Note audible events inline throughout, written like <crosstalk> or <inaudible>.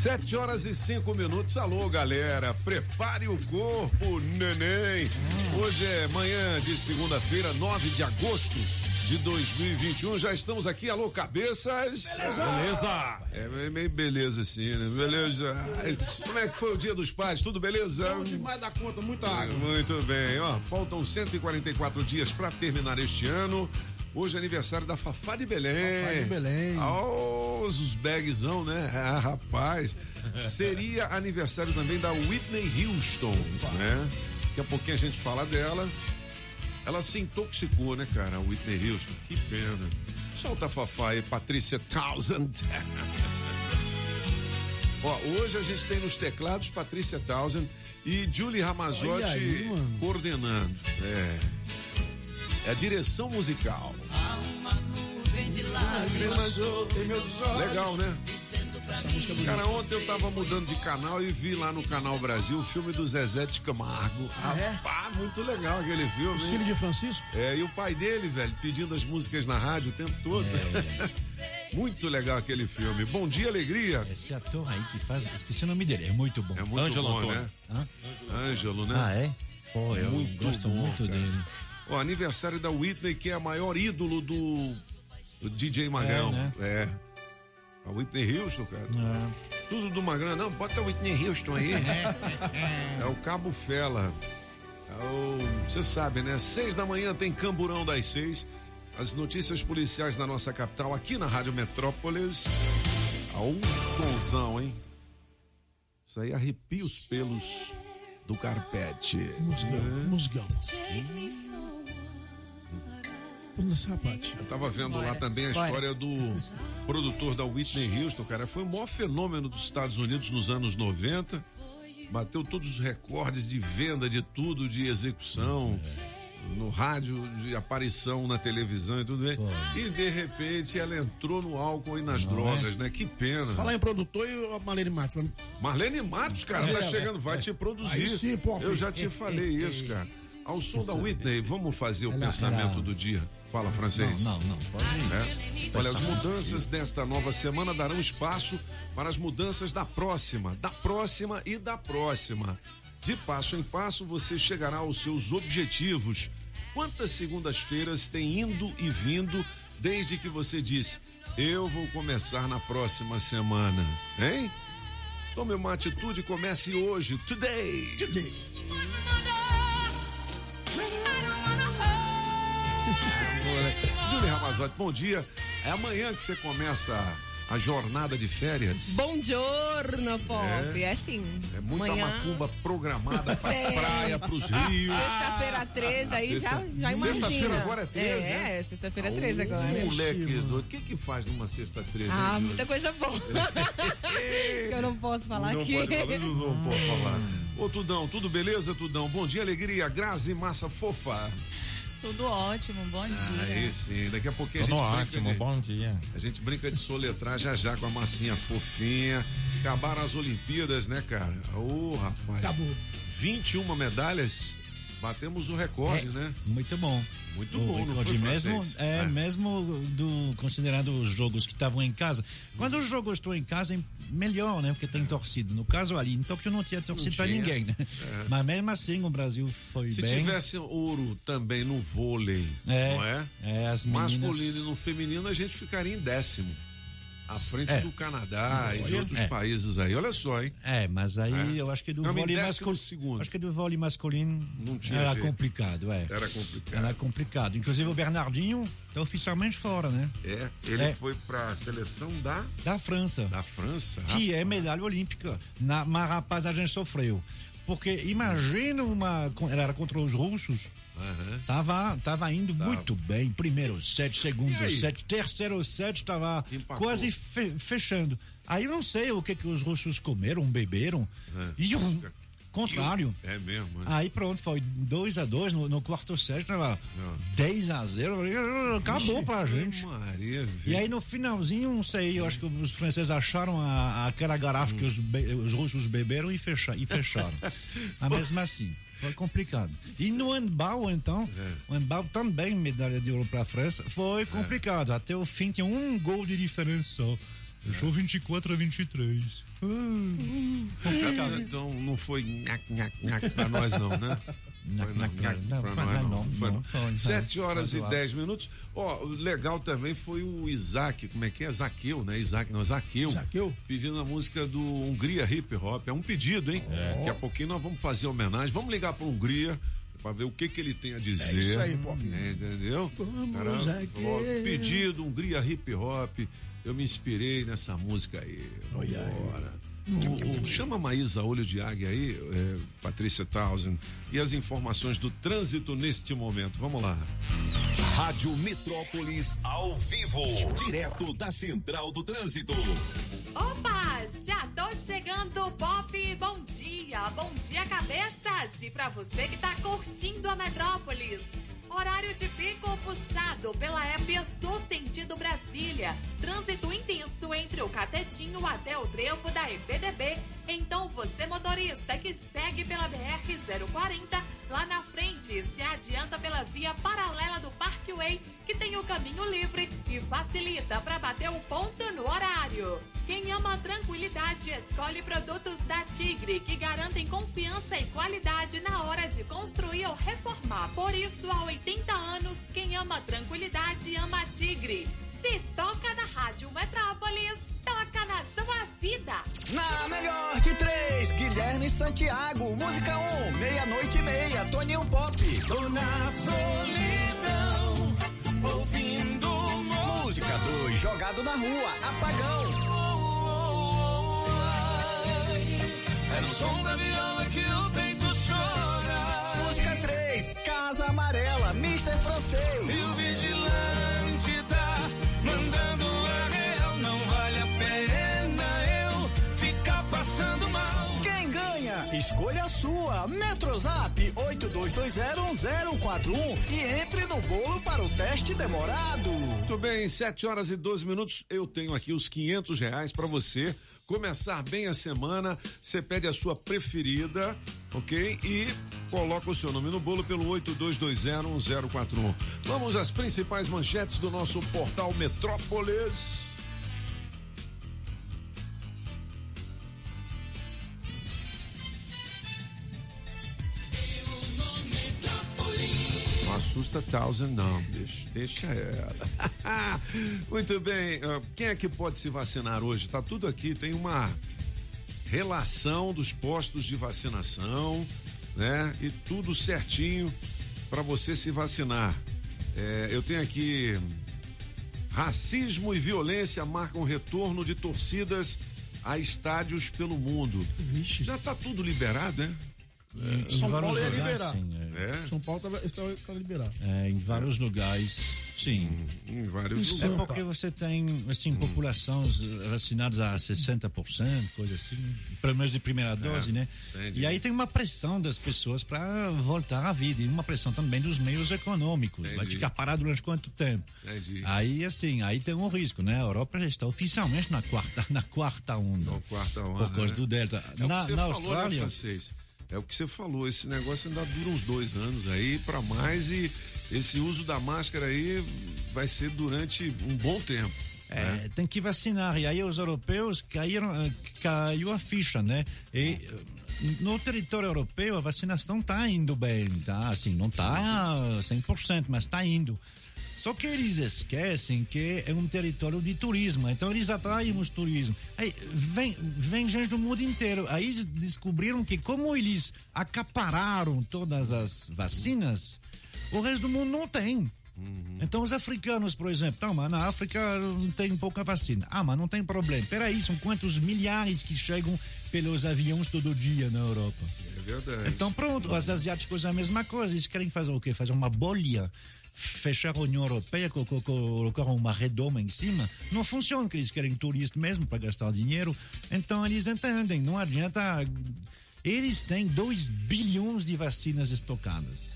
Sete horas e cinco minutos. Alô, galera. Prepare o corpo, neném. Hoje é manhã de segunda-feira, 9 de agosto de 2021. Já estamos aqui. Alô, cabeças. Beleza. É meio beleza assim, né? Beleza. Como é que foi o dia dos pais? Tudo beleza? Bom demais da conta, muita água. Muito bem, ó. Faltam 144 dias para terminar este ano. Hoje é aniversário da Fafá de Belém. Fafá de Belém. Oh, os bagzão, né? <laughs> Ah, rapaz. Seria aniversário também da Whitney Houston, né? Daqui a pouquinho a gente fala dela. Ela se intoxicou, né, cara? A Whitney Houston. Que pena. Solta a Fafá aí, Patrícia Townsend. <laughs> Ó, hoje a gente tem nos teclados Patrícia Townsend e Julie Ramazotti aí, coordenando. É. É a direção musical. Legal, né? Essa música é. Cara, ontem eu tava mudando de canal e vi lá no Canal Brasil o filme do Zezé de Camargo. Ah, é? Rapaz, muito legal aquele filme. O? Cílio de Francisco? É, e o pai dele, velho, pedindo as músicas na rádio o tempo todo. <laughs> muito legal aquele filme. Bom dia, alegria. Esse ator aí que faz, esqueci o nome dele, é muito bom. É muito Ângelo bom, Antônio. né? Hã? Ângelo, né? Ah, é? Pô, eu Muito gosto bom, muito cara. dele. Ó, aniversário da Whitney, que é a maior ídolo do, do DJ Magrão. É, né? É. A Whitney Houston, cara. Ah, Tudo do Magrão. Não, bota a Whitney Houston aí. <laughs> é o Cabo Fela. É o- Você sabe, né? Seis da manhã tem Camburão das seis. As notícias policiais da nossa capital, aqui na Rádio Metrópolis. A um sonzão, hein? Isso aí arrepia os pelos do carpete. Musgão, musgão. Pula essa parte. Eu tava vendo lá também a história do produtor da Whitney Houston, cara. Foi o maior fenômeno dos Estados Unidos nos anos 90. Bateu todos os recordes de venda de tudo, de execução, no rádio, de aparição na televisão e tudo bem. E de repente ela entrou no álcool e nas drogas, né? Que pena. Falar em produtor e a Marlene Matos. Marlene Matos, cara, tá chegando, vai te produzir. Aí sim, pô. Eu já te falei isso, cara. Ao som da Whitney, vamos fazer o pensamento ela- do dia. Fala, francês. não, não, pode ir. É. Olha, as mudanças desta nova semana darão espaço para as mudanças da próxima, da próxima e da próxima. De passo em passo, você chegará aos seus objetivos. Quantas segundas-feiras tem indo e vindo desde que você disse: Eu vou começar na próxima semana? Hein? Tome uma atitude e comece hoje, today. Júlio Ramazotti, bom dia. É amanhã que você começa a jornada de férias. Bom giorno, Pop. É, sim. É muita macumba programada pra <laughs> É. praia, pros rios. Sexta-feira 13, aí Sexta- já, já imagina. Sexta-feira agora é 13, É, né? é sexta-feira 13 agora. Um moleque doido. O que que faz numa sexta 13? Ah, hein, muita coisa boa. que <laughs> eu não posso falar Não aqui. pode falar, não, não pode falar. <laughs> Ô, Tudão, tudo beleza, Tudão? Bom dia, alegria, graça e massa fofa. Tudo ótimo, bom dia. Aí sim, daqui a pouquinho a Tudo gente brinca ótimo, de- bom dia. A gente brinca de soletrar já já com a massinha fofinha. Acabaram as Olimpíadas, né, cara? Ô, rapaz. Acabou. 21 medalhas. Batemos o recorde, É, né? Muito bom. Muito bom, não recorde foi, mesmo, é, É. mesmo do considerando os jogos que estavam em casa. Quando os jogos estão em casa é melhor, né? Porque tem torcida. No caso ali em Tóquio não tinha torcida para ninguém, né? Mas mesmo assim o Brasil foi Se bem. tivesse ouro também no vôlei, É, não é? é, as meninas- Masculino e no feminino, a gente ficaria em décimo. À frente É. do Canadá e de outros É. países aí. Olha só, hein? É, mas aí É. eu acho que do Não, vôlei masculino. Acho que do vôlei masculino Não tinha era jeito. complicado, é. Era complicado. Era complicado. Inclusive o Bernardinho está oficialmente fora, né? É, ele É. foi pra seleção da, Da França. da França. que é medalha olímpica. Na, mas, rapaz, a gente sofreu. Porque imagina uma. Ela era contra os russos. Aham. Tava, tava indo muito bem. Primeiro set, segundo set, terceiro set, tava Empatou. quase fe- fechando. Aí eu não sei o que, que os russos comeram, beberam. E o contrário. É mesmo. né? Aí pronto, foi 2 a 2 no, no quarto set, tava 10 a 0 Acabou pra gente. Maria, E aí no finalzinho, não sei, eu acho que os franceses acharam a, aquela garrafa que os, be- os russos beberam e, fecha, e fecharam. <laughs> Mas mesmo assim, foi complicado. E no handball, então, o handball também, medalha de ouro para a França, foi complicado. Até o fim tinha um gol de diferença só. Fechou 24 a 23. Ah, complicado. Então não foi nhac, nhac, nhac pra nós não, né? Não, pra pra nós nós não. não, Foi não, foi, Sete horas e dez minutos. Ó, legal também foi o Isaac, como é que é? Zaqueu, né? Isaac, não, Zaqueu. Zaqueu? Pedindo a música do Hungria Hip Hop. É um pedido, hein? Daqui a pouquinho nós vamos fazer homenagem. Vamos ligar pra Hungria pra ver o que que ele tem a dizer. É isso aí, Pop. É, entendeu? Vamos, Cara, pedido, Hungria Hip Hop. Eu me inspirei nessa música aí. Vambora. O- o- chama a Maísa Olho de Águia aí, é, Patrícia Townsend, e as informações do trânsito neste momento. Vamos lá. Rádio Metrópolis ao vivo, direto da Central do Trânsito. Opa, já tô chegando, Pop. Bom dia, bom dia, cabeças. E pra você que tá curtindo a Metrópolis. Horário de pico puxado pela EP sentido Brasília. Trânsito intenso entre o Catetinho até o trevo da EPDB. Então você motorista que segue pela BR-040, lá na frente se adianta pela via paralela do Parkway, que tem o caminho livre e facilita para bater o ponto no horário. Quem ama tranquilidade escolhe produtos da Tigre, que garantem confiança e qualidade na hora de construir ou reformar. Por isso, há 80 anos, quem ama a tranquilidade ama a Tigre. Se toca na Rádio Metrópolis, toca na sua vida. Na melhor de três, Guilherme Santiago. Música 1, um, meia-noite e meia, Toninho Pop. Tô na solidão, ouvindo Música 2, jogado na rua, apagão. Era o som da viola que Mr. sua. Metrozap 82201041 e entre no bolo para o teste demorado. Muito bem, 7 horas e 12 minutos. Eu tenho aqui os 500 reais para você começar bem a semana. Você pede a sua preferida, ok? E coloca o seu nome no bolo pelo 82201041. Vamos às principais manchetes do nosso portal Metrópolis. Assusta Thousand, não. Deixa, deixa ela. <laughs> Muito bem. ah, Quem é que pode se vacinar hoje? Tá tudo aqui. Tem uma relação dos postos de vacinação, né? E tudo certinho para você se vacinar. É, eu tenho aqui racismo e violência marcam retorno de torcidas a estádios pelo mundo. Vixe. Já tá tudo liberado, né? Em São vários Paulo ia lugares, liberar. sim, é. É, São Paulo tá, está, está liberado. É, em vários lugares, sim. em vários Isso. É lugares. porque você tem, assim, populações eh, vacinadas a 60%, coisa assim, pelo menos de primeira dose, né? entendi. E aí tem uma pressão das pessoas para voltar à vida e uma pressão também dos meios econômicos. Vai Entendi. ficar parado durante quanto tempo? Entendi. Aí, assim, aí tem um risco, né? A Europa já está oficialmente na quarta, <laughs> na quarta onda. Na quarta onda, Por causa né? do Delta. É o na que você na falou, né, Austrália, francês? É o que você falou, esse negócio ainda dura uns dois anos aí para mais e esse uso da máscara aí vai ser durante um bom tempo. né? É, tem que vacinar. E aí os europeus caíram, eh, caiu a ficha, né? E eh, no território europeu a vacinação está indo bem, tá? Assim, não está 100%, mas está indo. Só que eles esquecem que é um território de turismo, então eles atraem os turismo. Aí vem, vem gente do mundo inteiro. Aí eles descobriram que como eles acapararam todas as vacinas, o resto do mundo não tem. Então os africanos, por exemplo, não, mas na África não tem pouca vacina. Ah, mas não tem problema. Peraí, são quantos milhares que chegam pelos aviões todo dia na Europa? É verdade. Então pronto, os asiáticos é a mesma coisa. Eles querem fazer o quê? Fazer uma bolha, fechar a União Europeia, co- co- colocar uma redoma em cima. Não funciona, porque eles querem turista mesmo para gastar dinheiro. Então eles entendem, não adianta. Eles têm 2 bilhões de vacinas estocadas.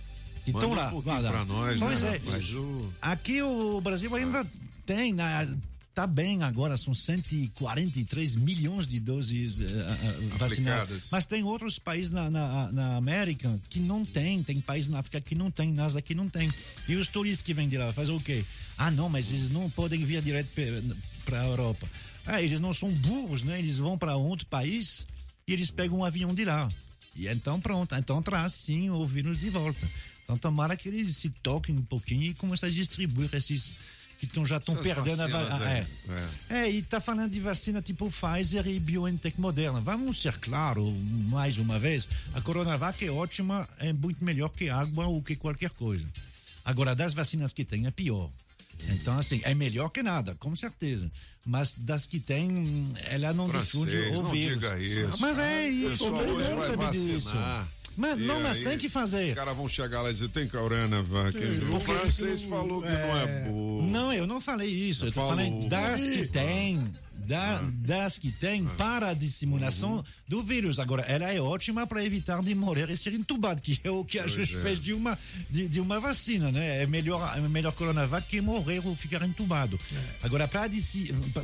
Então Manda um lá, pra nós, pois né, é. rapaz? O- Aqui o Brasil ainda tem, né, tá bem agora, são 143 milhões de doses eh, eh, vacinadas. Mas tem outros países na, na, na América que não tem, tem países na África que não tem, nas aqui não tem. E os turistas que vêm de lá fazem o quê? Ah, não, mas eles não podem vir direto para a Europa. Ah, eles não são burros, né? Eles vão para outro país e eles pegam um avião de lá. E então pronto, então traz sim o vírus de volta. Então tomara que eles se toquem um pouquinho e comecem a distribuir esses que tão, já estão perdendo a vacinas va- aí, é. É, e tá falando de vacina tipo Pfizer e BioNTech Moderna. Vamos ser claro, mais uma vez, a Coronavac é ótima, é muito melhor que água ou que qualquer coisa. Agora, das vacinas que tem, é pior. Então, assim, é melhor que nada, com certeza. Mas das que tem, ela não difunde Francês, o não vírus. diga isso. Mas é isso, todo mundo sabe vacinar. disso. Mas, E não, mas tem que fazer. Os caras vão chegar lá e dizer, tem Coronavac. O francês falou que não é burro. Não, eu não falei isso. Eu Falou. falando das que tem, da- Ah. das que tem para a disseminação Uhum. do vírus. Agora, ela é ótima para evitar de morrer e ser entubado, que é o que a Pois gente é. fez de uma, de, de uma vacina, né? É melhor, é melhor Coronavac que morrer ou ficar entubado. Agora, para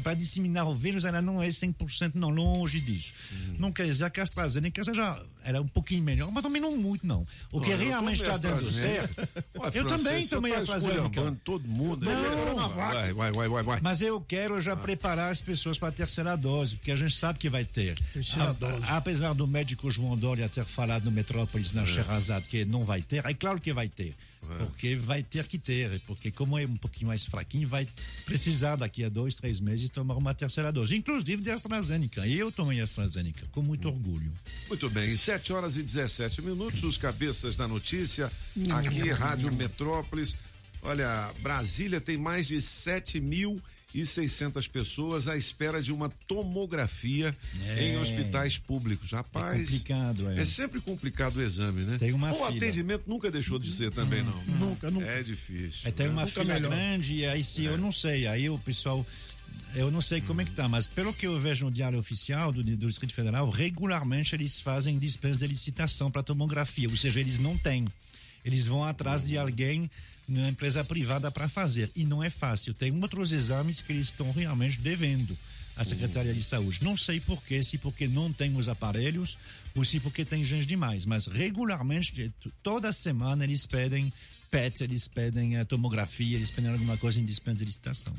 para disseminar o vírus, ela não é 100% não, longe disso. Uhum. Não quer dizer que a AstraZeneca seja, ela é um pouquinho melhor, mas também não muito, não. O que eu realmente está dando certo... Ué, eu também tomei tá AstraZeneca. todo mundo. Não. vai, vai, vai, vai, vai. Mas eu quero já preparar as pessoas para a terceira dose, porque a gente sabe que vai ter. Terceira A- dose. Apesar do médico João Dória ter falado no Metrópolis, na Sherazade, que não vai ter, é claro que vai ter. Porque vai ter que ter, porque como é um pouquinho mais fraquinho, vai precisar daqui a dois, três meses tomar uma terceira dose, inclusive de AstraZeneca. E eu tomei AstraZeneca, com muito orgulho. Muito bem, 7 horas e 17 minutos, os cabeças da notícia, aqui Rádio Metrópolis. Olha, Brasília tem mais de 7.600 pessoas à espera de uma tomografia É. em hospitais públicos. Rapaz, É complicado, é. é sempre complicado o exame, né? Tem uma o fila. atendimento nunca deixou de ser também, não. Nunca, nunca. É difícil. É, tem né? uma Nunca fila melhor. grande e aí se eu não sei, aí o pessoal eu não sei como é que tá, mas pelo que eu vejo no diário oficial do, do Distrito Federal, regularmente eles fazem dispensa de licitação para tomografia, ou seja, eles não têm. Eles vão atrás de alguém na empresa privada para fazer. E não é fácil. Tem outros exames que eles estão realmente devendo à Secretaria de Saúde. Não sei porquê, se porque não tem os aparelhos ou se porque tem gente demais, mas regularmente, toda semana eles pedem PET, eles pedem a tomografia, eles pedem alguma coisa em dispensa de licitação.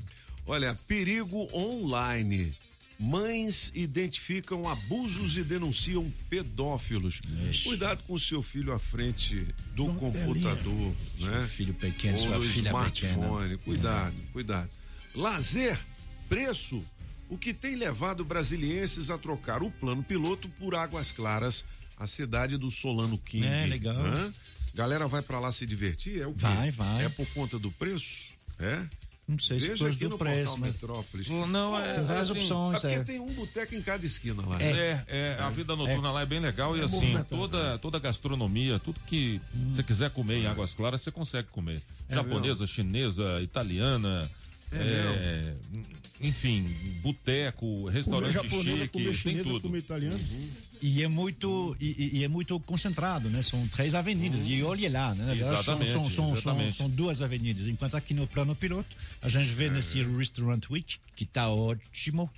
Olha, perigo online. Mães identificam abusos e denunciam pedófilos. Cuidado com o seu filho à frente do computador, né? filho pequeno, Ou sua filha smartphone. pequena. Cuidado, cuidado. Lazer, preço. O que tem levado brasilienses a trocar o plano piloto por Águas Claras, a cidade do Solano King. É, legal. Hã? Galera vai pra lá se divertir? É o quê? Vai, vai. É por conta do preço? É? Não sei se Veja depois aqui do no preço, portal mas Metrópolis. Não, é. tem várias assim, opções. É porque é. tem um boteco em cada esquina lá. É, é, a vida noturna lá é bem legal e assim, toda, toda gastronomia, tudo que você quiser comer em Águas Claras, você consegue comer. Japonesa, chinesa, italiana, é, enfim, boteco, Comer restaurante japonesa, chique, comer tem tudo. comer italiano. E é muito e, e- é muito concentrado, né? São três avenidas e olhe lá, né? São- Exatamente, são, são, são, exatamente. são duas avenidas. Enquanto aqui no plano piloto a gente vê nesse Restaurant Week que está ótimo.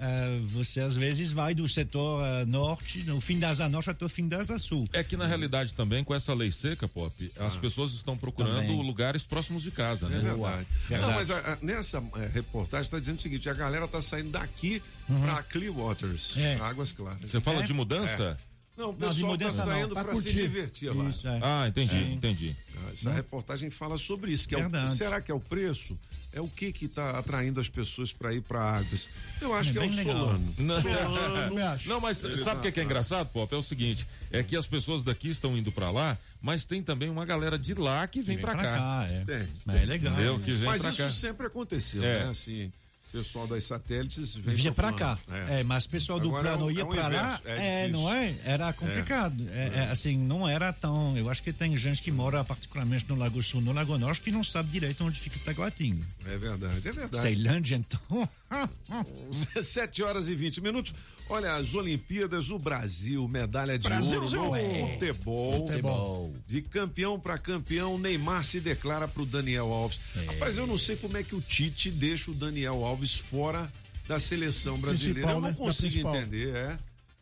Ah, você às vezes vai do setor ah, norte, no fim da Asa Norte até o fim da Asa Sul. É que na realidade também, com essa lei seca, Pop, as pessoas estão procurando Também. lugares próximos de casa, É né? verdade. Verdade. Não, mas a- a- nessa é, reportagem está dizendo o seguinte: a galera está saindo daqui para Clearwaters, É. Águas Claras. Você fala É? de mudança? Não, o pessoal está saindo para se curtir. divertir lá. Isso, é. Ah, entendi, entendi. Essa reportagem fala sobre isso. Que é o- será que é o preço? É o que que está atraindo as pessoas para ir para Águas? Eu acho É que é o. Solano. Não. <laughs> Acho. Não, mas sabe o que é, que é engraçado, Pop? É o seguinte: é que as pessoas daqui estão indo pra lá, mas tem também uma galera de lá que vem, Vem pra cá. é. Tem. Mas é legal. Entendeu? Que vem Mas isso cá. sempre aconteceu, É. né? Assim, pessoal das satélites Vinha para cá. plano. É. mas o pessoal do Agora é plano o- ia é o para lá. é É, não é? Era complicado. É, é, assim, não era tão. Eu acho que tem gente que mora particularmente no Lago Sul, no Lago Norte, que não sabe direito onde fica Taguatinga. É verdade, é verdade. Ceilândia, então. <laughs> 7 horas e 20 minutos. Olha, as Olimpíadas, o Brasil, medalha de Brasilzão, ouro no futebol. Futebol. De campeão para campeão, Neymar se declara pro Daniel Alves. É. Rapaz, eu não sei como é que o Tite deixa o Daniel Alves fora da seleção brasileira. Principal, eu não né? Consigo entender, é.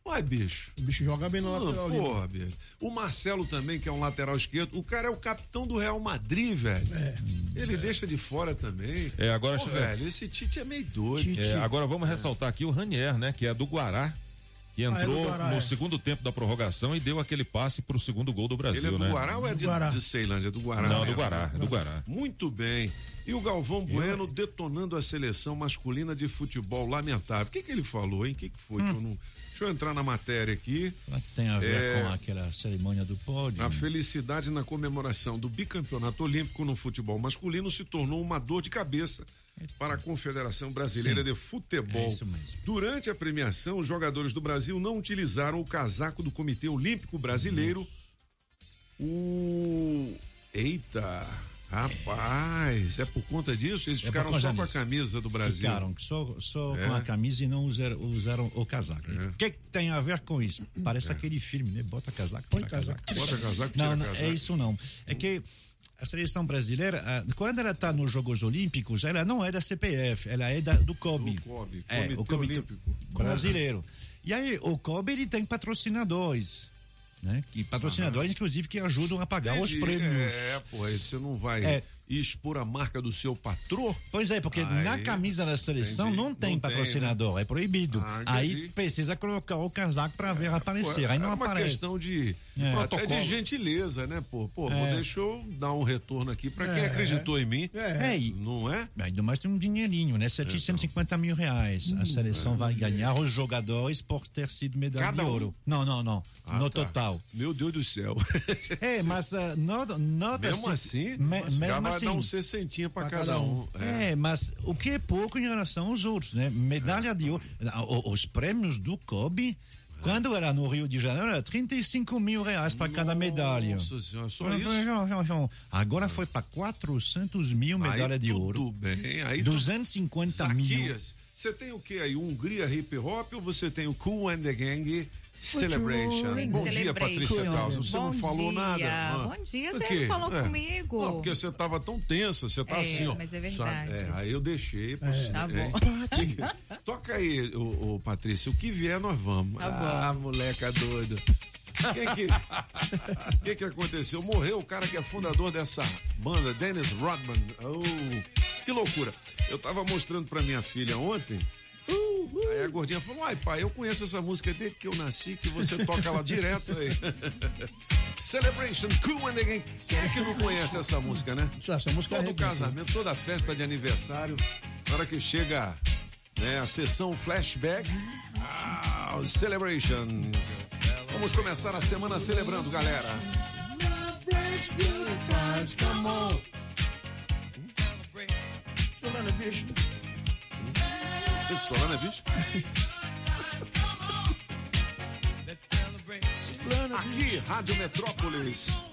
Uai, bicho. O bicho joga bem no Não, lateral ali. porra, bicho. O Marcelo também, que é um lateral esquerdo, o cara é o capitão do Real Madrid, velho. É. Ele deixa de fora também. É, agora- Pô, velho, esse Tite é meio doido. Tite. É, agora vamos ressaltar aqui o Ranier, né? Que é do Guará. Que Ah, é do entrou no é. segundo tempo da prorrogação e deu aquele passe pro segundo gol do Brasil, Ele é do né? Guará ou é Do de, Guará. de Ceilândia? É do Guará. Não, do mesmo? Guará, é do Guará. Muito bem. E o Galvão Bueno detonando a seleção masculina de futebol lamentável. O que, que ele falou, hein? O que, que foi? que eu não... Deixa eu entrar na matéria aqui. Tem a ver É. com aquela cerimônia do pódio? A felicidade na comemoração do bicampeonato olímpico no futebol masculino se tornou uma dor de cabeça para a Confederação Brasileira Sim. de Futebol. É. Durante a premiação, os jogadores do Brasil não utilizaram o casaco do Comitê Olímpico Brasileiro. O. Eita! Rapaz, é por conta disso? Eles É ficaram só com a camisa do Brasil. Ficaram só, só É. com a camisa e não usaram, usaram o casaco. O que, que tem a ver com isso? Parece aquele filme, né? Bota casaco, Põe casaco, tira Bota casaco, tira Não, não, casaco. é isso não. É que a seleção brasileira, quando ela está nos Jogos Olímpicos, ela não é da CPF, ela é da, do COB. Do COB, é, Comitê o Comitê Olímpico. Brasileiro. E aí, o COB ele tem patrocinadores. Né? E patrocinadores, inclusive, que ajudam a pagar os Entendi. prêmios. É, pô, aí você não vai É. expor a marca do seu patrô? Pois é, porque Aí, na camisa da seleção entendi. não tem Não tem, patrocinador, é proibido. Ah, aí precisa colocar o casaco para ver aparecer. Pô, aí não é uma aparece. questão de, É. até de gentileza, né, pô? Pô, É. deixar eu dar um retorno aqui pra quem acreditou em mim. É. É, e- Não é? Ainda mais tem um dinheirinho, né? 750 mil reais. Hum, A seleção vai ganhar os jogadores por ter sido medalha Cada de um? ouro. Não, não, não. Ah, no tá. total. Meu Deus do céu. <laughs> É, mas uh, nota, nota mesmo assim, me- mesmo assim. dar um sessentinha pra, Pra cada, cada um. um. É. É, mas o que é pouco em relação aos outros, né? Medalha de ouro. O- Os prêmios do COB, quando era no Rio de Janeiro, era 35 mil reais para cada medalha. Nossa senhora, só Ah, isso? Agora foi para 400 mil medalha aí, de tudo ouro. bem. Aí tu- 250 mil. Você tem o que aí? Hungria Hip Hop ou você tem o Cool and the Gang Celebration? Bom dia, Celebration. Patrícia Taus. Você Bom não falou dia. nada. Ah. Bom dia, Por você não falou É. comigo. Não, porque você tava tão tensa, você tá É, assim, ó. mas é verdade. É, aí eu deixei. Tá é. bom. <laughs> Toca aí, ô, ô, Patrícia, o que vier nós vamos. Tá bom. ah, moleca doida. Quem que, que que aconteceu? Morreu o cara que é fundador dessa banda, Dennis Rodman. Oh, que loucura. Eu tava mostrando pra minha filha ontem. Aí a gordinha falou: Ai, pai, eu conheço essa música desde que eu nasci, que você toca lá direto aí. <laughs> Celebration, Cool and Gang. Quem é que não conhece essa música, né? Essa música Todo arrebenta. casamento, toda festa de aniversário, na hora que chega né, a sessão flashback, ah, Celebration. Vamos começar a semana celebrando, galera. Solano, bicho. Isso, Solana, bicho? Aqui, Rádio Metrópolis.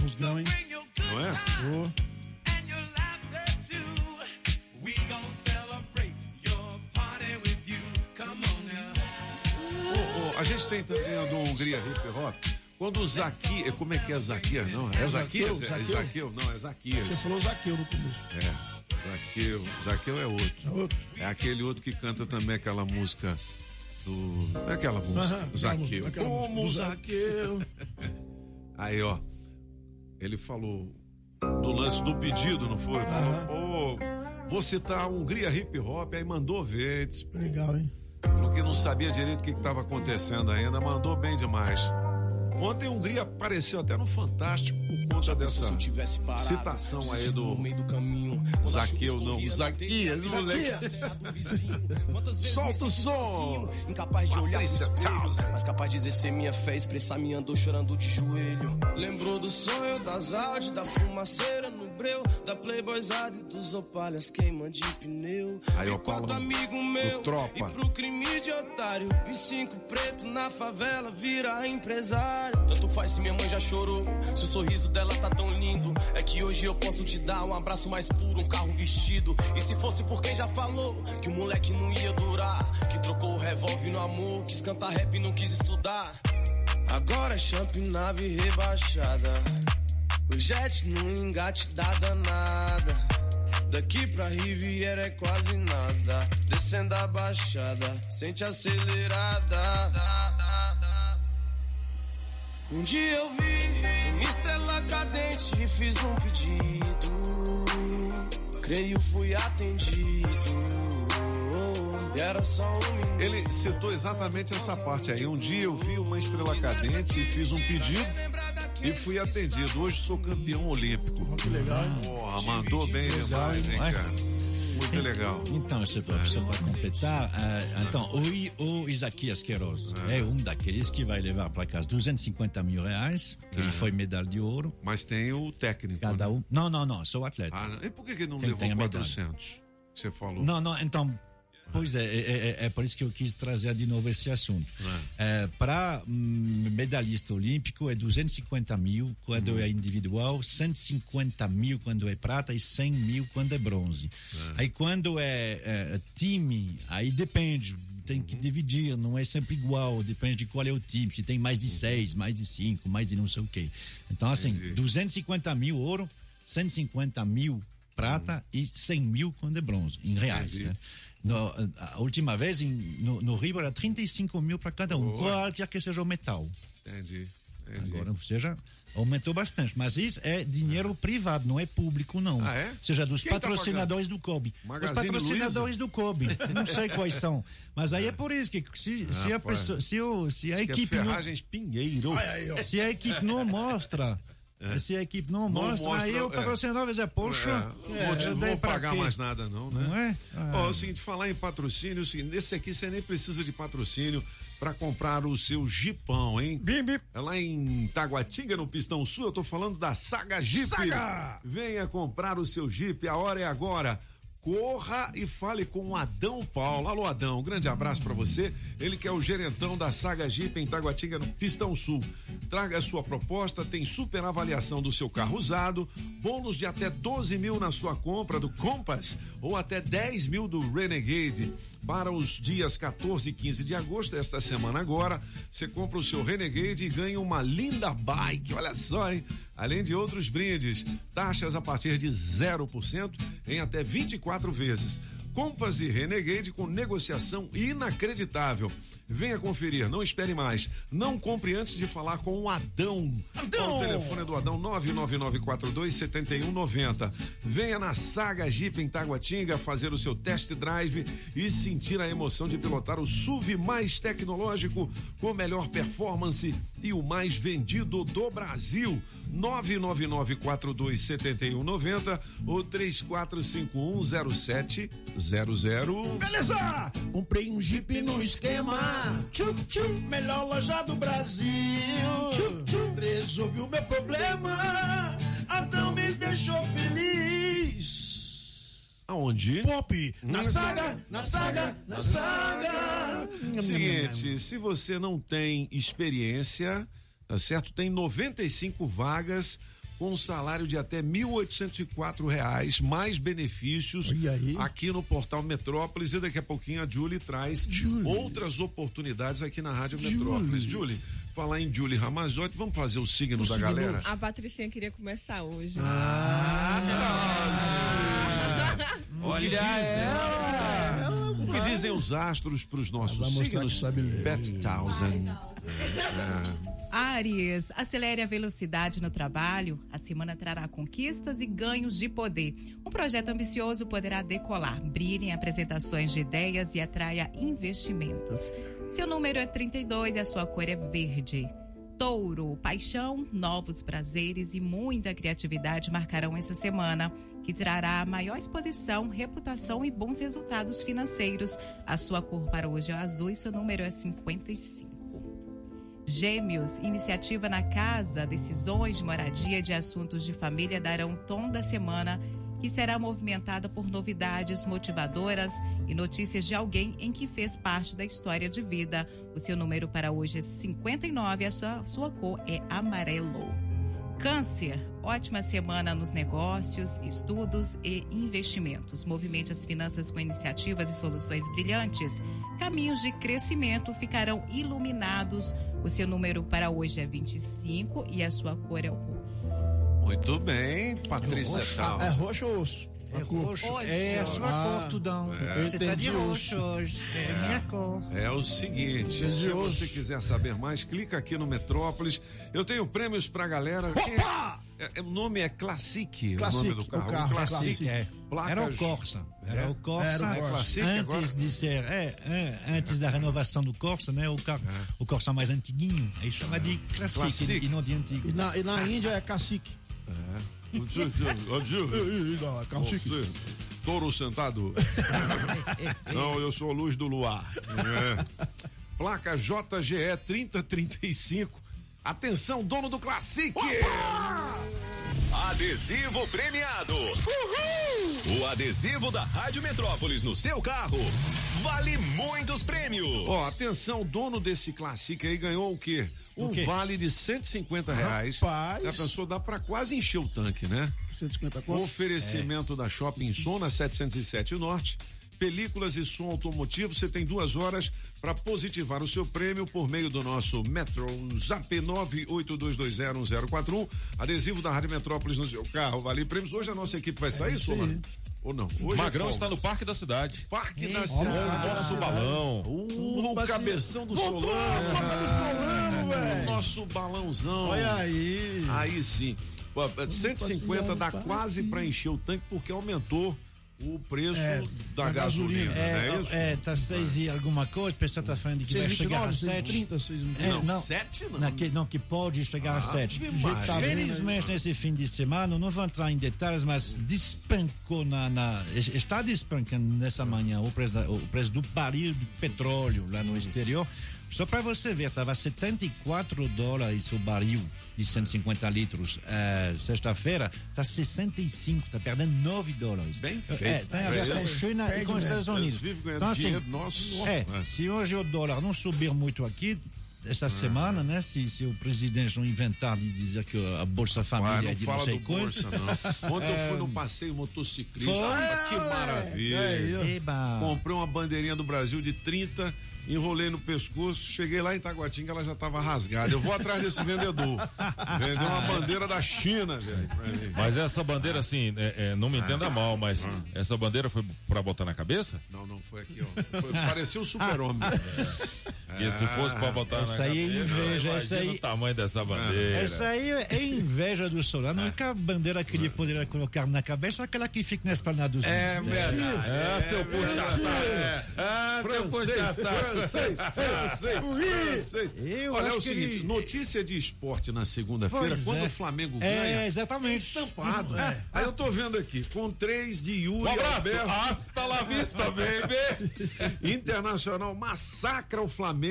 Musgão, hein? Não é? Ô, a gente tem também a do Hungria Hip Hop. Quando o Zaquias. Como é que é Zaquias? Não, é Zaquias? É Zaqueu. Zaqueu? Não, é você Zaquias. falou Zaqueu no começo. É, Zaqueu. Zaqueu é outro. É outro. É aquele outro que canta também aquela música do. É aquela música. Aham, Zaqueu. aquela Como música. Zaqueu. <laughs> Aí, ó. Ele falou do lance do pedido, não foi? Falou, pô, vou citar a Hungria Hip Hop, aí mandou ver. Legal, hein? Falou que não sabia direito o que estava acontecendo ainda, mandou bem demais. Ontem a Hungria apareceu até no Fantástico por conta dessa se eu tivesse parado, citação aí do do caminho. Zaqueu, não. Zaquias, moleque. Solta o som. Incapaz de olhar pro Patrícia espelho, Townsend. mas capaz de exercer minha fé, expressar minha dor chorando de joelho. Lembrou do sonho das áudios, da fumaceira no breu, da playboyzada e dos opalhas queima de pneu. Aí, Enquanto Paulo, amigo meu, Tropa. e pro crime de otário, vi cinco preto na favela, vira empresário. Tanto faz se minha mãe já chorou, se o sorriso dela tá tão lindo. É que hoje eu posso te dar um abraço mais puro, um carro vestido. E se fosse por quem já falou que o moleque não ia durar, que trocou o revólver no amor, quis cantar rap e não quis estudar. Agora é champ nave rebaixada. O jet no engate dá danada. Daqui pra Riviera é quase nada. Descendo a baixada, sente acelerada. Um dia eu vi uma estrela cadente e fiz um pedido. Creio fui atendido. Era só um. Ele citou exatamente essa parte aí. Um dia eu vi uma estrela cadente e fiz um pedido e fui atendido. Hoje sou campeão olímpico. Que legal. Porra, mandou bem demais, hein, Vai. cara? Muito legal. Então, só para, só para completar, ah, então, o, I- o Isaquias Queiroz é. um daqueles que vai levar para casa 250 mil reais, que ele foi medalha de ouro. Mas tem o técnico. Cada né? um. Não, não, não, sou atleta. Ah, e por que, que não Quem levou tem a medalha. 400? Você falou. Não, não, então. Pois é, é, é, é por isso que eu quis trazer de novo esse assunto. É, Para medalhista olímpico é 250 mil quando é individual, 150 mil quando é prata e 100 mil quando é bronze. Aí quando é, é, time, aí depende. Tem que dividir, não é sempre igual, depende de qual é o time. Se tem mais de seis, mais de cinco, mais de não sei o quê. Então, assim, Entendi. 250 mil ouro, 150 mil prata e 100 mil quando é bronze, em reais. Entendi. Né? No, a última vez em, no, no Rio era 35 mil para cada um, Boa. qualquer que seja o metal. Entendi. Entendi. Agora, ou seja, aumentou bastante. Mas isso é dinheiro privado, não é público, não. Ah, é? Ou seja, dos Quem tá patrocinadores do Kobe. Magazine Os patrocinadores do Kobe. Não sei quais são. Mas aí é por isso que se, se a pessoa, se, o, se a é equipe não, Ferragens Pinheiro. Ai, aí, ó. se a equipe não mostra, se a equipe não, É. Não mostra, mostra, aí o é. patrocinador vai dizer, poxa, É, vou, é, vou daí pra pagar quê? mais nada, não, né? Não é? Ah. Ó, é o seguinte, falar em patrocínio, é seguinte, nesse aqui você nem precisa de patrocínio para comprar o seu jipão, hein? É lá em Taguatinga, no Pistão Sul, eu tô falando da Saga Jeep. Saga! Venha comprar o seu Jeep, a hora é agora. Corra e fale com Adão Paulo. Alô, Adão, um grande abraço para você. Ele que é o gerentão da Saga Jeep em Taguatinga, no Pistão Sul. Traga a sua proposta, tem super avaliação do seu carro usado, bônus de até 12 mil na sua compra do Compass ou até 10 mil do Renegade. Para os dias 14 e 15 de agosto, esta semana agora, você compra o seu Renegade e ganha uma linda bike. Olha só, hein? Além de outros brindes, taxas a partir de 0% em até 24 vezes. Compass e Renegade com negociação inacreditável. Venha conferir, não espere mais. Não compre antes de falar com o Adão. Adão! O telefone do Adão 999427190. Venha na Saga Jeep em Taguatinga fazer o seu test drive e sentir a emoção de pilotar o SUV mais tecnológico com melhor performance e o mais vendido do Brasil. 999427190 ou 34510700. Beleza! Comprei um Jeep no esquema. Tchum, tchum, melhor loja do Brasil. Tchum, tchum, resolvi o meu problema. Adão me deixou feliz. Aonde? Pop, na Hum. saga, na saga, na saga. Seguinte, se você não tem experiência, tá certo? Tem 95 vagas com um salário de até 1.804 reais, mais benefícios aqui no Portal Metrópolis e daqui a pouquinho a Julie traz Julie. outras oportunidades aqui na Rádio Metrópolis. Julie, falar em Julie Ramazotti, vamos fazer o signo da signo. galera? A Patricinha queria começar hoje. <laughs> Olha, O que dizem os astros para os nossos signos? que sabe ler. Beth Townsend. <laughs> Aries, acelere a velocidade no trabalho. A semana trará conquistas e ganhos de poder. Um projeto ambicioso poderá decolar. Brilhe em apresentações de ideias e atraia investimentos. Seu número é 32 e a sua cor é verde. Touro, paixão, novos prazeres e muita criatividade marcarão essa semana, que trará maior exposição, reputação e bons resultados financeiros. A sua cor para hoje é azul e seu número é 55. Gêmeos, iniciativa na casa, decisões de moradia e de assuntos de família darão o tom da semana que será movimentada por novidades motivadoras e notícias de alguém em que fez parte da história de vida. O seu número para hoje é 59 e a sua, sua cor é amarelo. Câncer, ótima semana nos negócios, estudos e investimentos. Movimente as finanças com iniciativas e soluções brilhantes. Caminhos de crescimento ficarão iluminados. O seu número para hoje é 25 e a sua cor é o roxo. Muito bem, Patrícia Tal. É roxo ou osso? É roxo. É a sua Ah, cor, Tudão. é. Você tá de roxo hoje. É, minha cor. É o seguinte, se você quiser saber mais, clica aqui no Metrópolis. Eu tenho prêmios pra galera. Quem é- é- o nome é Classic, Classic, o nome do carro. o carro, Classic. Classic. É. Placas- Era o Corsa. Era É? o Corsa. Era o Corsa. Classic agora? antes de ser, é, é, antes da renovação do Corsa, né? O, carro, o Corsa mais antiguinho, aí chama de Classic, Classic. e não de antigo. E na, e na Índia é cacique. É. Você, touro sentado. <laughs> Não, eu sou luz do luar. É. Placa JGE 3035. Atenção, dono do Classic! Adesivo premiado. O adesivo da Rádio Metrópolis no seu carro vale muitos prêmios. Ó, atenção, dono desse Classic aí ganhou o quê? Um quê? vale de 150 reais. Rapaz. Já pensou, dá pra quase encher o tanque, né? 150 O conto. oferecimento da Shopping Som na 707 Norte. Películas e som automotivo, você tem duas horas para positivar o seu prêmio por meio do nosso Metro Zap 982201041. Adesivo da Rádio Metrópolis no seu carro, vale prêmios. Hoje a nossa equipe vai sair, isso aí. Ou não? Hoje Magrão é está no Parque da Cidade. Parque da O Cidade. nosso balão. Uh, o cabeção do Voltou, Solano. Copa do Solano, velho. Nosso balãozão. Olha aí. Aí sim. Pô, 150 dá quase para encher o tanque porque aumentou o preço É, da da gasolina, gasolina. não é É, isso? é, tá seis e alguma coisa, o pessoal tá falando que vai chegar a 629, sete. 630, 630. É, Não, não, sete não. Na, que, não, que pode chegar a sete. Ave Maria. tá vendo Felizmente, nesse fim de semana, não vou entrar em detalhes, mas despencou na, na- está despencando nessa manhã o preço, da- o preço do barril de petróleo lá no exterior. Só para você ver, estava 74 dólares o barril de 150 litros. eh, Sexta-feira está 65, está perdendo 9 dólares. Bem feito. É, tem a É, ver com a China e com os. Estados Unidos. Então, assim, nosso. é, É. se hoje o dólar não subir muito aqui, essa semana, né? Se, se o presidente não inventar de dizer que a Bolsa Ah, Família é não de não fala sei do quanto. Bolsa, não. Ontem eu fui no <laughs> passeio motociclista. Foi? Ah, que maravilha. É. Comprei uma bandeirinha do Brasil de 30, enrolei no pescoço, cheguei lá em Taguatinga, ela já estava rasgada. Eu vou atrás desse vendedor. Vendeu uma bandeira da China, velho. Mas essa bandeira, assim, é, é, não me entenda mal, mas essa bandeira foi pra botar na cabeça? Não, não foi aqui, ó. Foi, parecia o super-homem. <laughs> Porque se fosse pra botar na Essa aí é cabeça, inveja, imagina essa aí- o tamanho dessa bandeira. Essa aí é inveja do Solano. A única bandeira que ele poderia colocar na cabeça é aquela que fica na esplanada dos É verdade. Ah, seu puxa-saco. Ah, seu Francês, puxa-saco. francês, francês, francês. Eu Olha, é o seguinte, ele- notícia de esporte na segunda-feira, quando é. o Flamengo É, ganha, exatamente. estampado. Aí eu tô vendo aqui, com três de Yuri Um abraço. Alberto. Hasta la vista, baby. <laughs> Internacional massacra o Flamengo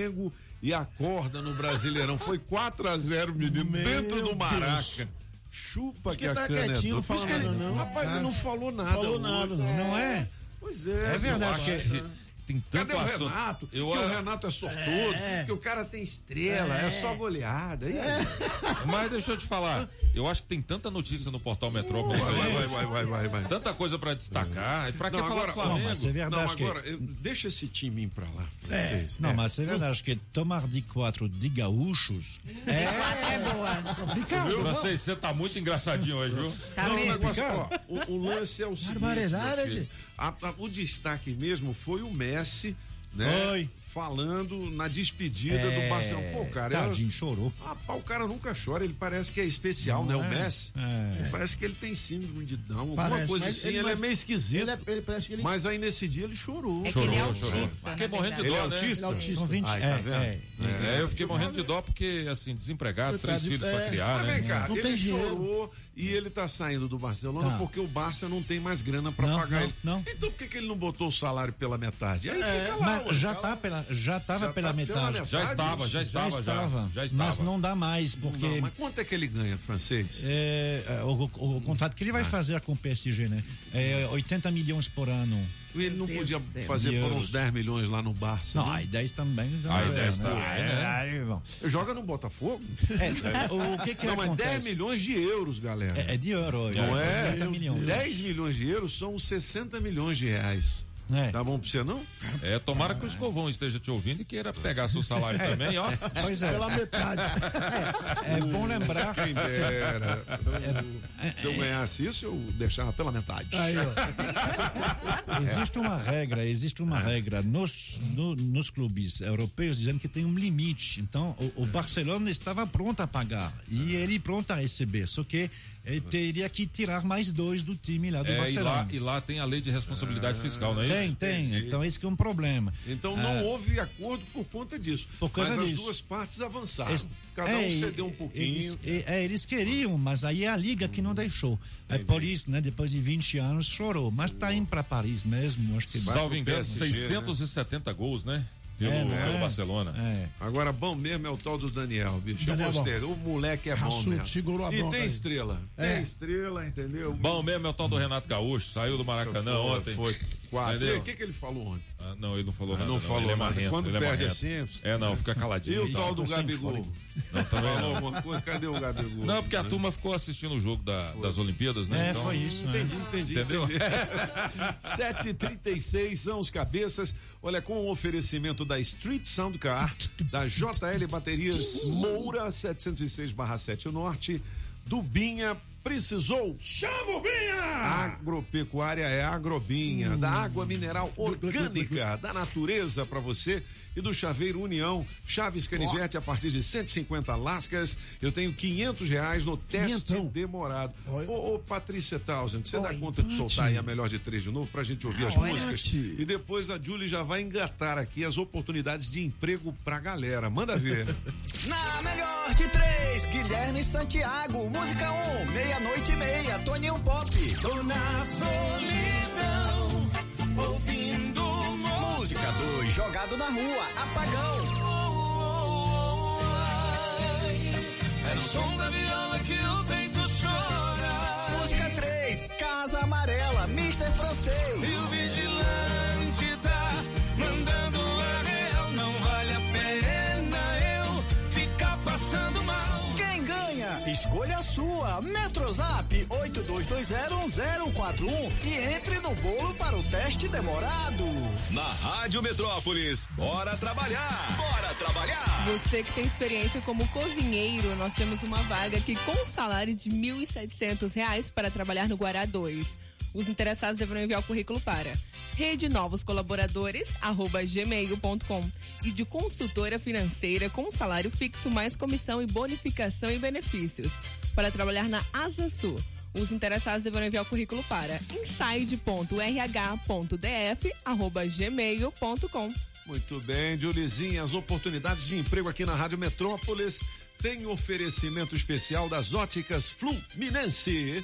e acorda no Brasileirão. Foi 4 a 0 menino, Meu dentro do Deus. Maraca. Chupa Por que, que a tá cana é quietinho, falando ele- não? Rapaz, ele não falou nada. Falou hoje. nada, não. Não é? Pois é. É eu verdade, acho que- Tem tanto Cadê o assunto. Renato? Eu, que o ah, Renato é sortudo, que o cara tem estrela, é, só goleada. Aí? Mas deixa eu te falar, eu acho que tem tanta notícia no portal Metrópolis Vai, aí, vai, vai, vai, vai, vai. tanta coisa pra destacar. E pra que Não, falar agora- do Flamengo? Não, mas é verdade Não, que- agora, eu- deixa esse time ir pra lá, francês. Não, mas é verdade que tomar de quatro de gaúchos é, É boa. complicado. Francês, você tá muito engraçadinho hoje, viu? Tá não, o mesmo. negócio, ó, o, o lance é o seguinte. Barbaridade, o destaque mesmo foi o Messi né? Foi. Falando na despedida É, do Barcelona. Pô, cara, tadinho, eu- chorou. Rapaz, o cara nunca chora, ele parece que é especial, né? Não O é? Messi. É. Parece que ele tem síndrome de Down, alguma Parece, coisa mas assim, ele ele, é- meio esquisito. Ele, é- ele parece que ele. Mas aí nesse dia ele chorou. É que ele é Chorou, chorou. autista, Fiquei morrendo de. Ele é dó, né? autista? Ele é autista. São 20 Ai, tá é, vendo? é. É, eu fiquei morrendo de dó porque, assim, desempregado, três filhos pra criar, Mas né? vem cá, Não ele chorou e ele tá saindo do Barcelona Tá. porque o Barça não tem mais grana pra Não, pagar não, ele. não. Então por que, que ele não botou o salário pela metade? Aí fica lá, já tá pela, já estava Já pela tá pela metade. metade. Já estava, já estava, já. estava, Já estava. mas não dá mais Não, porque mas quanto é que ele ganha, francês? é, é, o, o- o contrato que ele Ah. vai fazer com o PSG, né? É 80 milhões por ano. Ele não Deus podia fazer por uns Euros. 10 milhões lá no Barça. Não, né? aí 10 também. já Aí é, 10 né? também, né? Aí. Joga no Botafogo? É, o que que não, mas 10 acontece? milhões de euros, galera. É, é de euro. Não é? 80 milhões. 10 milhões de euros são 60 milhões de reais. É. Tá bom pra você, não? É, tomara que o Escovão esteja te ouvindo e queira pegar seu salário também, ó. Pois é. Pela metade. É bom lembrar. Quem dera. Se eu ganhasse isso, eu deixava pela metade. Aí, ó. Existe uma regra, existe uma regra nos, no- nos clubes europeus dizendo que tem um limite. Então, o, o Barcelona estava pronto a pagar e ele pronto a receber. Só que ele teria que tirar mais dois do time lá do É, e Barcelona. lá, e lá tem a lei de responsabilidade fiscal, não é Tem, isso? tem. Então, esse que é um problema. Então não Ah, houve acordo por conta disso. Por causa Mas as disso. duas partes avançaram. Eles- Cada é, um cedeu um e- pouquinho. Eles, e- é, eles queriam, mas aí é a liga que não deixou. É por isso, né? Depois de 20 anos chorou. Mas tá indo para Paris mesmo. Acho que vai Salvo engano, PSG, 670 gols, né? Pelo, É, né? pelo Barcelona. É. Agora, bom mesmo é o tal do Daniel, bicho. Daniel eu gostei. O moleque é bom Raçudo, mesmo. segurou a e tem aí. estrela. É. Tem estrela, entendeu? Bom mesmo é o tal do Renato Gaúcho, saiu do Maracanã foi, ontem. Foi quatro. E O que, que ele falou ontem? Ah, não, ele não falou Ah, nada. não falou ele é nada. marrento, Quando ele é perde marrento. assim, É, não, fica E caladinho. o tal do Gabigol? Não, também Falou alguma coisa? Cadê o Gabigol? Não, porque a turma ficou assistindo o jogo da- das Olimpíadas, né? É, Então, foi isso. né? Entendi, entendi. Entendeu? entendi. <laughs> 7h36 são os cabeças. Olha, com o oferecimento da Street Sound Car, da JL Baterias Moura 706/7 Norte, do Binha. Precisou? Chama o Binha! Agropecuária é Agrobinha, da água mineral orgânica, da natureza para você e do Chaveiro União, Chaves Canivete a partir de 150 lascas. Eu tenho 500 reais no teste Quinhentão. demorado. Oi. Ô, ô Patrícia Townsend, você dá Oi. conta de soltar aí a melhor de três de novo pra gente ouvir as Olha. músicas? E depois a Julie já vai engatar aqui as oportunidades de emprego pra galera. Manda ver. <laughs> Na melhor de três, Guilherme Santiago. Música 1, um, meia-noite e meia, Toninho Pop. Tô na solidão, ouvindo Música 2, jogado na rua, apagão. É no som da viola que o peito chora. Música 3, Casa Amarela, Mr. Francês. E o vigilante Metrozap 82201041 e entre no bolo para o teste demorado. Na Rádio Metrópolis, bora trabalhar! Bora trabalhar! Você que tem experiência como cozinheiro, nós temos uma vaga aqui com um salário de 1.700 reais para trabalhar no Guará 2. Os interessados deverão enviar o currículo para rede novos colaboradores arroba gmail.com e de consultora financeira com salário fixo mais comissão e bonificação e benefícios para trabalhar na Asa Sul. Os interessados deverão enviar o currículo para inside.rh.df arroba gmail.com. Muito bem, Julizinha, as oportunidades de emprego aqui na Rádio Metrópolis tem oferecimento especial das óticas Fluminense.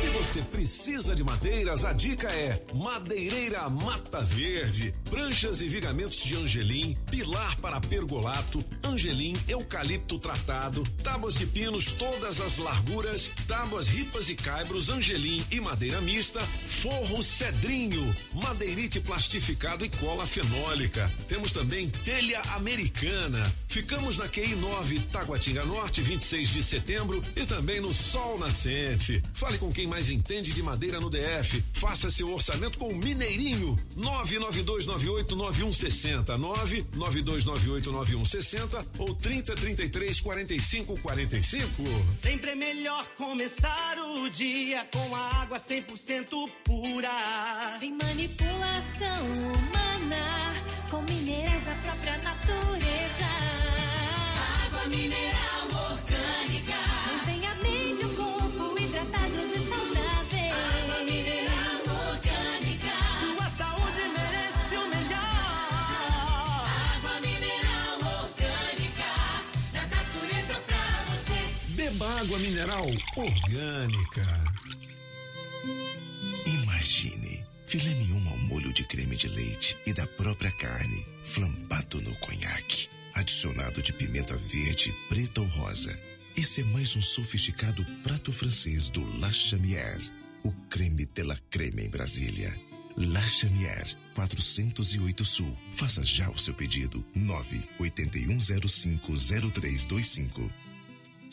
Se você precisa de madeiras, a dica é Madeireira Mata Verde. Pranchas e vigamentos de angelim, pilar para pergolato, angelim, eucalipto tratado, tábuas de pinos todas as larguras, tábuas ripas e caibros, angelim e madeira mista, forro cedrinho, madeirite plastificado e cola fenólica. Temos também telha americana. Ficamos na QI 9, Taguatinga Norte, 26 de setembro e também no Sol Nascente. Fale com quem mais entende de madeira no DF. Faça seu orçamento com o Mineirinho. 992989160. 992989160 ou 3033 4545. Sempre é melhor começar o dia com a água 100% pura. Sem manipulação humana, com minerais da própria natureza. Água mineral água mineral orgânica. Imagine filé mignon ao molho de creme de leite e da própria carne, flambado no conhaque, adicionado de pimenta verde, preta ou rosa. Esse é mais um sofisticado prato francês do La Chamière, o creme de la creme em Brasília. La Chamière, 408 Sul. Faça já o seu pedido. 981050325.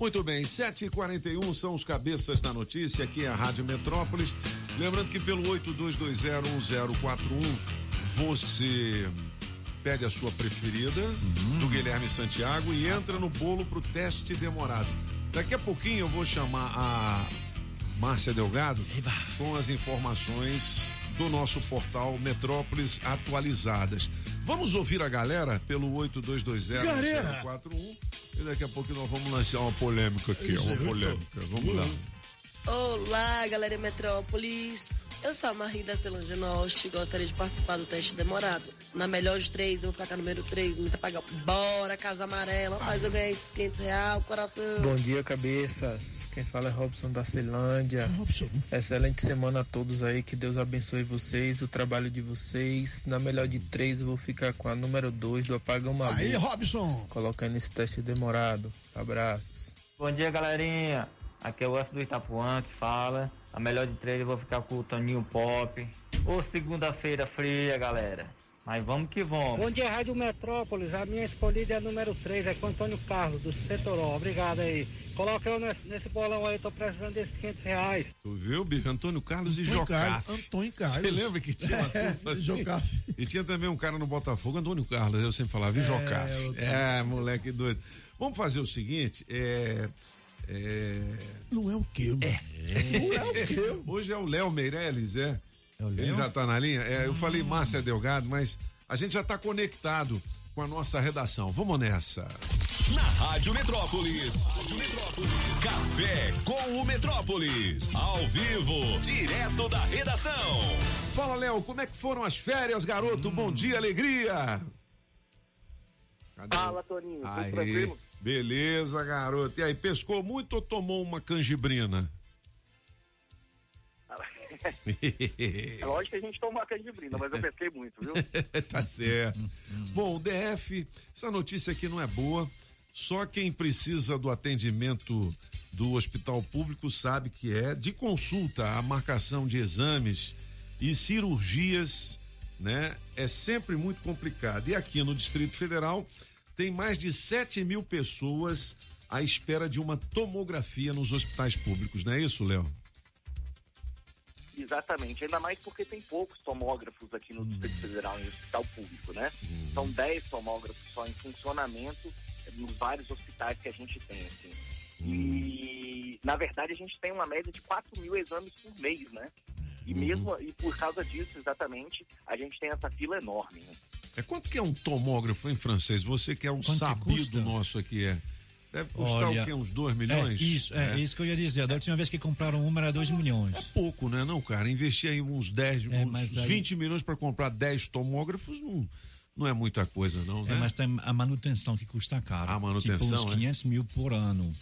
Muito bem, 7h41 são os cabeças da notícia aqui é a Rádio Metrópolis. Lembrando que pelo 82201041 você pede a sua preferida do Guilherme Santiago e entra no bolo pro teste demorado. Daqui a pouquinho eu vou chamar a Márcia Delgado com as informações do nosso portal Metrópolis atualizadas. Vamos ouvir a galera pelo 82201041 e daqui a pouco nós vamos lançar uma polêmica aqui, uma polêmica. Vamos lá. Olá, galera Metrópolis. Eu sou a Marie da Celange Norte e gostaria de participar do teste demorado. Na melhor de três, eu vou ficar número três. Mr. Pagal, bora, Casa Amarela. Faz eu ganhar esses 500 reais, coração. Bom dia, cabeças. Quem fala é Robson da Ceilândia. Excelente semana a todos aí. Que Deus abençoe vocês, o trabalho de vocês. Na melhor de três, eu vou ficar com a número dois do Apagão Maluco. Aí, Robson. Colocando esse teste demorado. Abraços. Bom dia, galerinha. Aqui é o Osso do Itapuã que fala. A melhor de três eu vou ficar com o Toninho Pop. Ô, segunda-feira fria, galera. Mas vamos que vamos. Bom dia, Rádio Metrópolis. A minha escolhida é a número 3, é com Antônio Carlos, do Setoró. Obrigado aí. Coloca eu nesse, nesse bolão aí, tô precisando desses 500 reais. Tu viu, bicho? Antônio Carlos e Antônio Jocaf. Carlos, Antônio Carlos. Você lembra que tinha uma <laughs> É, assim? E tinha também um cara no Botafogo, Antônio Carlos, eu sempre falava, e É, Jocaf. eu É, moleque doido. Vamos fazer o seguinte, é... é... Não é o quê, mano? Não é o quê? <laughs> Hoje é o Léo Meirelles, é? Léo? Ele já tá na linha? É, eu falei Márcia Delgado, mas a gente já tá conectado com a nossa redação. Vamos nessa. Na Rádio Metrópolis. Rádio Metrópolis. Café com o Metrópolis. Ao vivo, direto da redação. Fala, Léo, como é que foram as férias, garoto? Bom dia, alegria. Cadê? Fala, Toninho. Tranquilo? beleza, garoto. E aí, pescou muito ou tomou uma canjibrina? É <laughs> lógico que a gente toma uma canjibrina, mas eu pesquei muito, viu? <laughs> tá certo. Bom, DF, essa notícia aqui não é boa. Só quem precisa do atendimento do hospital público sabe que é de consulta, a marcação de exames e cirurgias, né? É sempre muito complicado. E aqui no Distrito Federal tem mais de 7 mil pessoas à espera de uma tomografia nos hospitais públicos, não é isso, Léo? Exatamente, ainda mais porque tem poucos tomógrafos aqui no Distrito Federal, em hospital público, né? São 10 tomógrafos só em funcionamento nos vários hospitais que a gente tem, assim. E, na verdade, a gente tem uma média de 4 mil exames por mês, né? E mesmo, e por causa disso, exatamente, a gente tem essa fila enorme, né? É quanto que é um tomógrafo em francês? Você que é um sabido nosso aqui, é. Deve custar Olha, o quê? Uns 2 milhões? É, isso, é, isso que eu ia dizer. Da última vez que compraram uma era 2 milhões. É pouco, né? Não, cara. Investir aí uns 10, É, uns aí- 20 milhões para comprar 10 tomógrafos não, não é muita coisa, não, né? É, mas tem a manutenção que custa caro. A manutenção, Tipo uns é? 500 mil por ano.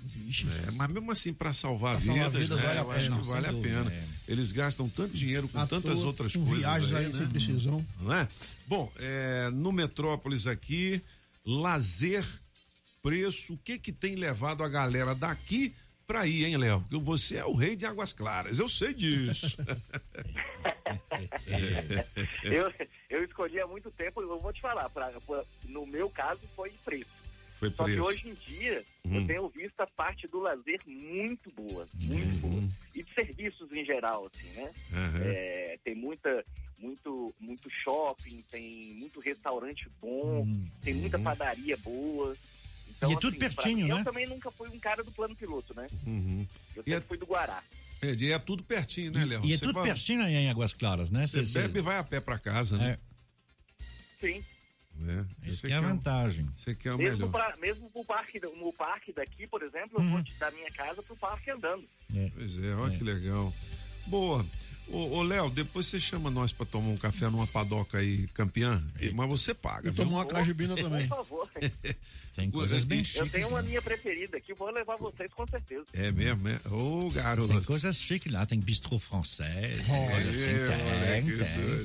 É, mas mesmo assim, para salvar salvar vidas, vidas, né, vale a eu acho que vale a pena. é. Eles gastam tanto dinheiro com À tantas toa, outras com coisas. viagens aí né? sem precisão. Não é? Bom, é, no Metrópolis aqui, lazer, preço, o que que tem levado a galera daqui pra ir, hein, Léo? Porque você é o rei de Águas Claras, eu sei disso. <laughs> eu, eu escolhi há muito tempo, eu vou te falar, pra, pra- no meu caso foi preço. Foi Só que preço. hoje em dia Hum. eu tenho visto a parte do lazer muito boa, muito boa. E de serviços em geral, assim, né? Aham. É, tem muita, muito, muito shopping, tem muito restaurante bom, tem muita padaria boa. Então, E é tudo pra pertinho, mim, né? Eu também nunca fui um cara do plano piloto, né? Uhum. Eu E é- sempre fui do Guará. É, e é tudo pertinho, né, Léo? E é Você tudo vai- pertinho aí em Águas Claras, né? Você Cê- bebe e vai a pé pra casa, né? Sim. É, que é a vantagem. Você quer o Mesmo, melhor. pra, mesmo pro parque, no parque daqui, por exemplo, Uhum. eu vou te dar minha casa pro parque andando. Pois é, olha que legal. Boa. Ô, ô, Léo, depois você chama nós pra tomar um café numa padoca aí, campeã, mas você paga. E viu? tomar uma cajubina também. Por favor. <laughs> Tem coisas bem Eu chiques, tenho uma né? minha preferida aqui, vou levar vocês com certeza. É mesmo, é? Ô, garoto. Tem coisas chiques lá, tem bistrô francês, tem Oh, coisa assim, é, tem,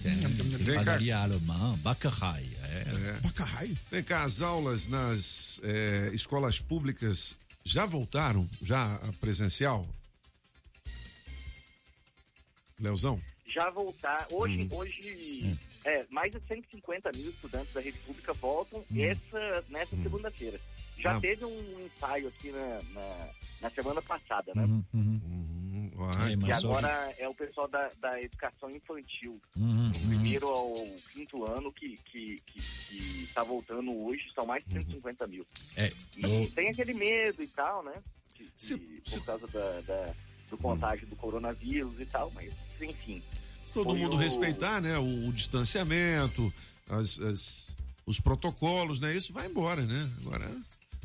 tem, tem. Cá. Padaria alemã, Baccarai, é. Baccarai? Vem cá, as aulas nas eh, escolas públicas já voltaram? Já a presencial? Leozão? Já voltar. Hoje, Hum. hoje é, mais de 150 mil estudantes da rede pública voltam essa, nessa segunda-feira. Já Hum. Ah. teve um ensaio aqui na, na, na semana passada, né? Uhum, uhum. Uhum, É, E mas agora hoje- é o pessoal da, da educação infantil, Uhum, do uhum. primeiro ao quinto ano, que, que, que, que tá voltando hoje, são mais de 150 mil. É, E eu- tem aquele medo e tal, né? De- de- por causa da, da- do contágio do coronavírus e tal, mas enfim. Se todo mundo o- respeitar, né? O, o distanciamento, as- as- os protocolos, né? Isso vai embora, né? Agora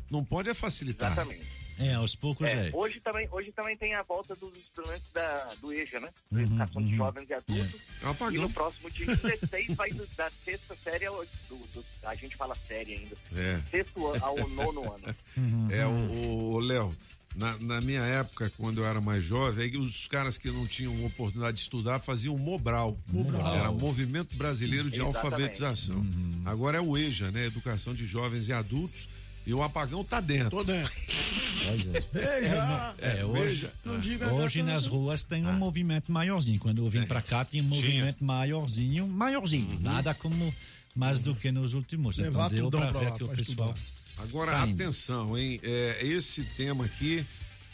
não pode é facilitar. Exatamente. É, aos poucos É, é. hoje, também, hoje também tem a volta dos estudantes da, do EJA, né? Da Uhum, Educação de uhum. Jovens e Adultos. É apagão. E no próximo dia 16 vai do- da sexta série ao. Do, do- a gente fala série ainda. É. Sexto ao nono ano. <laughs> É, o, o- o Léo, na, na minha época, quando eu era mais jovem, aí os caras que não tinham oportunidade de estudar faziam o Mobral. Mobral. Era Movimento Brasileiro de Exatamente. Alfabetização. Agora é o EJA, né? Educação de Jovens e Adultos. E o apagão tá dentro. Tô dentro. <laughs> É, é, hoje, veja. Não diga hoje nas não. ruas tem um movimento maiorzinho. Quando eu vim pra cá, tinha um Tinha. movimento maiorzinho, maiorzinho. Nada como mais do que nos últimos. Então Levar deu tudão pra pra ver lá, que o pessoal. estudar. Agora, Tá atenção, hein? É, esse tema aqui,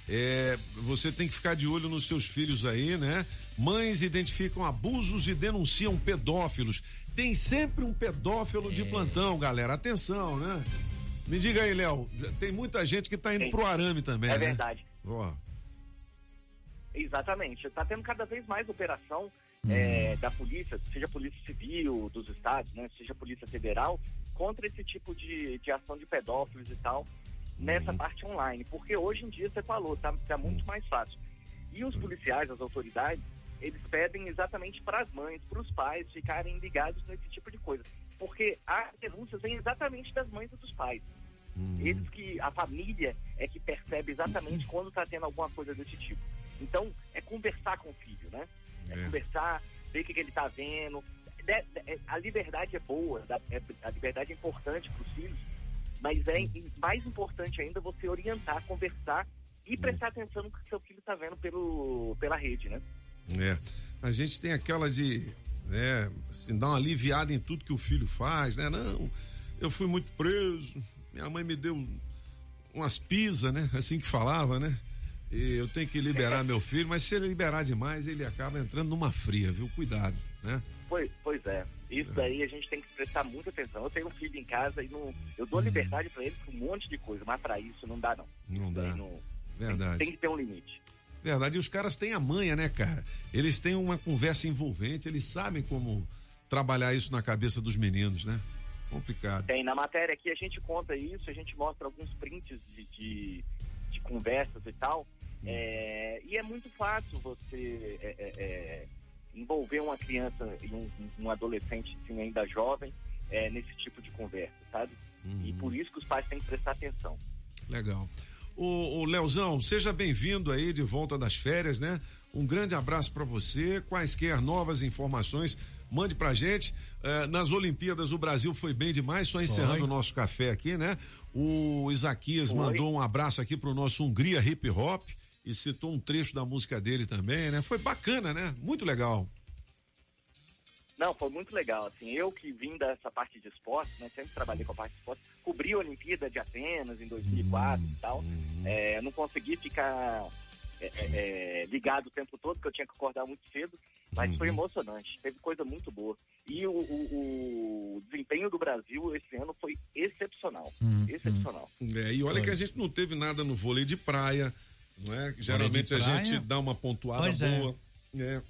é, você tem que ficar de olho nos seus filhos aí, né? Mães identificam abusos e denunciam pedófilos. Tem sempre um pedófilo É. de plantão, galera. Atenção, né? Me diga aí, Léo. Tem muita gente que tá indo Sim. pro arame também, É né? verdade. Ó, Exatamente. Está tendo cada vez mais operação Hum. é, da polícia, seja polícia civil dos estados, né, seja polícia federal, contra esse tipo de, de ação de pedófilos e tal, nessa Uhum. parte online. Porque hoje em dia, você falou, tá, tá muito mais fácil. E os policiais, as autoridades, eles pedem exatamente para as mães, para os pais ficarem ligados nesse tipo de coisa. Porque as denúncias vêm exatamente das mães e dos pais. Eles que, a família é que percebe exatamente quando está tendo alguma coisa desse tipo. Então, é conversar com o filho, né? é conversar, ver o que, que ele tá vendo. De- a liberdade é boa, é- a liberdade é importante para os filhos, mas é mais importante ainda você orientar, conversar e prestar atenção no que seu filho está vendo pelo, pela rede, né? É. A gente tem aquela de, né, assim, dar uma aliviada em tudo que o filho faz, né? Não, eu fui muito preso, minha mãe me deu umas pisas, né? Assim que falava, né? E eu tenho que liberar <laughs> meu filho, mas se ele liberar demais, ele acaba entrando numa fria, viu? Cuidado, né? Pois, pois é. Isso daí a gente tem que prestar muita atenção. Eu tenho um filho em casa e não, eu dou liberdade para ele para um monte de coisa, mas para isso não dá não. Não Isso dá. não- Verdade. Tem que ter um limite. Verdade. E os caras têm a manha, né, cara? Eles têm uma conversa envolvente, eles sabem como trabalhar isso na cabeça dos meninos, né? Complicado. Tem, na matéria aqui a gente conta isso, a gente mostra alguns prints de, de, de conversas e tal. É, e é muito fácil você é, é, é, envolver uma criança e um, um adolescente assim, ainda jovem é, nesse tipo de conversa, sabe? E por isso que os pais têm que prestar atenção. Legal. O, o Leozão, seja bem-vindo aí de volta das férias, né? Um grande abraço para você. Quaisquer novas informações, mande pra gente. Eh, nas Olimpíadas o Brasil foi bem demais, só encerrando o nosso café aqui, né? O Isaquias Foi. mandou um abraço aqui pro nosso Hungria Hip Hop e citou um trecho da música dele também, né? Foi bacana, né? Muito legal. Não, foi muito legal, assim, eu que vim dessa parte de esporte, né, sempre trabalhei com a parte de esporte, cobri a Olimpíada de Atenas em 2004 e tal, é, não consegui ficar é, é, é, ligado o tempo todo, porque eu tinha que acordar muito cedo, mas foi emocionante, teve coisa muito boa. E o, o- o desempenho do Brasil esse ano foi excepcional, excepcional. É, e olha que a gente não teve nada no vôlei de praia, não é? Geralmente a gente dá uma pontuada Pois é. boa. É.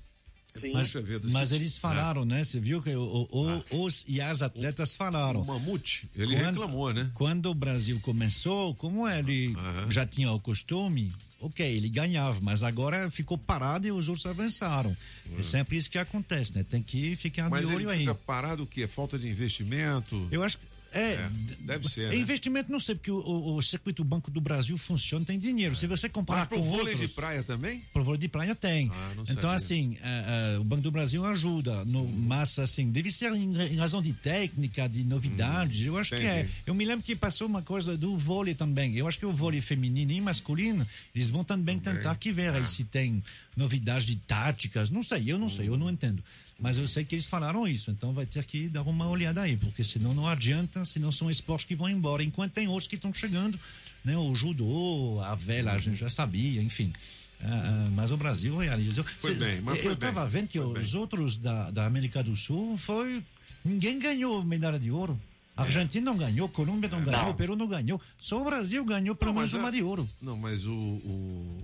Mas, vida, mas se- eles falaram, né? Você viu que o- o- os e as atletas falaram. O Mamute, ele reclamou, né? Quando o Brasil começou, como ele já tinha o costume, ok, ele ganhava, mas agora ficou parado e os outros avançaram. É sempre isso que acontece, né? Tem que ficar Mas de ele olho aí. fica parado o quê? Falta de investimento? Eu acho que. É, deve ser. É né? investimento, não sei, porque o, o, o circuito Banco do Brasil funciona, tem dinheiro. Se você comparar Mas pro com vôlei outros, de praia também? Pro vôlei de praia tem. não então, sabia. assim, eh, eh, o Banco do Brasil ajuda. No, Mas, assim, deve ser em, razão de técnica, de novidades. eu acho que é. entendi. Eu me lembro que passou uma coisa do vôlei também. Eu acho que o vôlei feminino e masculino, eles vão também tentar que ver aí se tem novidades de táticas. Não sei, eu não sei, eu não entendo. Mas eu sei que eles falaram isso, então vai ter que dar uma olhada aí, porque senão não adianta, senão são esportes que vão embora. Enquanto tem outros que estão chegando, né? O judô, a vela, a gente já sabia, enfim. Ah, ah, mas o Brasil realizou. Foi bem, mas eu foi estava bem, vendo que os outros da, da América do Sul foi. Ninguém ganhou medalha de ouro. A Argentina não ganhou, Colômbia não ganhou, Não. Peru não ganhou. Só o Brasil ganhou pelo menos uma de ouro. Não, mas o, o-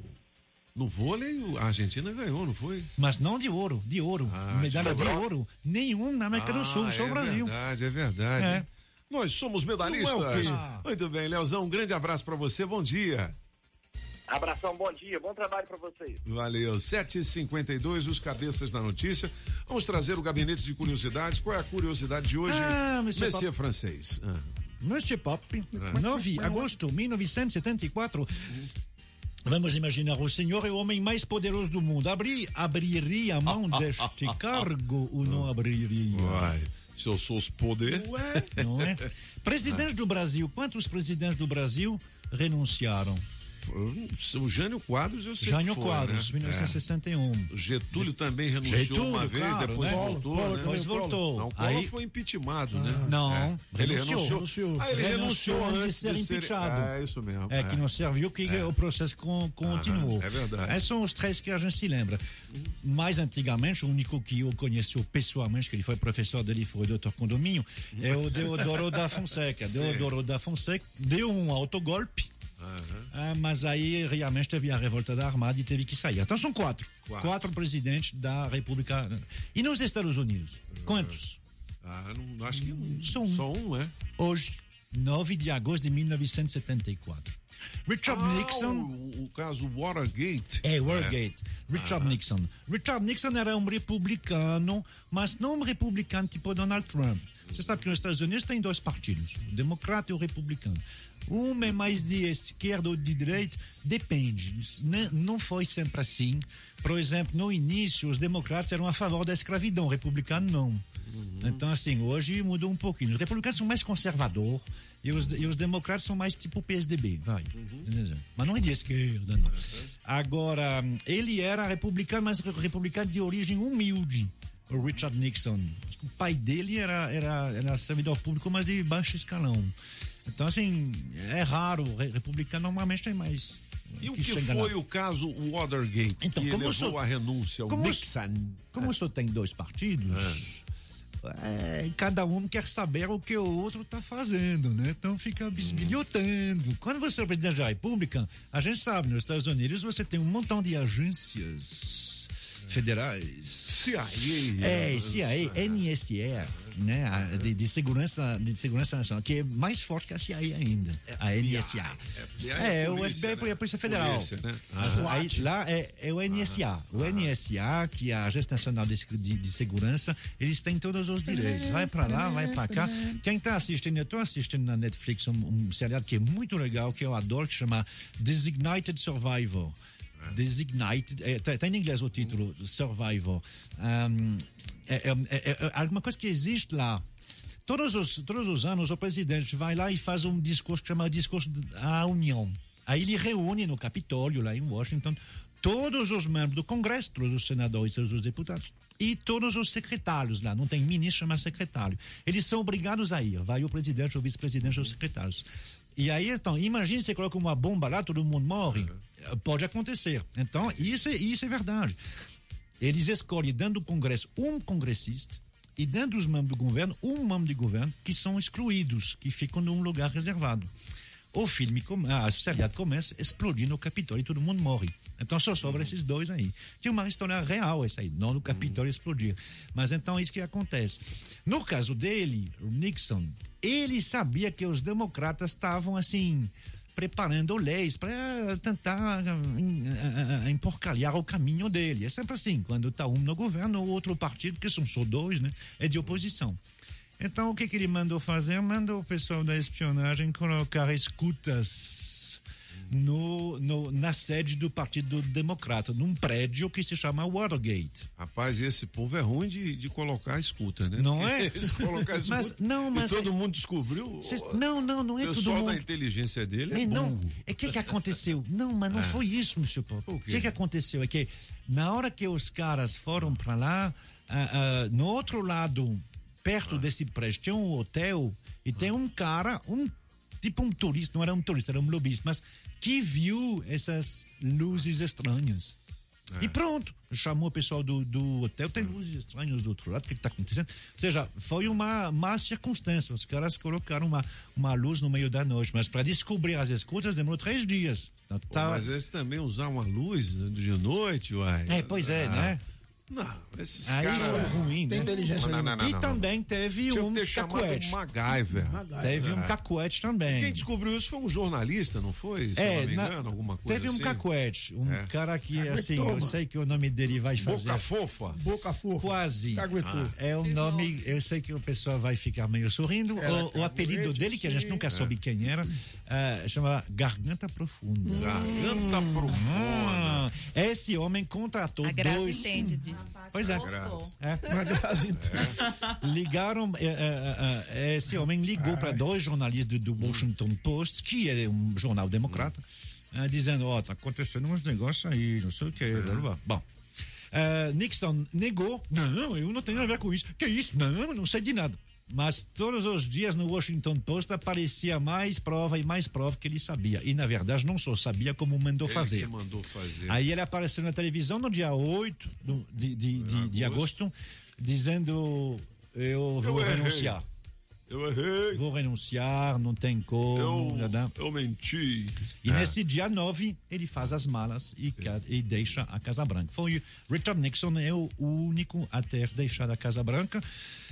No vôlei, o- a Argentina ganhou, não foi? Mas não de ouro, de ouro. medalha de tirou. ouro. Nenhum na América do Sul, Ah, só o é Brasil. verdade, é verdade. É. Nós somos medalhistas. É o quê? Muito bem, Leozão, um grande abraço pra você, bom dia. Abração, bom dia, bom trabalho para vocês. Valeu. 7h52, os cabeças da notícia. Vamos trazer o gabinete de curiosidades. Qual é a curiosidade de hoje? Ah, Monsieur Messias Pop. francês. Ah. Monsieur Pop, 9 de agosto de 1974. Vamos imaginar, o senhor é o homem mais poderoso do mundo. Abri, abriria a mão <laughs> deste cargo ou não abriria? Uai, se eu sou os poder. Não é? <laughs> Presidentes do Brasil, quantos presidentes do Brasil renunciaram? O Jânio Quadros, eu sei Jânio foi, Quadros, né? 1961. É. Getúlio também renunciou Getúlio, uma vez, claro, depois né? voltou, Collor, né? Depois voltou. Não, Collor Aí- foi impeachmentado, né? Não, É. Ele renunciou. renunciou. Ah, ele renunciou, antes de ser de ser... impeachado. É, isso mesmo. É, que não serviu, que o processo con- continuou. é verdade. Esses são os três que a gente se lembra. Mais antigamente, o único que eu conheci pessoalmente, que ele foi professor dele, foi o doutor Condomínio, é o Deodoro da Fonseca. <laughs> Deodoro da Fonseca deu um autogolpe, ah, mas aí realmente teve a revolta da Armada e teve que sair. Então são quatro. Quatro. Quatro, presidentes da República. E nos Estados Unidos? Quantos? Ah, não, acho que um, Só um. só um, é? Hoje, 9 de agosto de 1974. Richard Ah, Nixon. O, o caso Watergate. É, Watergate. Richard Ah. Nixon. Richard Nixon era um republicano, mas não um republicano tipo Donald Trump. Você sabe que nos Estados Unidos tem dois partidos, o democrata e o republicano. Um é mais de esquerda ou de direita, depende. Não, não foi sempre assim. Por exemplo, no início, os democratas eram a favor da escravidão, republicano não. Então, assim, hoje mudou um pouquinho. Os republicanos são mais conservadores e os, e os democratas são mais tipo PSDB, vai. Mas não é de esquerda, não. Agora, ele era republicano, mas republicano de origem humilde, o Richard Nixon. O pai dele era, era, era servidor público, mas de baixo escalão. Então, assim, é raro. Re- Republicano normalmente tem mais. E o que chega foi lá. o caso Watergate, Então, que como levou à renúncia, o como Nixon? Como o senhor tem dois partidos, é, cada um quer saber o que o outro está fazendo, né? Então fica bisbilhotando. Quando você é presidente da República, a gente sabe, nos Estados Unidos você tem um montão de agências federais. CIA. É, CIA, NSA, né? A- De, de segurança, de segurança nacional, que é mais forte que a CIA ainda. A NSA. FBI É, o polícia, FBI é né? a Polícia Federal. Polícia, né? Aí, lá é, é o NSA. O NSA, que é a Agência Nacional de, de, de Segurança, eles têm todos os direitos. Vai pra lá, vai pra cá. Quem tá assistindo, eu tô assistindo na Netflix um, um seriado que é muito legal, que eu adoro, que chama Designated Survivor. Designated, é, tá, tá em inglês o título, Survivor. Um, é, é, é, é alguma coisa que existe lá. Todos os, todos os anos o presidente vai lá e faz um discurso que chama Discurso à União. Aí ele reúne no Capitólio, lá em Washington, todos os membros do Congresso, todos os senadores, todos os deputados e todos os secretários lá. Não tem ministro, mas secretário. Eles são obrigados a ir. Vai o presidente, o vice-presidente, os secretários. E aí, então, imagine você coloca uma bomba lá, todo mundo morre. Pode acontecer. Então, isso, é- isso é verdade. Eles escolhem dentro do Congresso um congressista e dentro dos membros do governo, um membro de governo que são excluídos, que ficam num lugar reservado. O filme, come- ah, seriado começa explodindo o Capitólio e todo mundo morre. Então só sobra esses dois aí. É uma história real essa aí, não no Capitólio explodir. Mas então é isso que acontece. No caso dele, o Nixon, ele sabia que os democratas estavam assim preparando leis para tentar a- a- emporcalhar o caminho dele. É sempre assim, quando está um no governo, o outro partido, que são só dois, né, é de oposição. Então, o que, que ele mandou fazer? Mandou o pessoal da espionagem colocar escutas no, no- na sede do Partido Democrata, num prédio que se chama Watergate. Rapaz, esse povo é ruim de, de colocar escuta, né? Não é? <laughs> Eles colocar escuta. Mas- não, mas todo é- mundo descobriu. Cês- não, não, não é o todo pessoal da mundo. inteligência dele é, É, não, burro. é que que aconteceu? <laughs> Não, mas não É. foi isso, Mr. Pop. O que que aconteceu é que na hora que os caras foram para lá, ah, ah, no outro lado, perto Ah. desse prédio, tinha um hotel e tem um cara, um tipo um turista, não era um turista, era um lobista, mas que viu essas luzes estranhas. É. E pronto, chamou o pessoal do, do hotel, tem luzes estranhas do outro lado, o que está acontecendo? Ou seja, foi uma má circunstância. Os caras colocaram uma, uma luz no meio da noite, mas para descobrir as escutas demorou três dias. Então, Pô, tá- Mas também usaram a luz né, de noite, uai. É, pois é, Ah, né? Não, esses Aí caras. foi ruim, né? Não, não, não, e não, também teve Tinha um ter cacuete. MacGyver. Teve um É. cacuete também. Quem descobriu isso foi um jornalista, não foi? Se eu não me na- engano, alguma coisa teve um assim. cacuete, um É. cara que, assim, eu Caguetoma. sei que o nome dele vai fazer. Boca fofa. Boca fofa. Quase. Caguetou. Ah, É um nome, eu sei que o pessoal vai ficar meio sorrindo. O, o apelido dele, que a gente nunca soube quem era, ah, chama Garganta Profunda. Garganta Profunda. Ah, esse homem contratou A dois. entende disso. Pois é. É. <laughs> A Grazi Ligaram, eh, eh, eh, esse homem ligou para dois jornalistas do, do Washington Post, que é um jornal democrata, dizendo: Ó, tá acontecendo uns negócios aí, não sei o que. blá, blá, blá. Bom. Nixon negou, não, eu não tenho nada a ver com isso. Que isso? Não, não sei de nada. Mas todos os dias no Washington Post aparecia mais prova e mais prova que ele sabia. E na verdade não só sabia como mandou Ele fazer. mandou fazer. Aí ele apareceu na televisão no dia 8 do- de, de, de, de agosto, dizendo: Eu vou Eu renunciar. Eu errei. Vou renunciar, não tem como. Eu, né? eu menti. E É. nesse dia 9, ele faz as malas e, e deixa a Casa Branca. Foi Richard Nixon é o único a ter deixado a Casa Branca.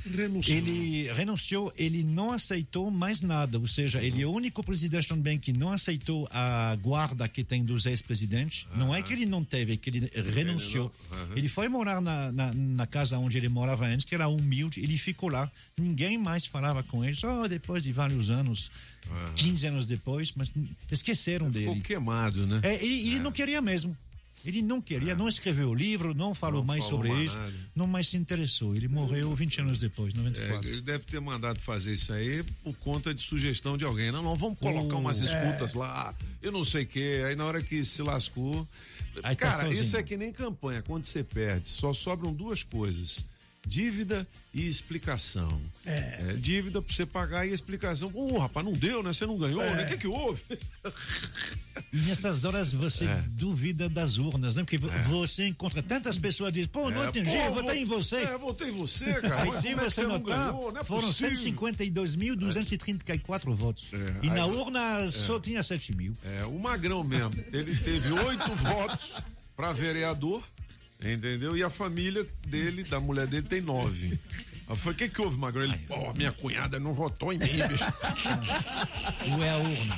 Renunciou. Ele renunciou, ele não aceitou mais nada. Ou seja, ele é o único presidente também que não aceitou a guarda que tem dos ex-presidentes. Não é que ele não teve, é que ele renunciou. Ele foi morar na, na, na casa onde ele morava antes, que era humilde. Ele ficou lá. Ninguém mais falava com ele. Só depois de vários anos, 15 anos depois, mas esqueceram dele. Ficou queimado, né? É, ele, ele não queria mesmo. Ele não queria, não escreveu o livro, não falou mais falou sobre mais isso, nada. não mais se interessou. Ele morreu 20 anos depois, É, 94. ele deve ter mandado fazer isso aí por conta de sugestão de alguém. Não, não, vamos colocar Oh, umas é. escutas lá, eu não sei o quê. Aí na hora que se lascou. Aí tá cara, sozinho. isso é que nem campanha. Quando você perde, só sobram duas coisas: dívida e explicação. É. dívida pra você pagar e explicação. Ô, rapaz, não deu, né? Você não ganhou, É. né? O que, que houve? Nessas horas você É. duvida das urnas, né? Porque vo- você encontra tantas pessoas que dizem, pô, não É, entendi, pô, eu votei em você. É, votei em você, cara. Aí se é você não notar, ganhou? Não é foram possível. 152.234 votos. E na urna só É. tinha 7 mil. É, o Magrão mesmo. Ele teve oito <laughs> votos para vereador, entendeu? E a família dele, da mulher dele, tem nove. Foi, o que que houve, Magrão? Ele, pô, minha cunhada não votou em mim, bicho. <laughs> Ou é a urna?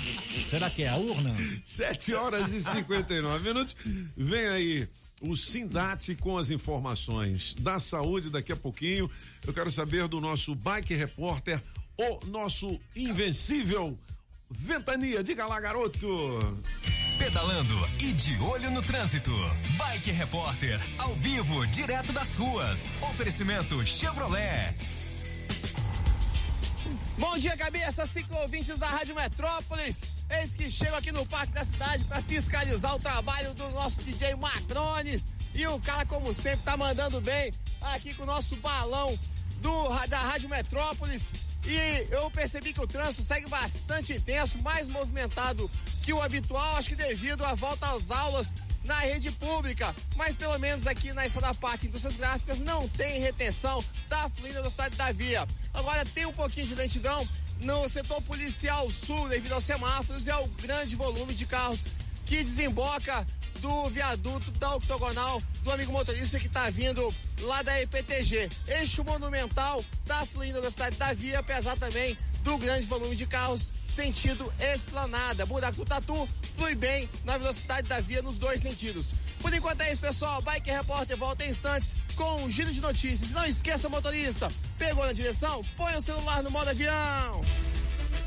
Será que é a urna? 7 horas e 59 minutos. Vem aí o Sindate com as informações da saúde daqui a pouquinho. Eu quero saber do nosso bike repórter, o nosso invencível Ventania. Diga lá, garoto. Pedalando e de olho no trânsito. Bike Repórter, ao vivo, direto das ruas. Oferecimento Chevrolet. Bom dia, cabeça, cinco ouvintes da Rádio Metrópolis. Eis que chego aqui no Parque da Cidade para fiscalizar o trabalho do nosso DJ Macrones. E o cara, como sempre, tá mandando bem aqui com o nosso balão do, da Rádio Metrópolis. E eu percebi que o trânsito segue bastante intenso, mais movimentado que o habitual, acho que devido à volta às aulas na rede pública. Mas pelo menos aqui na Estrada Parque Indústrias Gráficas não tem retenção, tá fluindo a velocidade da via. Agora tem um pouquinho de lentidão no setor policial sul devido aos semáforos e ao grande volume de carros que desemboca do viaduto da octogonal do amigo motorista que tá vindo lá da EPTG. Eixo monumental tá fluindo a velocidade da via, apesar também do grande volume de carros sentido esplanada. Buraco do Tatu flui bem na velocidade da via nos dois sentidos. Por enquanto é isso, pessoal. Bike Repórter volta em instantes com um giro de notícias. Não esqueça, motorista, pegou na direção? Põe o celular no modo avião.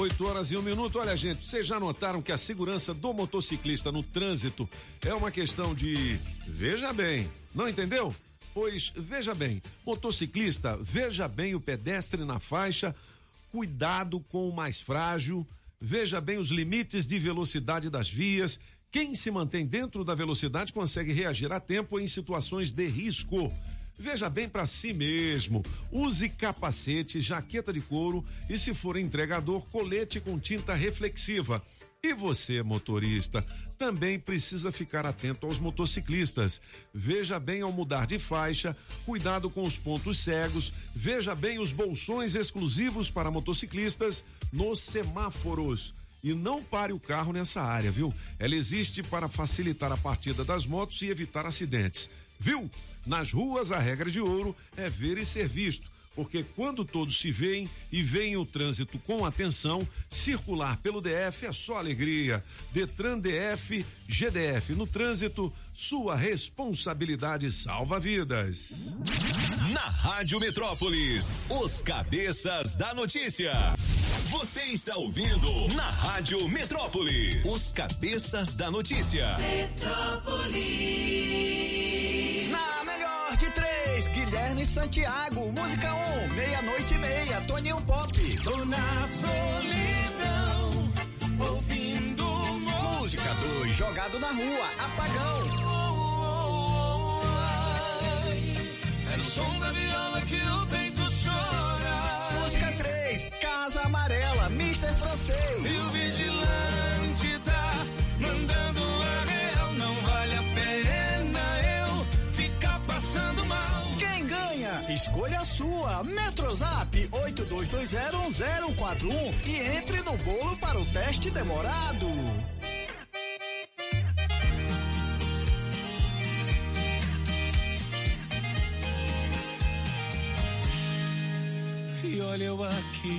8 horas e um minuto. Olha, gente, vocês já notaram que a segurança do motociclista no trânsito é uma questão de. Veja bem, não entendeu? Pois veja bem, motociclista, veja bem o pedestre na faixa, cuidado com o mais frágil, veja bem os limites de velocidade das vias. Quem se mantém dentro da velocidade consegue reagir a tempo em situações de risco. Veja bem para si mesmo. Use capacete, jaqueta de couro e, se for entregador, colete com tinta reflexiva. E você, motorista, também precisa ficar atento aos motociclistas. Veja bem ao mudar de faixa, cuidado com os pontos cegos, veja bem os bolsões exclusivos para motociclistas nos semáforos. E não pare o carro nessa área, viu? Ela existe para facilitar a partida das motos e evitar acidentes. Viu? Nas ruas, a regra de ouro é ver e ser visto. Porque quando todos se veem e veem o trânsito com atenção, circular pelo DF é só alegria. Detran DF, GDF no trânsito, sua responsabilidade salva vidas. Na Rádio Metrópolis, os cabeças da notícia. Você está ouvindo na Rádio Metrópolis, os cabeças da notícia. Na 2, Guilherme Santiago. Música 1, um, meia-noite e meia, Toninho Pop. Tô na solidão, ouvindo Música 2, Jogado na Rua, Apagão. Oh, oh, oh, oh. É o som da viola que o vento chora. Música 3, Casa Amarela, Mr. Francês. E o vigilante da Escolha a sua. Metrozap 82201041 e entre no bolo para o teste demorado.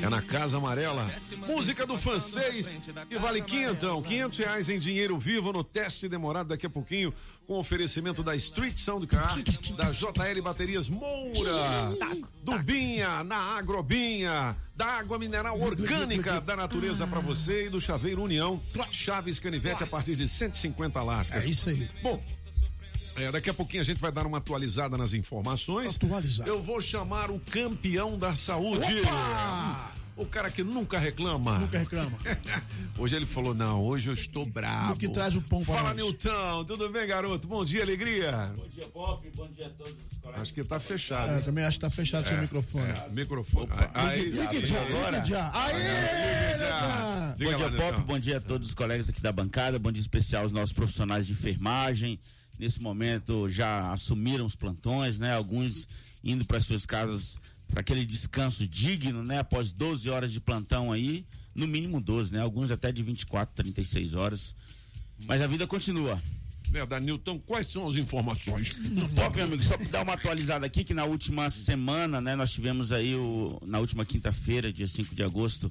É na Casa Amarela. Música do francês. E vale quinhentão. Quinhentos reais em dinheiro vivo no teste demorado daqui a pouquinho. Com oferecimento da Street Sound Car, da JL Baterias Moura, do Binha, na Agrobinha, da água mineral orgânica da natureza pra você e do Chaveiro União. Chaves Canivete a partir de 150 lascas. É isso aí. Bom, é, daqui a pouquinho a gente vai dar uma atualizada nas informações. Atualizada. Eu vou chamar o campeão da saúde. O cara que nunca reclama. Nunca reclama. <laughs> hoje ele falou: não, hoje eu estou bravo. O que traz o pão pra Fala, nós. Nilton. Tudo bem, garoto? Bom dia, alegria. Bom dia, Pop. Bom dia a todos os colegas. Acho que tá fechado. É, hein? também acho que tá fechado seu É, microfone. é, microfone. Aí, Ligue já, agora? já. Aê. Diga bom dia, Pop. Bom dia a todos os colegas aqui da bancada. Bom dia especial aos nossos profissionais de enfermagem. Nesse momento já assumiram os plantões, né? Alguns indo para suas casas para aquele descanso digno, né? Após 12 horas de plantão aí, no mínimo 12, né? Alguns até de 24, 36 horas. Mas a vida continua. Verdade, Nilton, quais são as informações? Pop, meu amigo, só para dar uma atualizada aqui, que na última semana, né, nós tivemos aí, o, na última quinta-feira, dia 5 de agosto,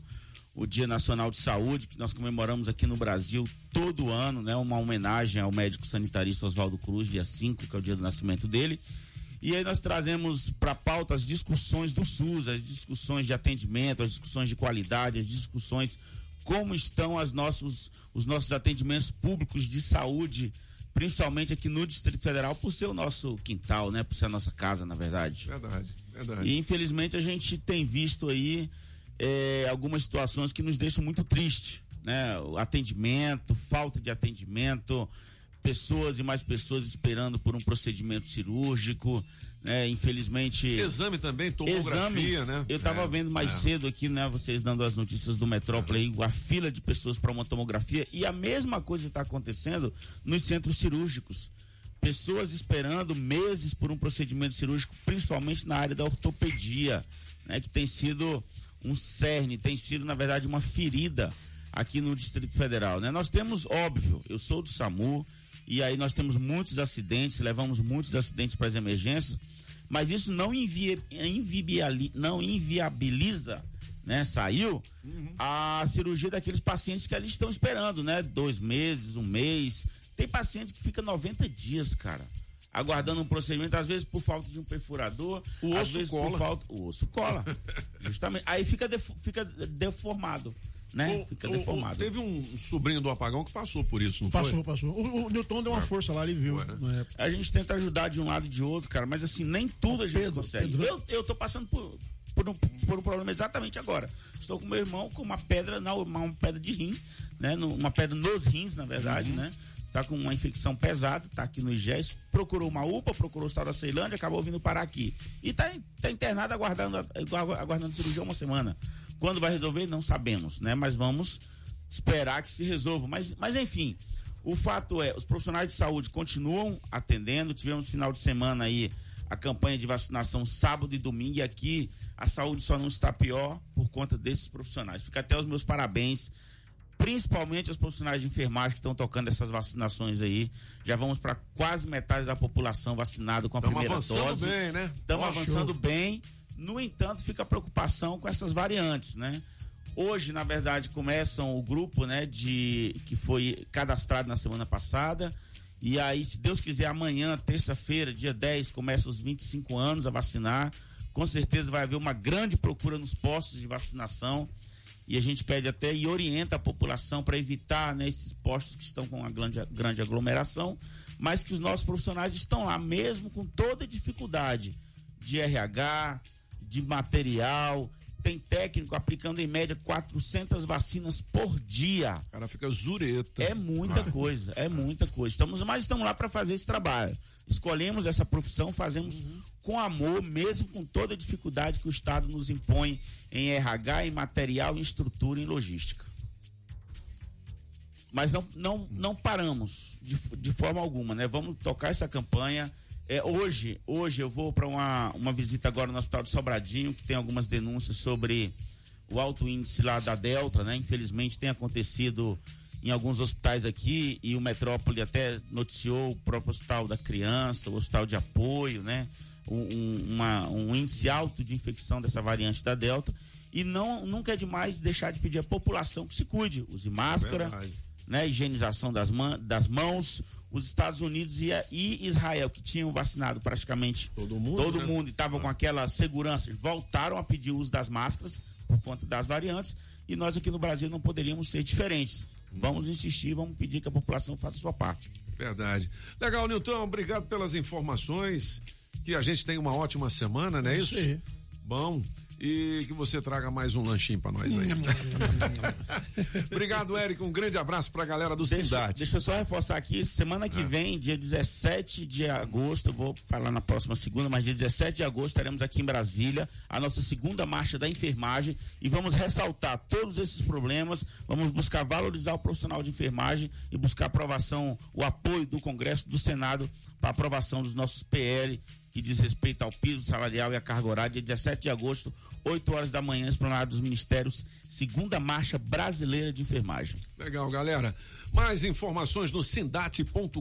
o Dia Nacional de Saúde, que nós comemoramos aqui no Brasil todo ano, né, uma homenagem ao médico sanitarista Oswaldo Cruz, dia 5, que é o dia do nascimento dele. E aí nós trazemos para pauta as discussões do SUS, as discussões de atendimento, as discussões de qualidade, as discussões como estão as nossos, os nossos atendimentos públicos de saúde, principalmente aqui no Distrito Federal, por ser o nosso quintal, né? Por ser a nossa casa, na verdade. Verdade, verdade. E infelizmente a gente tem visto aí eh, algumas situações que nos deixam muito triste, né? O atendimento, falta de atendimento, pessoas e mais pessoas esperando por um procedimento cirúrgico, né? Infelizmente. Exame também, tomografia, Exames, né? Eu estava É, vendo mais é. cedo aqui, né? Vocês dando as notícias do Metrópole aí, a fila de pessoas para uma tomografia e a mesma coisa está acontecendo nos centros cirúrgicos. Pessoas esperando meses por um procedimento cirúrgico, principalmente na área da ortopedia, né? Que tem sido um cerne, tem sido, na verdade, uma ferida aqui no Distrito Federal, né? Nós temos, óbvio, eu sou do SAMU, e aí nós temos muitos acidentes, levamos muitos acidentes para as emergências, mas isso não, invibiali- não inviabiliza, né? Saiu a cirurgia daqueles pacientes que ali estão esperando, né? Dois meses, um mês. Tem pacientes que ficam 90 dias, cara. Aguardando um procedimento, às vezes por falta de um perfurador, O às osso vezes cola. por falta. O osso cola. <laughs> Justamente. Aí fica, defo- fica deformado, né? O- fica o- deformado. o- teve um sobrinho do apagão que passou por isso, não Passou, foi? passou. O, o Newton deu uma força lá, ele viu. na época. A gente tenta ajudar de um lado e de outro, cara, mas assim, nem tudo a gente Pedro, consegue. Pedro. Eu, eu tô passando por, por, um, por um problema exatamente agora. Estou com meu irmão com uma pedra, na, uma, uma pedra de rim, né? no- Uma pedra nos rins, na verdade, né? Tá com uma infecção pesada, tá aqui no IGES, procurou uma UPA, procurou o estado da Ceilândia, acabou vindo parar aqui. E tá, tá internado aguardando, agu- aguardando cirurgia uma semana. Quando vai resolver, não sabemos, né? Mas vamos esperar que se resolva. Mas, mas enfim, o fato é, os profissionais de saúde continuam atendendo. Tivemos final de semana aí a campanha de vacinação sábado e domingo. E aqui a saúde só não está pior por conta desses profissionais. Fica até os meus parabéns. Principalmente os profissionais de enfermagem que estão tocando essas vacinações aí. Já vamos para quase metade da população vacinada com a Tamo primeira avançando dose. bem, né? Estamos avançando show. bem. No entanto, fica a preocupação com essas variantes, né? Hoje, na verdade, começam o grupo, né, de que foi cadastrado na semana passada. E aí, se Deus quiser, amanhã, terça-feira, dia 10, começa os 25 anos a vacinar. Com certeza vai haver uma grande procura nos postos de vacinação. E a gente pede até e orienta a população para evitar né, esses postos que estão com uma grande, grande aglomeração, mas que os nossos profissionais estão lá, mesmo com toda dificuldade de RH, de material. Tem técnico aplicando em média 400 vacinas por dia. O cara fica zureta. É muita <laughs> coisa, é muita coisa. Estamos, mas estamos lá para fazer esse trabalho. Escolhemos essa profissão, fazemos com amor, mesmo com toda a dificuldade que o Estado nos impõe em RH, em material, em estrutura e em logística. mas não, não, não paramos de, de forma alguma, né? Vamos tocar essa campanha. É, hoje, hoje eu vou para uma, uma visita agora no Hospital de Sobradinho, que tem algumas denúncias sobre o alto índice lá da Delta, né? Infelizmente tem acontecido em alguns hospitais aqui e o Metrópole até noticiou o próprio Hospital da Criança, o Hospital de Apoio, né? Um, um, uma- um índice alto de infecção dessa variante da Delta. E não, nunca é demais deixar de pedir à população que se cuide, use máscara, Verdade. né, higienização das, man- das mãos. Os Estados Unidos e, e Israel, que tinham vacinado praticamente todo mundo, todo né? mundo e estavam com aquela segurança, voltaram a pedir o uso das máscaras por conta das variantes. E nós aqui no Brasil não poderíamos ser diferentes. Vamos insistir, vamos pedir que a população faça a sua parte. Verdade. Legal, Nilton, obrigado pelas informações. Que a gente tenha uma ótima semana, não é isso? Aí. Bom. E que você traga mais um lanchinho pra nós aí. <laughs> Obrigado, Érico. Um grande abraço pra galera do Deixa, Cidade. deixa eu só reforçar aqui, semana que vem, dia 17 de agosto, vou falar na próxima segunda, mas dia 17 de agosto estaremos aqui em Brasília, a nossa segunda marcha da enfermagem e vamos ressaltar todos esses problemas, vamos buscar valorizar o profissional de enfermagem e buscar aprovação, o apoio do Congresso, do Senado para aprovação dos nossos PL que diz respeito ao piso salarial e à carga horária, dia 17 de agosto, 8 horas da manhã, esplanada dos ministérios, segunda marcha brasileira de enfermagem. Legal, galera. Mais informações no sindate.com.br.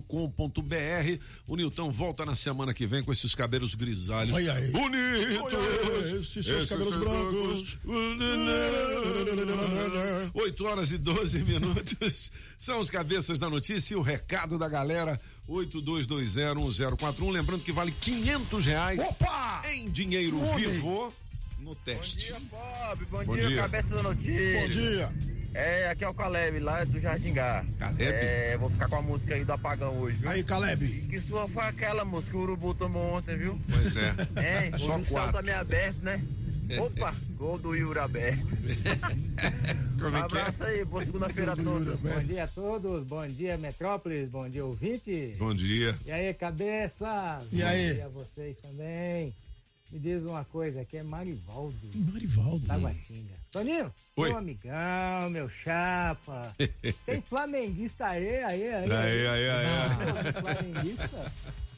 O Nilton volta na semana que vem com esses cabelos grisalhos. Olha aí. Bonitos! Esses seus cabelos brancos. 8 horas e 12 minutos. São os cabeças da notícia e o recado da galera. 82201041. Lembrando que vale 500 reais em dinheiro Homem. vivo no teste. Bob, bom, Bom dia, dia. cabeça da notícia. Bom dia. É, aqui é o Caleb, lá do Jardim Gá. Caleb? É, vou ficar com a música aí do Apagão hoje, viu? Aí, Caleb. Que sua foi aquela música que o Urubu tomou ontem, viu? Pois é. <laughs> É, Só o céu tá meio aberto, né? <laughs> Opa, gol do Yuri aberto. <laughs> Como um é é? abraço aí, boa segunda-feira a todos. Bom dia a todos, bom dia Metrópolis, bom dia ouvinte. Bom dia. E aí, cabeça? E aí? Bom dia a vocês também. Me diz uma coisa, aqui é Marivaldo. Marivaldo. Da Guatinga. Toninho, Oi. meu amigão, meu chapa. <laughs> Tem flamenguista aí, aí, aí. Aí, aí, aí. Flamenguista?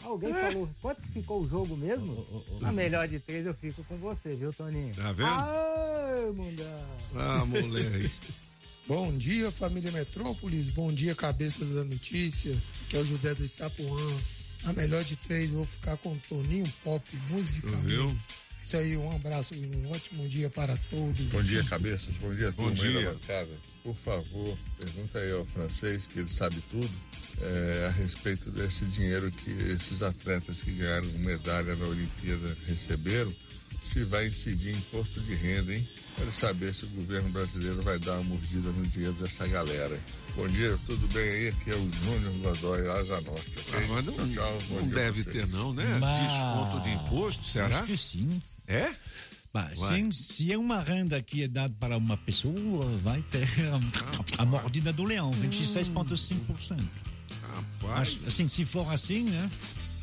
Alguém falou, quanto ficou o jogo mesmo? Na melhor de três eu fico com você, viu, Toninho? Tá vendo? Ai, mundão. Ah, moleque. <laughs> Bom dia, família Metrópolis. Bom dia, cabeças da notícia. Que é o José do Itapuã. A melhor de três, vou ficar com Toninho Pop, música. Viu? Isso aí, um abraço e um ótimo dia para todos. Bom dia, cabeças. Bom dia, Bom dia. Por favor, pergunta aí ao francês, que ele sabe tudo, é, a respeito desse dinheiro que esses atletas que ganharam medalha na Olimpíada receberam, se vai incidir em imposto de renda, hein? Quero saber se o governo brasileiro vai dar uma mordida no dinheiro dessa galera. Bom dia, tudo bem aí? Aqui é o Júnior Godoy, Asa Norte. ok? Ah, mas não, Tchau, tchau. Não deve ter, não, né? Mas- Desconto de imposto, será? Acho que sim. É? Mas, sim, se é uma renda que é dada para uma pessoa, vai ter a, <laughs> a mordida do leão, 26,5%. Rapaz. Acho- Assim, se for assim, né?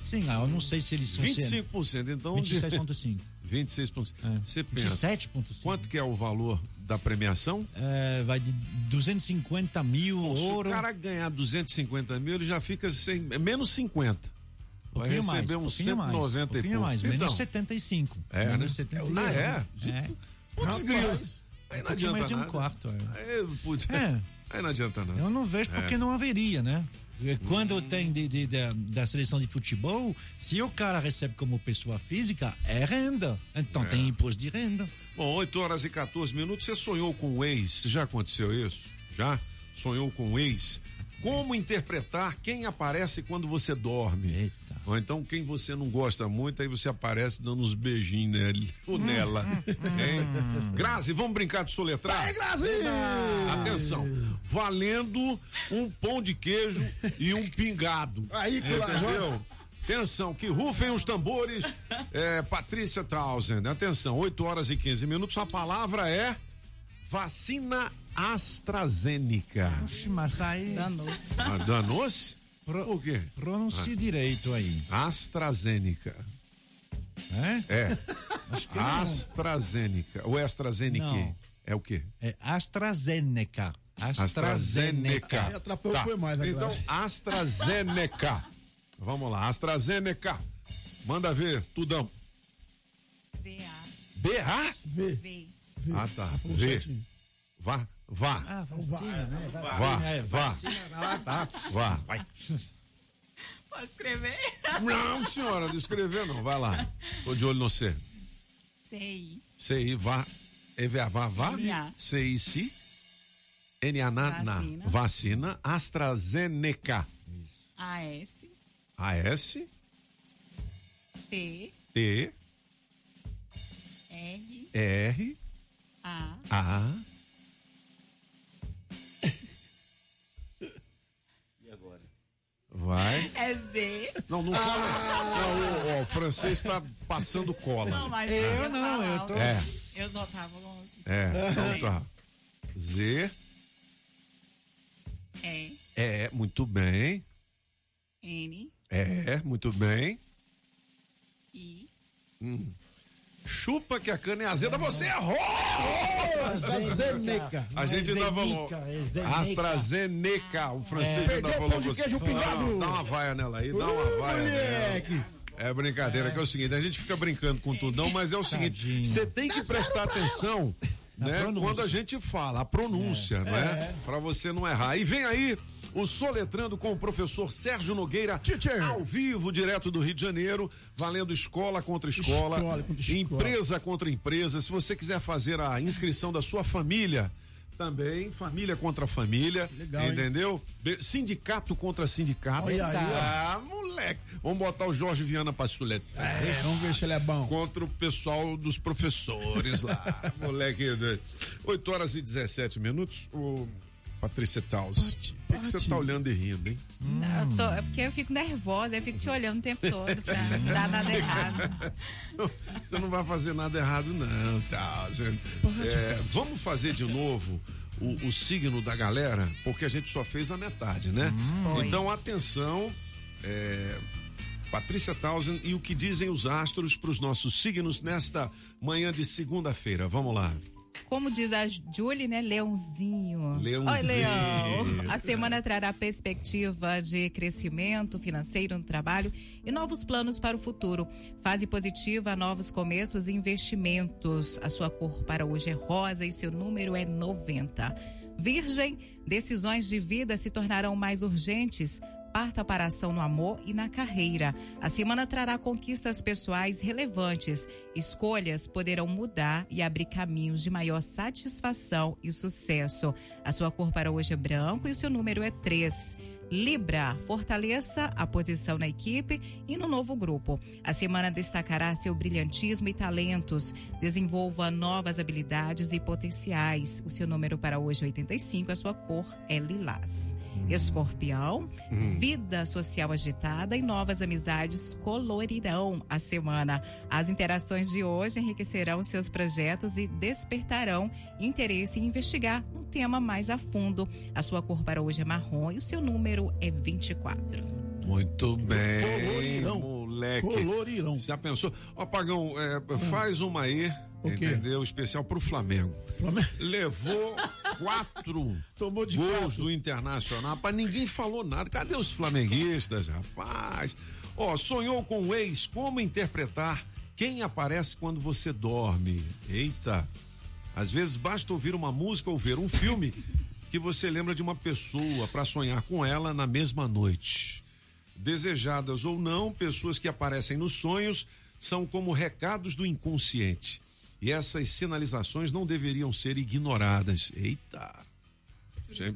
Sim, ah, eu não sei se eles são 25%, então. 26,5%. 26%. Você pensa. 27,5%. Quanto que é o valor da premiação? É, vai de 250 mil Bom, se o ouro. cara ganhar 250 mil, ele já fica sem, é menos 50. Vai pouquinho receber mais, uns pouquinho mais, 190 e pouco. mais, então, menos 75. É, né? menos 75. Ah, é? É. Putz, grilo. Aí um não adianta mais de um nada. quarto. É. Aí, putz, É. aí não adianta nada. Eu não vejo porque É. não haveria, né? Quando tem de, de- da- da seleção de futebol, se o cara recebe como pessoa física, é renda. Então É. tem imposto de renda. Bom, 8 horas e 14 minutos. Você sonhou com o ex? Já aconteceu isso? Já? Sonhou com o ex? Como interpretar quem aparece quando você dorme? Ou então quem você não gosta muito, aí você aparece dando uns beijinhos nele ou nela. hein? Grazi, vamos brincar de soletrar? Vai, Grazi! Atenção, valendo um pão de queijo e um pingado. Aí, Entendeu? Atenção, que rufem os tambores. É, Patrícia Townsend, atenção, 8 horas e 15 minutos. A palavra é vacina AstraZeneca. Oxe, mas aí. Ah, Danou-se? Por quê? Pronuncie Ah. direito aí. AstraZeneca. É? É. <laughs> Acho que não. AstraZeneca. Ou é AstraZeneca? Não. É o quê? É AstraZeneca. AstraZeneca. Atrapalhou foi mais Então. AstraZeneca. Vamos lá, AstraZeneca. Manda ver, tudão. BA? V. Ah, tá. Falou V. Vá, vá. Ah, vacina, né? Vá, é, vá. Ah, tá. Vá, vai. Pode escrever? Não, senhora, não escrever não. Vai lá. Tô de olho no C. Sei. CI, vá. EVA, vá, vá. Cia. CIC. NA, na, na. Vacina. Vacina. AstraZeneca. AS, AS. T, T. R, R. A, A. Vai. é Z. Não, não fala. Não, o, o francês está passando cola. Não, mas Eu não, eu tô- É. Eu não tava longe. É, então tá. Z. É, É, muito bem. N, É, muito bem. I, Hum. Chupa que a cana é azeda, você errou! AstraZeneca. A gente ainda falou. É Zeneca. AstraZeneca, o francês É. ainda falou. de você- queijo pingado. Não, Dá uma vaia nela aí, dá uma vaia moleque. nela. É brincadeira, que é o seguinte, a gente fica brincando com tudão, mas é o seguinte, você tem que prestar atenção, né, quando a gente fala, a pronúncia, né, Pra você não errar. E vem aí o Soletrando com o professor Sérgio Nogueira, ao vivo, direto do Rio de Janeiro, valendo escola contra escola, Escola contra escola. empresa contra empresa. Se você quiser fazer a inscrição da sua família, também, família contra família, Legal, hein? entendeu? Be- Sindicato contra sindicato. Olha aí, ó. ah, moleque. Vamos botar o Jorge Viana pra suleta. É, vamos ver se ele é bom. Contra o pessoal dos professores lá. <laughs> moleque. né? 8 horas e 17 minutos. Ô, Patrícia Taus. Por que que você tá olhando e rindo, hein? Não, eu tô, é porque eu fico nervosa, eu fico te olhando o tempo todo pra <laughs> não dar nada errado. <laughs> Você não vai fazer nada errado, não, tá? Você- é, vamos fazer de novo o, o signo da galera, porque a gente só fez a metade, né? Foi. então, atenção, é, Patrícia Townsend e o que dizem os astros para os nossos signos nesta manhã de segunda-feira. Vamos lá. Como diz a Julie, né? Leãozinho. Leãozinho. Oi, Leão. A semana trará perspectiva de crescimento financeiro no trabalho e novos planos para o futuro. Fase positiva, novos começos e investimentos. A sua cor para hoje é rosa e seu número é 90. Virgem, decisões de vida se tornarão mais urgentes. Parta para a ação no amor e na carreira. A semana trará conquistas pessoais relevantes. Escolhas poderão mudar e abrir caminhos de maior satisfação e sucesso. A sua cor para hoje é branco e o seu número é 3. Libra, fortaleça a posição na equipe e no novo grupo. A semana destacará seu brilhantismo e talentos. Desenvolva novas habilidades e potenciais. O seu número para hoje é 85, a sua cor é lilás. Escorpião, Hum. vida social agitada e novas amizades colorirão a semana. As interações de hoje enriquecerão seus projetos e despertarão interesse em investigar um tema mais a fundo. A sua cor para hoje é marrom e o seu número é 24. Muito bem, Colorirão. moleque. Colorirão. Já pensou? Ó, Pagão, é, faz uma aí, O quê? entendeu? Especial pro Flamengo. Levou <laughs> quatro Tomou de gols quatro. do Internacional, rapaz, ninguém falou nada. Cadê os flamenguistas, rapaz? Ó, sonhou com o ex, como interpretar quem aparece quando você dorme? Eita, às vezes basta ouvir uma música ou ver um filme que você lembra de uma pessoa para sonhar com ela na mesma noite. Desejadas ou não, pessoas que aparecem nos sonhos são como recados do inconsciente. E essas sinalizações não deveriam ser ignoradas. Eita!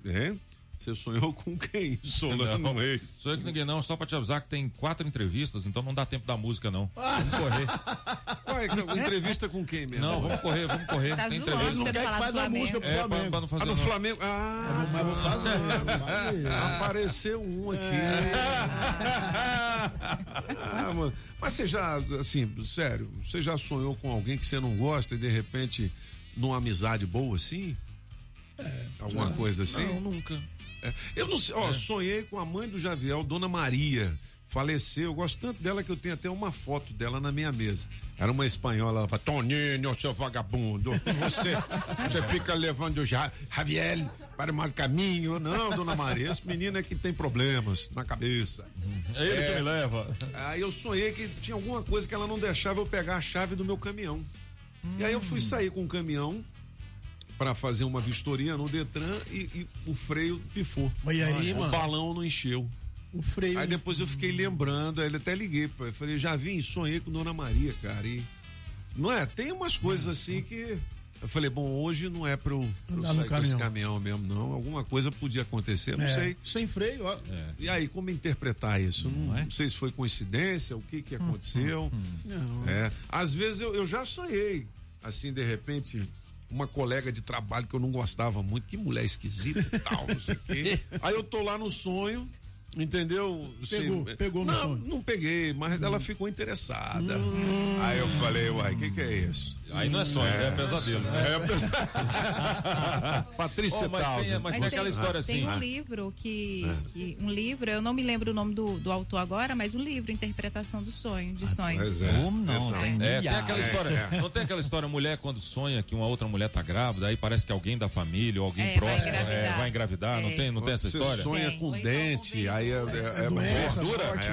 Hein? Você sonhou <laughs> com quem? Solano Não, Reis. Sonhei com ninguém não, só pra te avisar que tem quatro entrevistas, então não dá tempo da música não. <laughs> Vamos correr. Qual é, que- entrevista com quem mesmo? Não, vamos correr, vamos correr. Tá tem zoando, entrevista. você não fala do Flamengo. É, pra, pra não fazer Ah, no. Flamengo. Ah, Mas vou fazer. Apareceu um aqui. Ah, mano. Mas você já, assim, sério, você já sonhou com alguém que você não gosta e de repente numa amizade boa assim? Alguma já. coisa assim? Não, nunca. É, Eu não sei, ó, sonhei com a mãe do Javiel, Dona Maria. faleceu. Eu gosto tanto dela que eu tenho até uma foto dela na minha mesa. Era uma espanhola, ela fala, Toninho, seu vagabundo, você, <laughs> você fica levando o Ja- Javier para o mau caminho. Não, dona Maria, esse menino é que tem problemas na cabeça. É ele que me leva. Aí eu sonhei que tinha alguma coisa que ela não deixava eu pegar a chave do meu caminhão. E aí eu fui sair com o caminhão para fazer uma vistoria no Detran e, e o freio pifou. Mas aí, o mano? balão não encheu. O freio. Aí depois eu fiquei lembrando, aí até liguei, pra- eu falei, já vim, sonhei com Dona Maria, cara. E não é? Tem umas coisas assim que eu falei, bom, hoje não é pra eu, pra eu com esse caminhão. caminhão mesmo, não. Alguma coisa podia acontecer, não É, sei. Sem freio, ó. E aí, como interpretar isso? Não, é? não sei se foi coincidência, o que que aconteceu. Não. É. Às vezes eu, eu já sonhei, assim, de repente, uma colega de trabalho que eu não gostava muito, que mulher esquisita e tal, não sei o quê. <laughs> Aí eu tô lá no sonho, entendeu? Pegou, pegou no não, sonho. Não peguei, mas ela ficou interessada. Aí eu falei, uai, o que que é isso? Aí não é sonho, é, pesadelo. É pesadelo. <laughs> Patrícia Oh, mas tem- Tausen. mas tem aquela história assim. Tem um livro que, É. que- Um livro, eu não me lembro o nome do, do autor agora, mas um livro, Interpretação do Sonho, de sonhos. Pois é. Como não? Então, Tem É, tem aquela história. Não tem aquela história, mulher quando sonha que uma outra mulher tá grávida, aí parece que alguém da família ou alguém É, vai próximo engravidar. é, vai engravidar. Não É. tem, não tem essa Você história? sonha Tem. com dente, aí é, é, é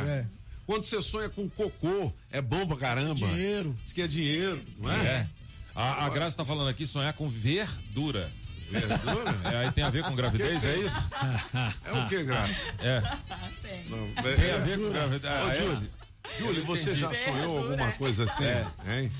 é. É. Quando você sonha com cocô, é bom pra caramba. Dinheiro. Diz que é dinheiro, não é? É. A, a Graça tá falando aqui sonhar com verdura. Verdura? <laughs> É, aí tem a ver com gravidez, é isso? É o que, Graça? É. Não, é- Tem a ver com gravidez. Ô, Ah, é? Júlio, Júlio, você já sonhou alguma coisa assim? Hein?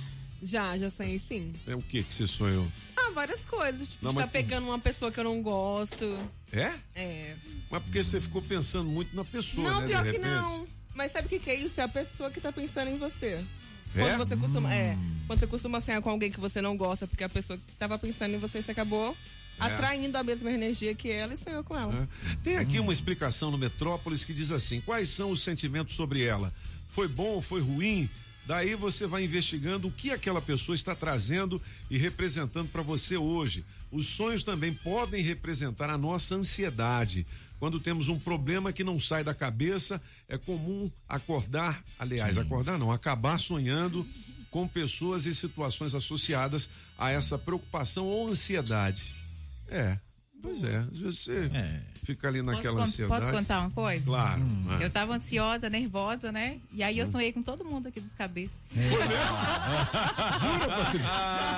Já, já sonhei sim. É o que que você sonhou? Ah, várias coisas. Tipo, Não, estar mas- pegando uma pessoa que eu não gosto. É? É. Mas porque você ficou pensando muito na pessoa, não, né? pior de que repente. não. Mas sabe o que, que é isso? É a pessoa que tá pensando em você. É? Quando você costuma. É. Quando você costuma sonhar com alguém que você não gosta, porque a pessoa que tava pensando em você, você acabou É. atraindo a mesma energia que ela e sonhou com ela. Tem aqui uma explicação no Metrópolis que diz assim: quais são os sentimentos sobre ela? Foi bom, foi ruim? Daí você vai investigando o que aquela pessoa está trazendo e representando para você hoje. Os sonhos também podem representar a nossa ansiedade. Quando temos um problema que não sai da cabeça, é comum acordar, aliás, acordar não, acabar sonhando com pessoas e situações associadas a essa preocupação ou ansiedade. É, pois é, às vezes você fica ali Posso, naquela con- ansiedade. posso contar uma coisa? Claro. é. Eu tava ansiosa, nervosa, né? E aí eu sonhei com todo mundo aqui dos cabeças. Jura, Patrícia?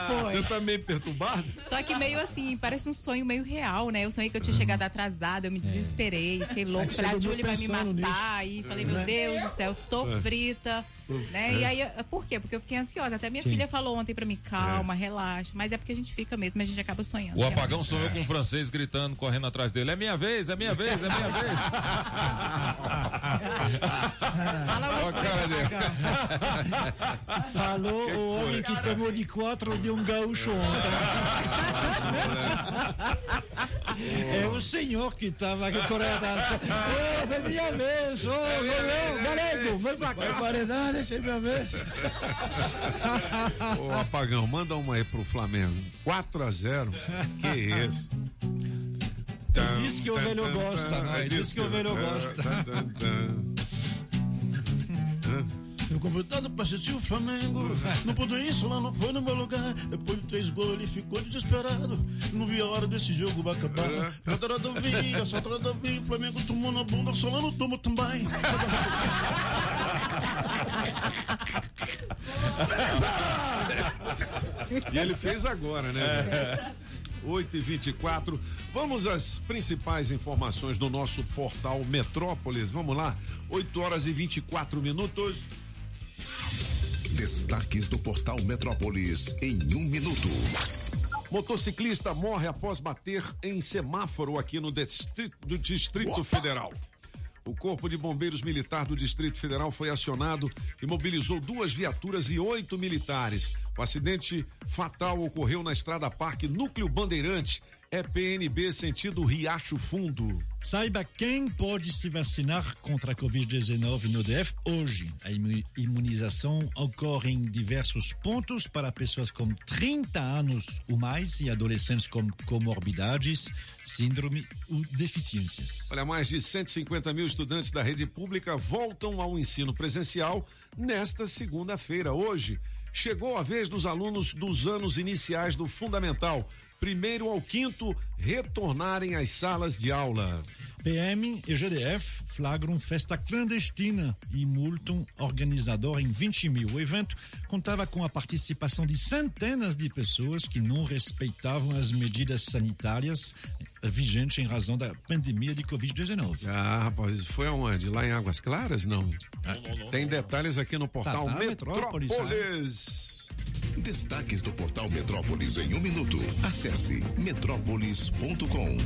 Foi. Você tá meio perturbado? Só que meio assim, parece um sonho meio real, né? Eu sonhei que eu tinha chegado atrasada, eu me desesperei, fiquei louco, É que você falei, a dormiu Julie vai me matar. nisso. E falei, É. meu Deus do céu, tô É. frita. Né? É. E aí, por quê? Porque eu fiquei ansiosa. Até minha Sim. filha falou ontem pra mim, calma, relaxa. Mas é porque a gente fica mesmo, a gente acaba sonhando. O apagão sonhou com um francês gritando, correndo atrás dele. É minha vez, é minha vez, é minha vez. Ó a cara dele. Falou o homem que tomou de quatro de um gaúcho ontem. É o senhor que estava aqui correndo. Ô, foi minha vez, ô, ô, galego, vem pra cá. Barbaridade, deixa minha vez. <laughs> Ô, apagão, manda uma aí pro Flamengo. 4 a 0 Que isso? Diz que o velho gosta, né? Diz que o velho gosta. Eu convidado pra assistir o Flamengo. Não pude isso, lá não foi no meu lugar. Depois de três gols, ele ficou desesperado. Não via a hora desse jogo acabar. Lateral do vinho, só do vinho. Flamengo tomou na bunda, Solano tomou também. <laughs> E ele fez agora, né? 8 e 24 Vamos às principais informações do nosso portal Metrópolis. Vamos lá. 8 horas e 24 minutos. Destaques do portal Metrópolis em um minuto. Motociclista morre após bater em semáforo aqui no Distrito, do Distrito Federal. O Corpo de Bombeiros Militar do Distrito Federal foi acionado e mobilizou duas viaturas e oito militares. O acidente fatal ocorreu na Estrada Parque Núcleo Bandeirante, é PNB sentido Riacho Fundo. Saiba quem pode se vacinar contra a Covid-19 no DF hoje. A imu- imunização ocorre em diversos pontos para pessoas com 30 anos ou mais e adolescentes com comorbidades, síndrome ou deficiências. Olha, mais de 150 mil estudantes da rede pública voltam ao ensino presencial nesta segunda-feira. Hoje, chegou a vez dos alunos dos anos iniciais do Fundamental, primeiro ao quinto, retornarem às salas de aula. PM e GDF flagram festa clandestina e multam organizador em 20 mil. O evento contava com a participação de centenas de pessoas que não respeitavam as medidas sanitárias vigentes em razão da pandemia de Covid-19. Ah, rapaz, foi aonde? Lá em Águas Claras? Não. Tem detalhes aqui no portal Tá, tá, Metrópolis. Metrópolis, Destaques do portal Metrópolis em um minuto. Acesse metrópolis.com.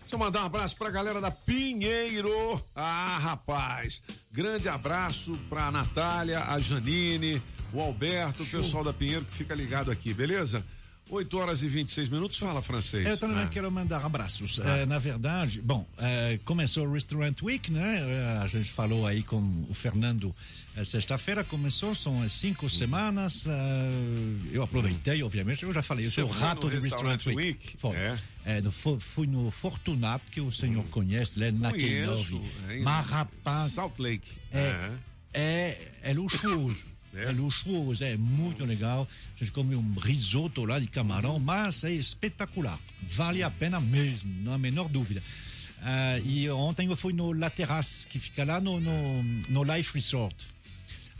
Deixa eu mandar um abraço pra galera da Pinheiro. Ah, rapaz. Grande abraço pra Natália, a Janine, o Alberto, o pessoal da Pinheiro que fica ligado aqui, beleza? 8 horas e 26 minutos. Fala, francês. Eu também Ah. quero mandar abraços. Ah. Eh, na verdade, bom, eh, começou o Restaurant Week, né? Eh, a gente falou aí com o Fernando eh, sexta-feira, começou, são cinco semanas. eh, eu aproveitei, obviamente, eu já falei, eu Você sou foi rato do Restaurant, Restaurant Week. Week? Foi. É. No- fu- fui no Fortunato, que o senhor conhece, né? naquele Conheço, nove. é em Mas, rapaz, Salt Lake. é, é, é luxuoso. É. luxuoso, é muito legal. A gente come um risoto lá de camarão, mas é espetacular. Vale a pena mesmo, não há a menor dúvida. Ah, e ontem eu fui no La Terrace, que fica lá no, no, no Life Resort.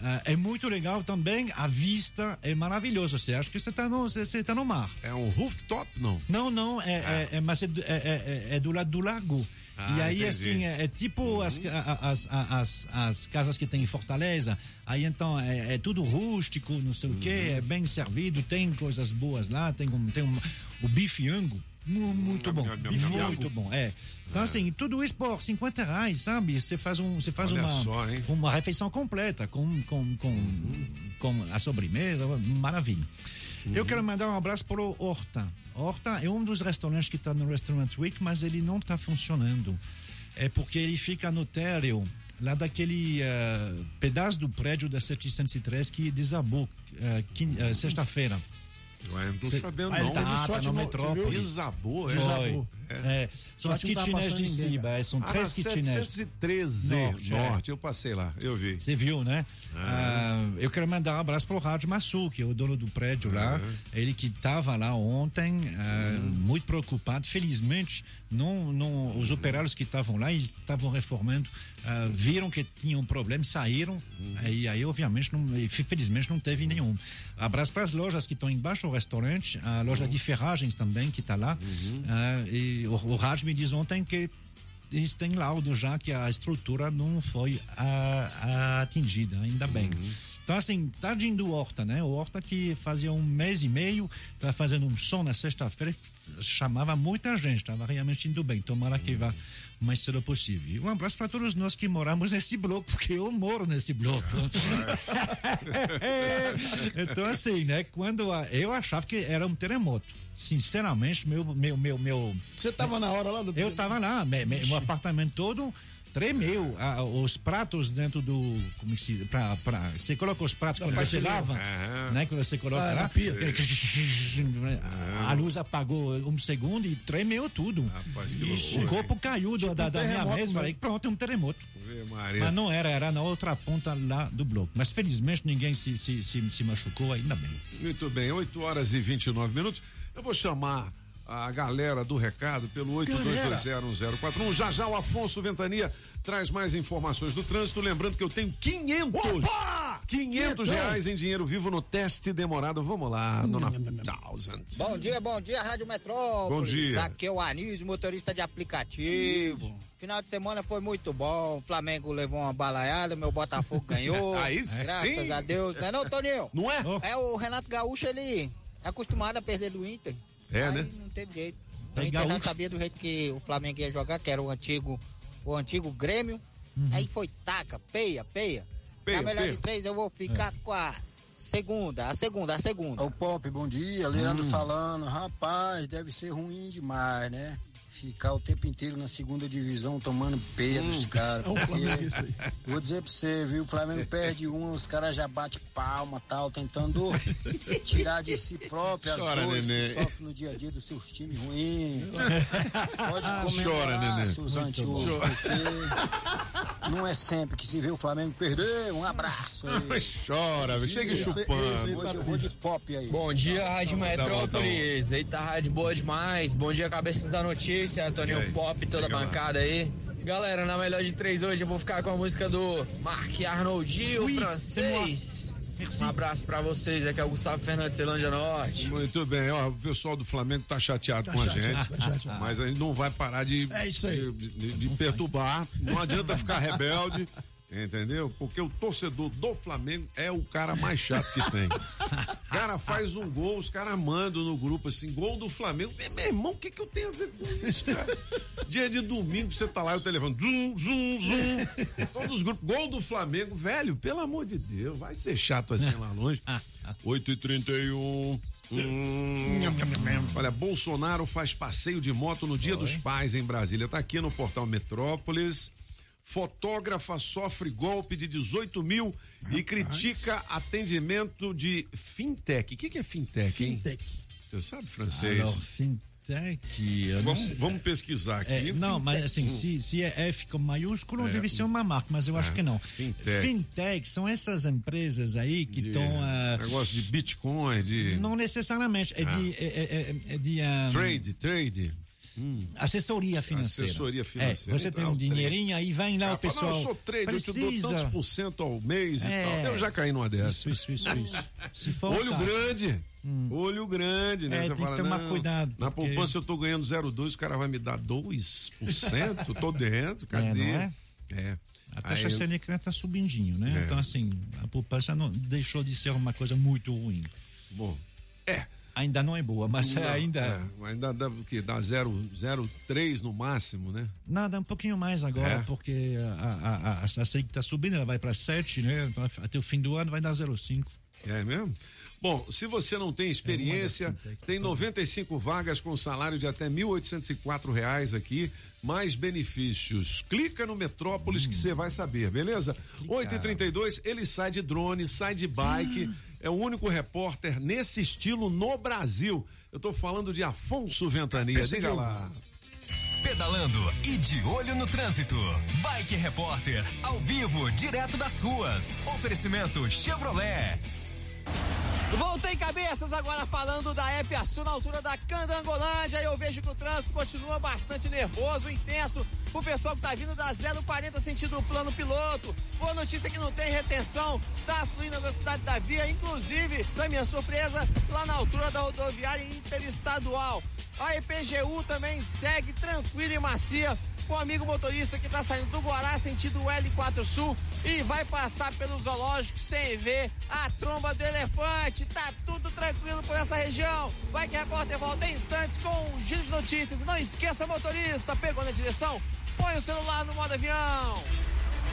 Ah, é muito legal também, a vista é maravilhosa. Você acha que você está no, você, tá no mar. É um rooftop, não? Não, não, é, é, é- mas é, é- é- é do lado do lago. Ah, e aí, entendi. assim, é, é tipo as, a- as, a- as, as casas que tem em Fortaleza. Aí, então, é, é tudo rústico, não sei o quê, é bem servido, tem coisas boas lá, tem, um, tem um, o bife ango, mu- muito bom, muito bom, é. Então, assim, tudo isso por 50 reais, sabe? Você faz, um, você faz Olha uma, só, uma refeição completa com, com, com, com a sobremesa, maravilha. Eu quero mandar um abraço para o Horta. Horta é um dos restaurantes que está no Restaurant Week, mas ele não está funcionando. É porque ele fica no térreo, lá daquele eh, pedaço do prédio da 703 que desabou quin- eh, sexta-feira. Ué, não sabendo, Ah, não. tá, Teve tá no no- Metrópolis. Desabou, é? Desabou. É, são as Sorte não tá kitnets de Ciba, é, são Ah, três kitnets. 713 Norte, é. Norte, eu passei lá, eu vi. Você viu, né? Ah. Ah, eu quero mandar um abraço para o Rádio Massu, que é o dono do prédio lá. Ele que estava lá ontem, ah, Uhum. muito preocupado. Felizmente, não, não, os operários que estavam lá e estavam reformando ah, viram que tinham um problema, saíram. Uhum. E aí, obviamente, não, fe- felizmente não teve nenhum. Abraço para as lojas que estão embaixo do restaurante, a loja de ferragens também que está lá. Uhum. Ah, e o, o Rádio me diz ontem que eles têm laudo já que a estrutura não foi ah, atingida, ainda bem. Então, assim, tadinho do Horta, né? O Horta que fazia um mês e meio, estava fazendo um som na sexta-feira, chamava muita gente, estava realmente indo bem. Tomara que vá o mais cedo possível. E um abraço para todos nós que moramos nesse bloco, porque eu moro nesse bloco. <laughs> então, assim, né? Quando a- eu achava que era um terremoto. Sinceramente, meu. meu, meu, meu Você tava na hora lá do. eu tava lá, me, me, o apartamento todo tremeu. Ah, os pratos dentro do. Como se. Pra, pra, você coloca os pratos Da quando você lava, né? Que você coloca Ah, lá. pia. <laughs> A luz apagou um segundo e tremeu tudo. loucura, o corpo caiu do- da, um da minha terremoto mesa. Falei, mesmo. pronto, é um terremoto. Mas não era, era na outra ponta lá do bloco. Mas felizmente ninguém se, se, se, se machucou, ainda bem. Muito bem, 8 horas e 29 minutos. Eu vou chamar a galera do recado pelo 82201041. Já já o Afonso Ventania traz mais informações do trânsito. Lembrando que eu tenho 500, 500 reais em dinheiro vivo no teste demorado. Vamos lá, dona Thousand. Bom dia, bom dia, Rádio Metrópole. Bom dia. Aqui é o Anísio, motorista de aplicativo. Final de semana foi muito bom. O Flamengo levou uma balaiada, meu Botafogo ganhou. <laughs> Aí Graças sim. a Deus. Não é não, Toninho? Não é? É o Renato Gaúcho, ele é acostumado a perder do Inter. É, Aí né? Não teve jeito. É O Inter já sabia do jeito que o Flamengo ia jogar, que era o antigo, o antigo Grêmio. Aí foi taca, peia, peia. Peia, Na melhor peia. de três, eu vou ficar com a segunda, a segunda, a segunda. Ô Pop, bom dia, Leandro Hum. falando. Rapaz, deve ser ruim demais, né? Ficar o tempo inteiro na segunda divisão tomando peia dos caras. É um porque- flamenguista aí. Vou dizer pra você, viu? O Flamengo perde um, os caras já batem palma tal, tentando tirar de si próprio as Chora, neném. que sofrem no dia a dia dos seus times ruins. Pode Chora, comemorar, seus bom. porque não é sempre que se vê o Flamengo perder. Um abraço aí. Chora. Chega chupando. Hoje eu vou de pop aí. Bom dia, Rádio Tá bom, tá. Metrópolis. Eita, rádio boa demais. Bom dia, cabeças da notícia. E Toninho aí? Pop, toda a bancada aí. Galera, na melhor de três hoje eu vou ficar com a música do Mark Arnoldi, o francês. Um abraço pra vocês, aqui é o Gustavo Fernandes, Celândia Norte. Muito bem, ó, o pessoal do Flamengo tá chateado Tá com a chateado, gente, tá chateado. mas a gente não vai parar de, É isso aí. de, de- de perturbar, não adianta ficar rebelde, entendeu? Porque o torcedor do Flamengo é o cara mais chato que tem. O <laughs> cara faz um gol, os caras mandam no grupo assim, gol do Flamengo. Meu irmão, o que que eu tenho a ver com isso, cara? Dia de domingo, você tá lá e o telefone, zum, zum, zum, todos os grupos, gol do Flamengo, velho, pelo amor de Deus, vai ser chato assim lá longe. 8 e 31 Hum. Olha, Bolsonaro faz passeio de moto no Dia dos Pais em Brasília. Tá aqui no portal Metrópolis. Fotógrafa sofre golpe de 18 mil e critica atendimento de fintech. O que, que é fintech, hein? Fintech. Você sabe francês? Fintech. eu não Vamos, sei. vamos pesquisar aqui. É, não, mas Fintech. assim, se, se é F com maiúsculo, É. deve ser uma marca, mas eu acho que não. fintech. Fintech são essas empresas aí que estão. Negócio de Bitcoin, de. Não necessariamente, é Ah. de. É, é- é- é de ah, Trade, trade. Assessoria financeira. Assessoria financeira. É, você tem Então, um dinheirinho, aí vem lá o pessoal. fala, eu sou trader, eu te dou tantos por cento ao mês e É. tal. Eu já caí numa dessa. Isso, isso, isso, isso. Olho caso. grande. Olho grande, né? É, Você tem que fala, tomar não, cuidado, Na porque- poupança eu tô ganhando 0,2, o cara vai me dar 2%? tô dentro, <laughs> cadê? não é? É. A taxa Aí- Selic está subindinho, né? É. Então, assim, a poupança não deixou de ser uma coisa muito ruim. Bom, é. Ainda não é boa, mas Não, ainda. é, ainda dá o quê? Dá 0,03 no máximo, né? Nada, um pouquinho mais agora, É. porque a, a, a, a Selic está subindo, ela vai para 7, né? Então, até o fim do ano vai dar 0,5. É mesmo? Bom, se você não tem experiência, tem 95 vagas com salário de até 1.804 reais aqui, mais benefícios. Clica no Metrópolis que você vai saber, beleza? 8h32, ele sai de drone, sai de bike, <gasps> é o único repórter nesse estilo no Brasil. Eu tô falando de Afonso Ventania, diga lá. Pedalando e de olho no trânsito. Bike Repórter, ao vivo, direto das ruas. Oferecimento Chevrolet. Voltei cabeças agora falando da Epiaçu na altura da Candangolândia. Eu vejo que o trânsito continua bastante nervoso, intenso. O pessoal que tá vindo da 040 sentido plano piloto. Boa notícia é que não tem retenção, tá fluindo a velocidade da via, inclusive, pra minha surpresa, lá na altura da rodoviária interestadual. A EPGU também segue tranquila e macia com o amigo motorista que está saindo do Guará, sentido L4 Sul, e vai passar pelo zoológico sem ver a tromba do elefante. Tá tudo tranquilo por essa região. Vai que a repórter volta em instantes com um giro de notícias. Não esqueça, motorista, pegou na direção? Põe o celular no modo avião.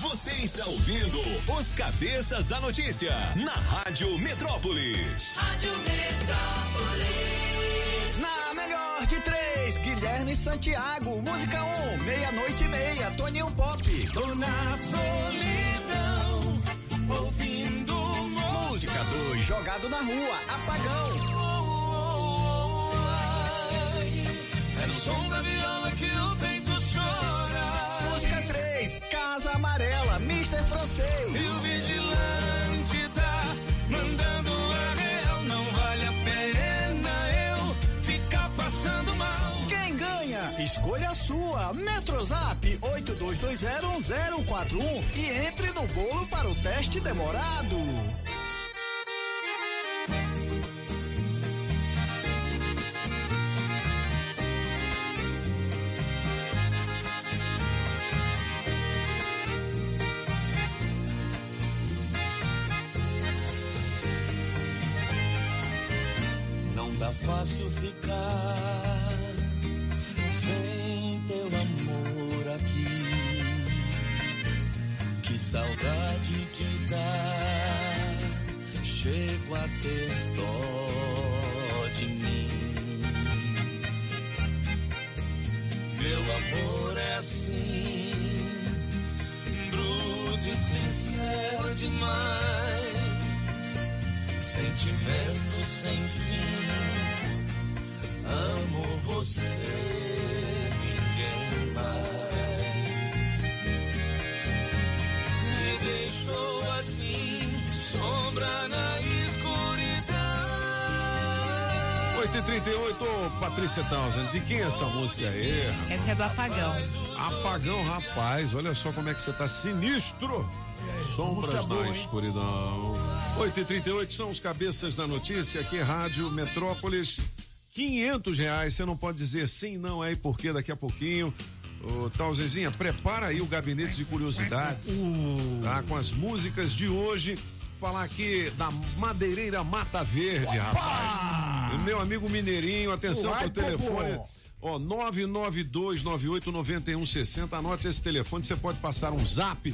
Você está ouvindo os cabeças da notícia na Rádio Metrópolis. Rádio Metrópolis. Na melhor de três, Guilherme Santiago. Música 1, um, meia-noite e meia, Toninho Pop. Tô na solidão, ouvindo Música 2, jogado na rua, apagão. É no som da viola que o peito chora. 3, Casa Amarela, Mr. Francês. E o vigilante tá mandando a real. Não vale a pena eu ficar passando mal. Quem ganha? Escolha a sua. Metrozap 82201041 e entre no bolo para o teste demorado. Ficar sem teu amor aqui. Que saudade que dá. Chego a ter dó ô Patrícia Townsend, de quem é essa música aí? Essa é do Apagão. Apagão, rapaz, olha só como é que você tá sinistro. Sombras boa, na escuridão. 8h38 são os cabeças da notícia aqui, Rádio Metrópolis. 500 reais, você não pode dizer sim, não, aí, porque daqui a pouquinho. Ô, Tauzezinha, prepara aí o gabinete de curiosidades, tá? Com as músicas de hoje. Falar aqui da Madeireira Mata Verde, rapaz. Meu amigo Mineirinho, atenção Uai, pro telefone. popô. Ó, 992989160. Anote esse telefone, você pode passar um zap.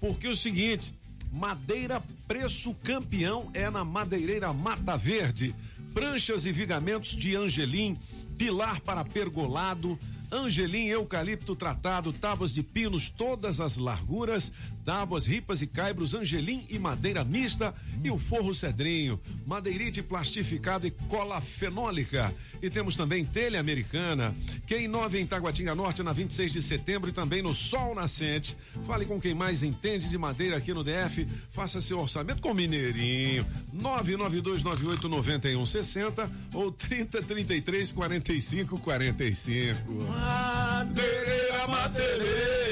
Porque é o seguinte, madeira preço campeão é na Madeireira Mata Verde. Pranchas e vigamentos de Angelim, pilar para pergolado, Angelim eucalipto tratado, tábuas de pinos, todas as larguras, tábuas, ripas e caibros, Angelim e madeira mista e o forro cedrinho, madeirite plastificada e cola fenólica. E temos também telha americana, que em Nova em Taguatinga Norte, na 26 de setembro e também no Sol Nascente. Fale com quem mais entende de madeira aqui no DF, faça seu orçamento com Mineirinho. 992989160 ou 3033 45 45. Madeireira, madeireira,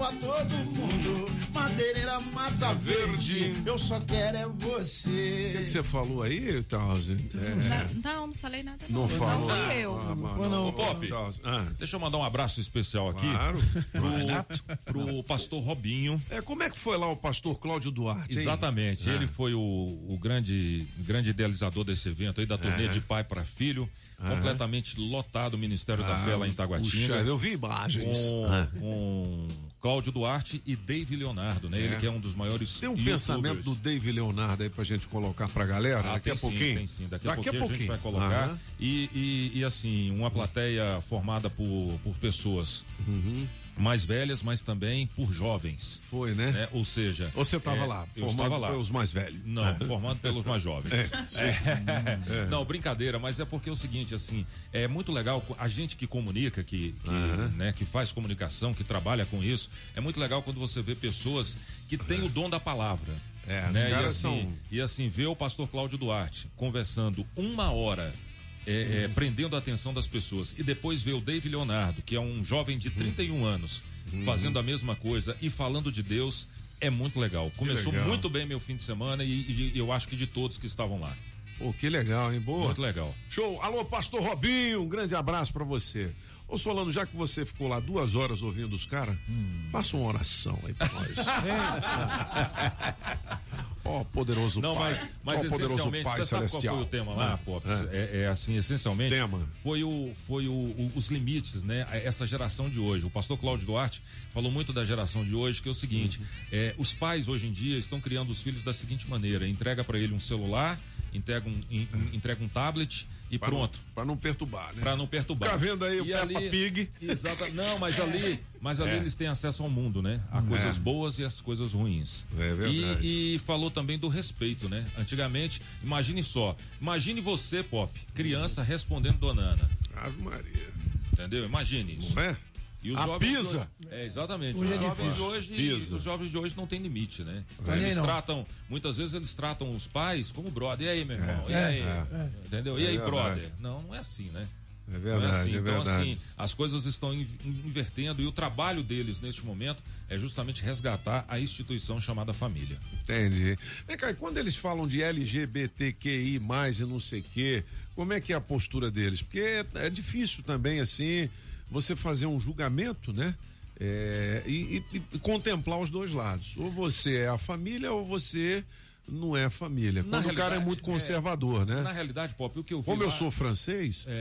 pra todo mundo, madeireira mata verde, eu só quero é O você. que, que você falou aí, Townsend? É, Não, não falei nada. Não, não falou. Não fui eu. Ah, Foi não. Ô, Pop. Ah, deixa eu mandar um abraço especial aqui claro. pro, pro pastor Robinho. É, como é que foi lá o pastor Cláudio Duarte? Exatamente, Ah. ele foi o, o grande, grande idealizador desse evento aí, da turnê Aham. de pai para filho, Aham. completamente lotado o Ministério da Ah, Fé lá em puxa, Taguatinga. eu vi imagens. Com, Ah. com Cláudio Duarte e Dave Leonardo, né? É. Ele que é um dos maiores Tem um youtubers. pensamento do Dave Leonardo aí pra gente colocar pra galera? Ah, daqui a sim, pouquinho? tem sim. Daqui, a pouquinho a gente vai colocar. E, e, e, assim, uma plateia formada por, por pessoas Uhum. Mais velhas, mas também por jovens. Foi, né? Ou seja. Ou você tava é, lá, formado estava lá. pelos mais velhos? Não, É. formado pelos mais jovens. <laughs> É. É. <laughs> É. Não, brincadeira, mas é porque é o seguinte, assim, é muito legal a gente que comunica, que, que, Aham. né, que faz comunicação, que trabalha com isso, é muito legal quando você vê pessoas que têm o dom da palavra. É, né? e, assim, são- e assim, ver o pastor Cláudio Duarte conversando uma hora. É, é, Uhum. prendendo a atenção das pessoas e depois ver o Dave Leonardo, que é um jovem de 31 anos, Uhum. fazendo a mesma coisa e falando de Deus, é muito legal. Começou legal. muito bem meu fim de semana e, e eu acho que de todos que estavam lá. Pô, que legal, hein? Boa. Muito legal. Show. Alô, pastor Robinho, um grande abraço pra você. Ô, Solano, já que você ficou lá duas horas ouvindo os caras, faça uma oração aí pra nós. <laughs> Ó, poderoso Não, Pai. mas, mas poderoso essencialmente, Pai você sabe qual celestial. foi o tema lá, Ah, Pop? ah. É, é assim, essencialmente. Tema. Foi, o, foi o, o- os limites, né? Essa geração de hoje. O pastor Cláudio Duarte falou muito da geração de hoje, que é o seguinte: Uhum. é, os pais hoje em dia estão criando os filhos da seguinte maneira: entrega para ele um celular entrega um, entrega um tablet e Pra pronto. Pra não perturbar, né? Pra não perturbar. Ficar vendo aí o E Peppa ali- Pig. Exata, não, mas <laughs> ali, mas ali É. eles têm acesso ao mundo, né? A coisas É. boas e as coisas ruins. É verdade. E, e falou também do respeito, né? Antigamente, imagine só, imagine você, Pop, criança respondendo Dona Ana. Ave Maria. Entendeu? Imagine isso. Não é? E os A jovens de pisa. hoje- é, exatamente. Hoje os, é jovens de hoje, Pisa. os jovens de hoje não tem limite, né? Tá Eles não. tratam, muitas vezes eles tratam os pais como brother. E aí, meu irmão? e É, aí? é. Entendeu? É E aí, verdade. brother? Não, não é assim, né? É Não é verdade, assim. é então, verdade. assim, as coisas estão in- invertendo e o trabalho deles neste momento é justamente resgatar a instituição chamada família. Entendi. Vem cá, e quando eles falam de LGBTQI, e não sei o quê, como é que é a postura deles? Porque é, é difícil também, assim, você fazer um julgamento, né? É, e, e- e contemplar os dois lados. Ou você é a família ou você não é a família. Na Quando o cara é muito conservador, né? Na realidade, Pop, o que eu vi Como eu lá- sou francês, <laughs>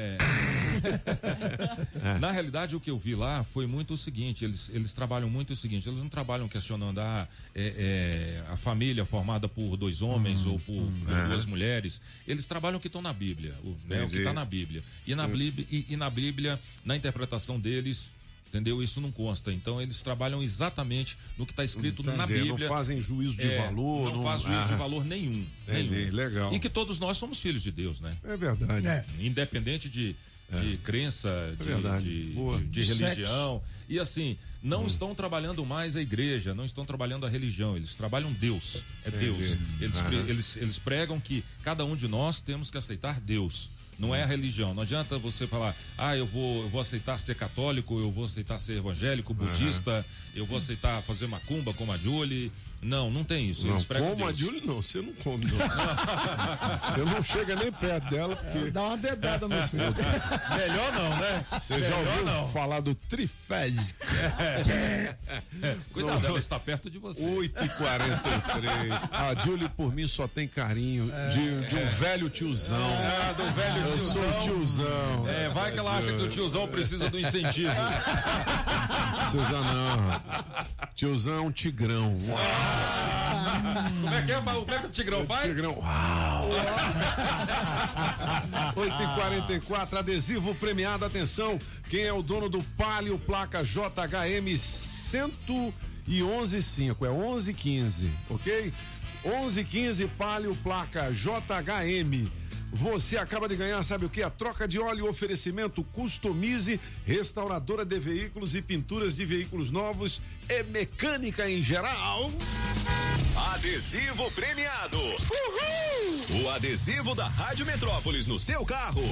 É. Na realidade, o que eu vi lá foi muito o seguinte: eles, eles trabalham muito o seguinte, eles não trabalham questionando ah, é, é, a família formada por dois homens ou por, por é. duas mulheres. Eles trabalham o que estão na Bíblia, o, né, o que está na Bíblia. E na, Hum. Bíblia e, e na Bíblia, na interpretação deles. Entendeu? Isso não consta. Então eles trabalham exatamente no que está escrito na Entendi, não Bíblia. fazem juízo de É, valor, Não, não- faz juízo de Ah. valor nenhum. Entendi, nenhum. legal. E que todos nós somos filhos de Deus, né? É verdade. É. Independente de, de crença, de, verdade. de, de- de religião. E assim, não Hum. estão trabalhando mais a igreja, não estão trabalhando a religião, eles trabalham Deus. É Entendi. Deus. Eles, pre- eles, eles pregam que cada um de nós temos que aceitar Deus. Não é a religião. Não adianta você falar, ah, eu vou, eu vou aceitar ser católico, eu vou aceitar ser evangélico, budista, eu vou aceitar fazer macumba como a Julie. Não, não tem isso. Não, como a. Julie, não, você não come, não. <laughs> você não chega nem perto dela, porque. Dá uma dedada no <laughs> seu. Melhor não, né? Você já ouviu não. falar do trifésico? <laughs> Cuidado, ela está perto de você. 8h43. A Julie, por mim, só tem carinho de, de um velho tiozão. Ah, do velho Eu tiozão. sou o tiozão. É, vai que ela acha que o tiozão precisa do incentivo. Precisa não. Tiozão é um tigrão. Como é que é? Como é que o Tigrão faz? Tigrão. Uau! 8h44, adesivo premiado. Atenção, quem é o dono do Palio Placa JHM 1115? É 1115, ok? 1115 Palio Placa JHM. Você acaba de ganhar, sabe o que? A troca de óleo oferecimento Customize, restauradora de veículos e pinturas de veículos novos e mecânica em geral. Adesivo premiado. O adesivo da Rádio Metrópolis no seu carro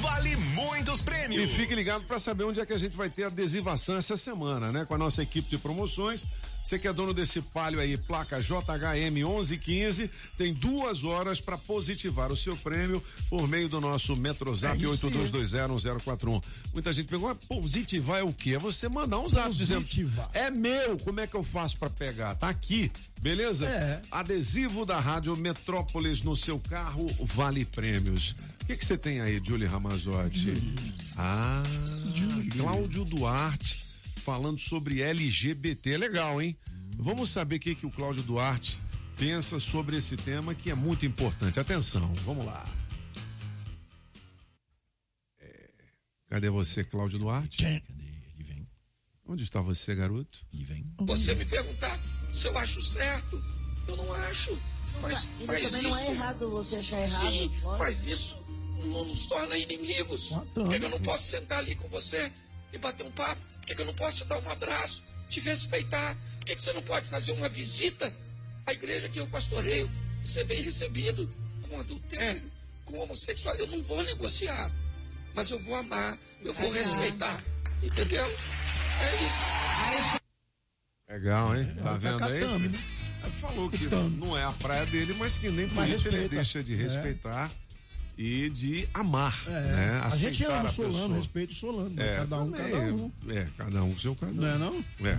vale muitos prêmios. E fique ligado para saber onde é que a gente vai ter adesivação essa semana, né? Com a nossa equipe de promoções. Você que é dono desse palio aí, placa JHM 1115, tem duas horas para positivar o seu prêmio por meio do nosso Metrozap É isso aí. 82201041. Muita gente pergunta, positivar é o quê? É você mandar um zap dizendo, Positivar. é meu, como é que eu faço para pegar? Tá aqui, beleza? É. Adesivo da Rádio Metrópolis no seu carro vale prêmios. O que você tem aí, Julie Ramazotti? Ah, Cláudio Duarte falando sobre LGBT. É legal, hein? Vamos saber o que, que o Cláudio Duarte pensa sobre esse tema que é muito importante. Atenção, vamos lá. É, Cadê você, Cláudio Duarte? Vem, Onde está você, garoto? ele vem. Você me perguntar se eu acho certo, eu não acho. Mas, E mas também isso. não é errado você achar errado. Sim, Lógico. mas isso não nos torna inimigos. Por que, que eu não posso sentar ali com você e bater um papo? Por que, que eu não posso te dar um abraço, te respeitar? Por que, que você não pode fazer uma visita à igreja que eu pastoreio e ser bem recebido com adultério, com homossexual? Eu não vou negociar, mas eu vou amar, eu vou respeitar. Entendeu? É isso. Legal, hein? Tá Tá vendo aí? né? Ele falou que não é a praia dele, mas que nem por Mas isso ele respeita. deixa de É. respeitar e de amar, É, né? a gente ama o Solano, pessoa. respeito o Solano. né? É, cada um, também, cada um. É, cada um com seu cada um. Não é não? É.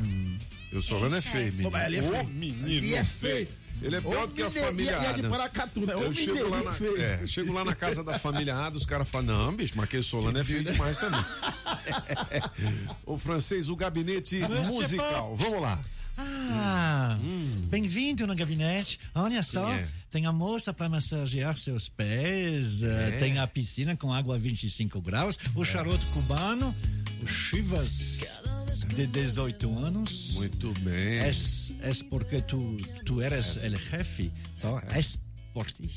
E o Solano é feio, menino. Mas ele é feio. Ô, menino Ele é feio. Ele é pior Ô, do que a família e a- e a de Adams. Paracatu, né? Ô, Eu chego lá, na, é, chego lá na casa da família Adams, os caras falam, não, bicho, mas aquele Solano é feio demais também. <laughs> o francês, o gabinete musical. Vamos lá. Ah, bem-vindo no gabinete. Olha só, é? tem a moça para massagear seus pés, eh, É. tem a piscina com água a 25 graus, o charuto cubano, o Chivas de 18 anos. Muito bem. É, é porque tu, tu eres el jefe, só é por ti.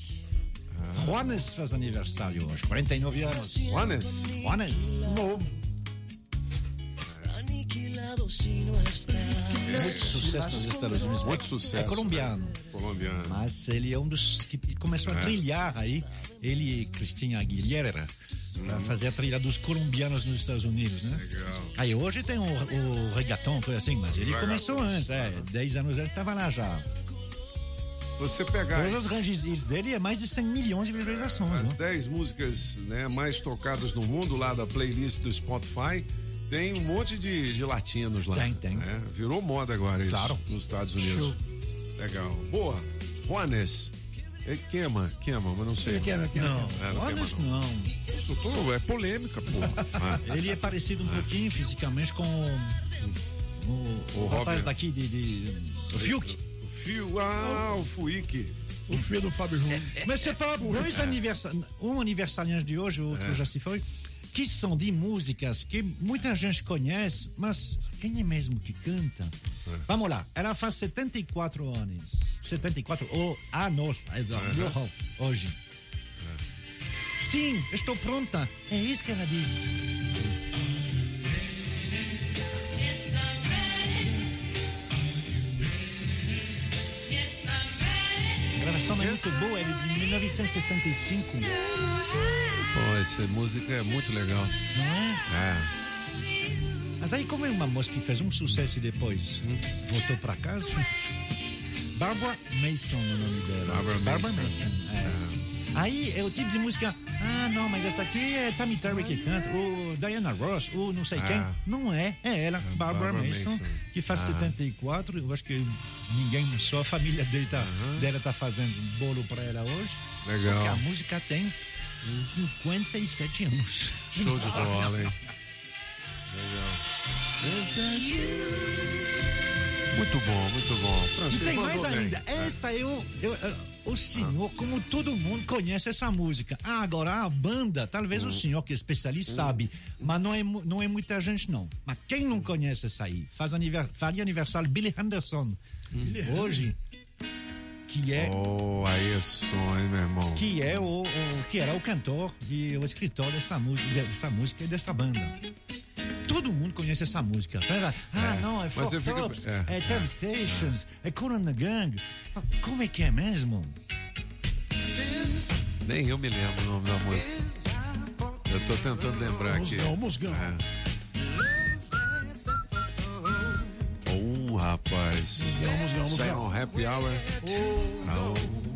Juanes faz aniversário hoje, 49 anos. Juanes? Juanes. Novo. Muito sucesso nos Estados Unidos. Muito É- sucesso. É colombiano. Colombiano. Mas ele é um dos que começou a É. trilhar aí, ele e Cristina Aguilera, para fazer a trilha dos colombianos nos Estados Unidos, né? Legal. Aí hoje tem o, o reggaeton, coisa assim, mas ele começou antes, é, 10 anos ele estava lá já. Você pegar Todos os grandes hits dele é mais de 100 milhões de visualizações, as né? 10 músicas né, mais tocadas no mundo lá da playlist do Spotify, tem um monte de, de latinos lá. Tem, tem. né? Virou moda agora isso Claro. nos Estados Unidos. Legal. Boa. Juanes. É queima, queima, mas não sei. Ele queima, queima. Não, É, não Juanes queima, não. Isso tudo é polêmica, pô. <laughs> Ah. Ele é parecido um pouquinho fisicamente com o, o, O rapaz daqui de, de o Fiuk. O Fio, ah, o Fuique. O filho do Fábio Júnior. Mas você fala dois aniversariantes, um aniversariante de hoje, o outro É. já se foi, que são de músicas que muita gente conhece, mas quem é mesmo que canta? É. Vamos lá, ela faz 74 anos. 74 oh, anos é, Aham. hoje. Sim, estou pronta. É isso que ela diz. Gravação é muito boa, é de 1965. Pô, essa música é muito legal. Não é? É. Mas aí, como é uma moça que fez um sucesso e depois voltou pra casa, Barbara Mason o nome dela. Barbara Mason. é. Aí é o tipo de música. Ah, não, mas essa aqui é Tammy Terry que canta, o Diana Ross, o não sei Ah. quem. Não é, é ela, Barbara, Barbara Mason, Mason. que faz Ah. 74. Eu acho que ninguém, só a família dele tá, dela tá fazendo bolo pra ela hoje. Legal. Porque a música tem 57 anos. Show de bola, hein? Legal. Muito bom, muito bom. E tem mais bem. ainda. Essa eu, eu, eu- o senhor, como todo mundo conhece essa música. Ah, agora a banda, talvez Hum. o senhor que é especialista sabe, mas não é, não é muita gente não. Mas quem não conhece essa aí? Faz aniver, faria aniversário Billy Henderson. Hoje, que é Oh, aí é sonho, meu irmão. que é o, o- que era o cantor e o escritor dessa música, dessa música e dessa banda. Todo mundo conhece essa música. Ah, É, não, é Four fica- é, é, Temptations, é, and the Gang. Como é que é mesmo? Nem eu me lembro o nome da música. Eu tô tentando lembrar aqui. Musgão. Oh, rapaz. Musgão, é musgão. um happy hour. Oh.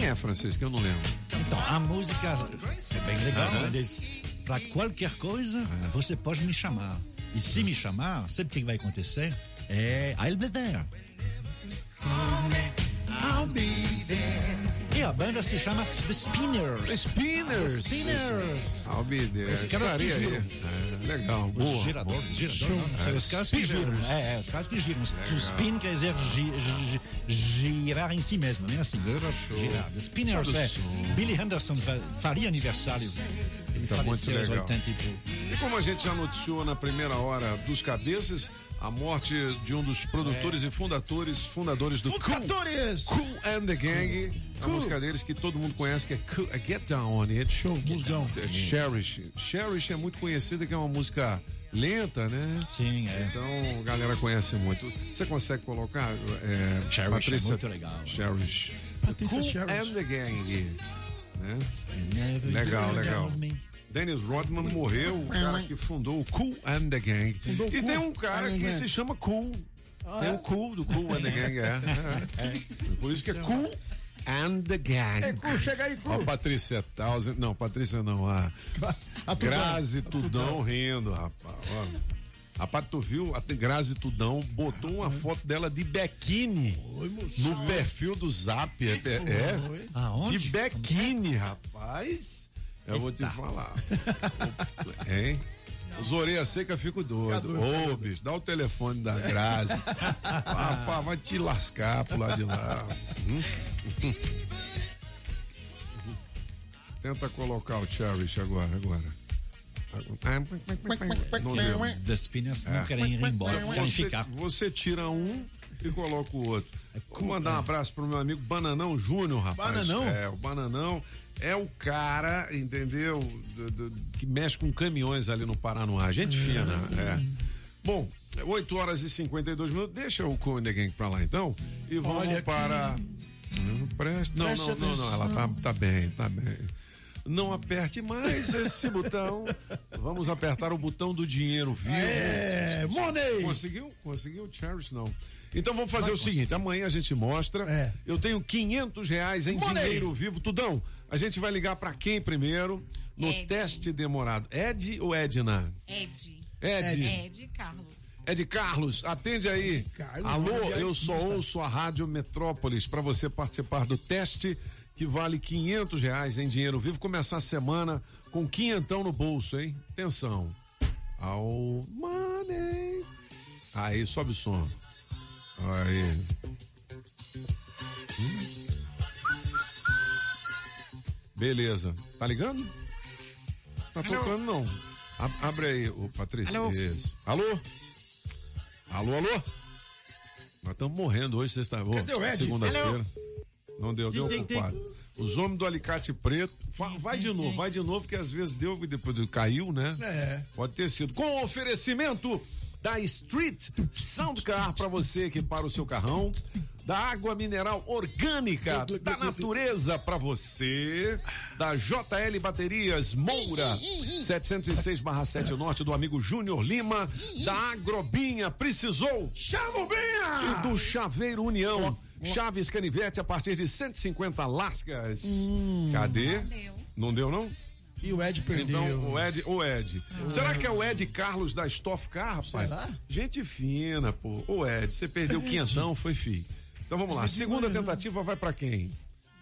Quem é, Francisco? Eu não lembro. Então, a música é bem legal. Né? Diz, Pra qualquer coisa, você pode me chamar. E se me chamar, sabe o que vai acontecer? É I'll be there. I'll be there. A banda se chama The Spinners. Spinners. Spinners. There. Os caras que giram. É, legal, boa. Os giradores, boa. giradores, Show. não sei, os caras que giram. É, é, os caras que giram. Legal. O spin quer dizer gi- gi- girar em si mesmo, né? Assim, girar. The Spinners é. Billy Henderson fa- faria aniversário. Ele Tá muito faleceu aos legal. 80 e pouco. E como a gente já noticiou na primeira hora dos cabeças, a morte de um dos produtores e fundadores, fundadores do Fundadores! Cool, cool and the Gang, a música deles que todo mundo conhece que é é Get Down on It. Show, musgão. É Cherish. Cherish é muito conhecida que é uma música lenta, né? Sim, é. Então a galera conhece muito. Você consegue colocar? É, Cherish é Patrícia, muito legal. Cherish. Patrícia cool Cherish. and the Gang. Né? Legal, you legal. Dennis Rodman morreu, o cara que fundou o Cool and the Gang. Fundou o e Cool tem um cara que se chama Cool. Ah, tem é? um Cool do Cool and the Gang, é. <laughs> é. Por isso que é Cool and the Gang. É, Cu, chega aí, Cu. Ó, Patrícia Townsend, não, Patrícia não, a <laughs> A Tudão. Grazi Tudão rindo, rapaz. Ó. Rapaz, tu viu? A Grazi Tudão botou uma foto dela de biquíni no perfil do Zap. É, é, Aonde? de biquíni, rapaz. Eu vou te falar. <laughs> hein? Os orelhas secas ficam doidos. Ô, bicho, dá o telefone da Grazi. <laughs> Pá, vai te lascar pro lado de lá. Hum? Tenta colocar o Cherish agora, agora. Não deu. Das pinas não querem ir embora, querem Você, ficar. você tira um e coloca o outro. Vou mandar um abraço pro meu amigo Bananão Júnior, rapaz. Bananão? É, o Bananão é o cara, entendeu? Do- do- que mexe com caminhões ali no Paranoá. Gente fina, é. Bom, 8 horas e 52 minutos. Deixa o Gang pra lá então. E vamos Olha para. Não, presta. Não, não, não, não. Ela tá, tá bem, tá bem. Não aperte mais esse botão. Vamos apertar o botão do dinheiro vivo. É, money! Conseguiu? Conseguiu? Cherish não. Então vamos fazer o seguinte: amanhã a gente mostra. Eu tenho 500 reais em Money! dinheiro vivo. Tudão, a gente vai ligar pra quem primeiro? No Ed. teste demorado. Ed ou Edna? Ed. Ed. Ed Carlos. Ed Carlos, atende aí. Alô, eu só ouço a Rádio Metrópolis para você participar do teste que vale 500 reais em dinheiro vivo. Começar a semana com quinhentão no bolso, hein? Atenção. Ao money. Aí, sobe o som. Aí. Hum. Beleza. Tá ligando? Tá tocando não. Ab- Abre aí, ô Patrícia. Alô? Isso. Alô? Alô, alô? Nós estamos morrendo hoje, sexta ô, Cadê o Ed? segunda-feira. Não deu, deu ocupado. Os homens do alicate preto. Vai de novo, vai de novo, que às vezes deu e depois caiu, né? É. Pode ter sido. Com oferecimento da Street Sound Car para você equipar o seu carrão. Da água mineral orgânica da natureza para você. Da JL Baterias Moura 706/7 Norte do amigo Júnior Lima. Da Agrobinha Precisou. Chama o Binha! E do Chaveiro União. Chaves Canivete a partir de 150 lascas. Cadê? Não deu, não? E o Ed perdeu. Então, o Ed, o Ed. Será que é o Ed Carlos da Stoff Car, rapaz? Será? Gente fina, pô. Ô, Ed, você perdeu quinhentão, foi fi. Então vamos lá. Segunda tentativa vai pra quem?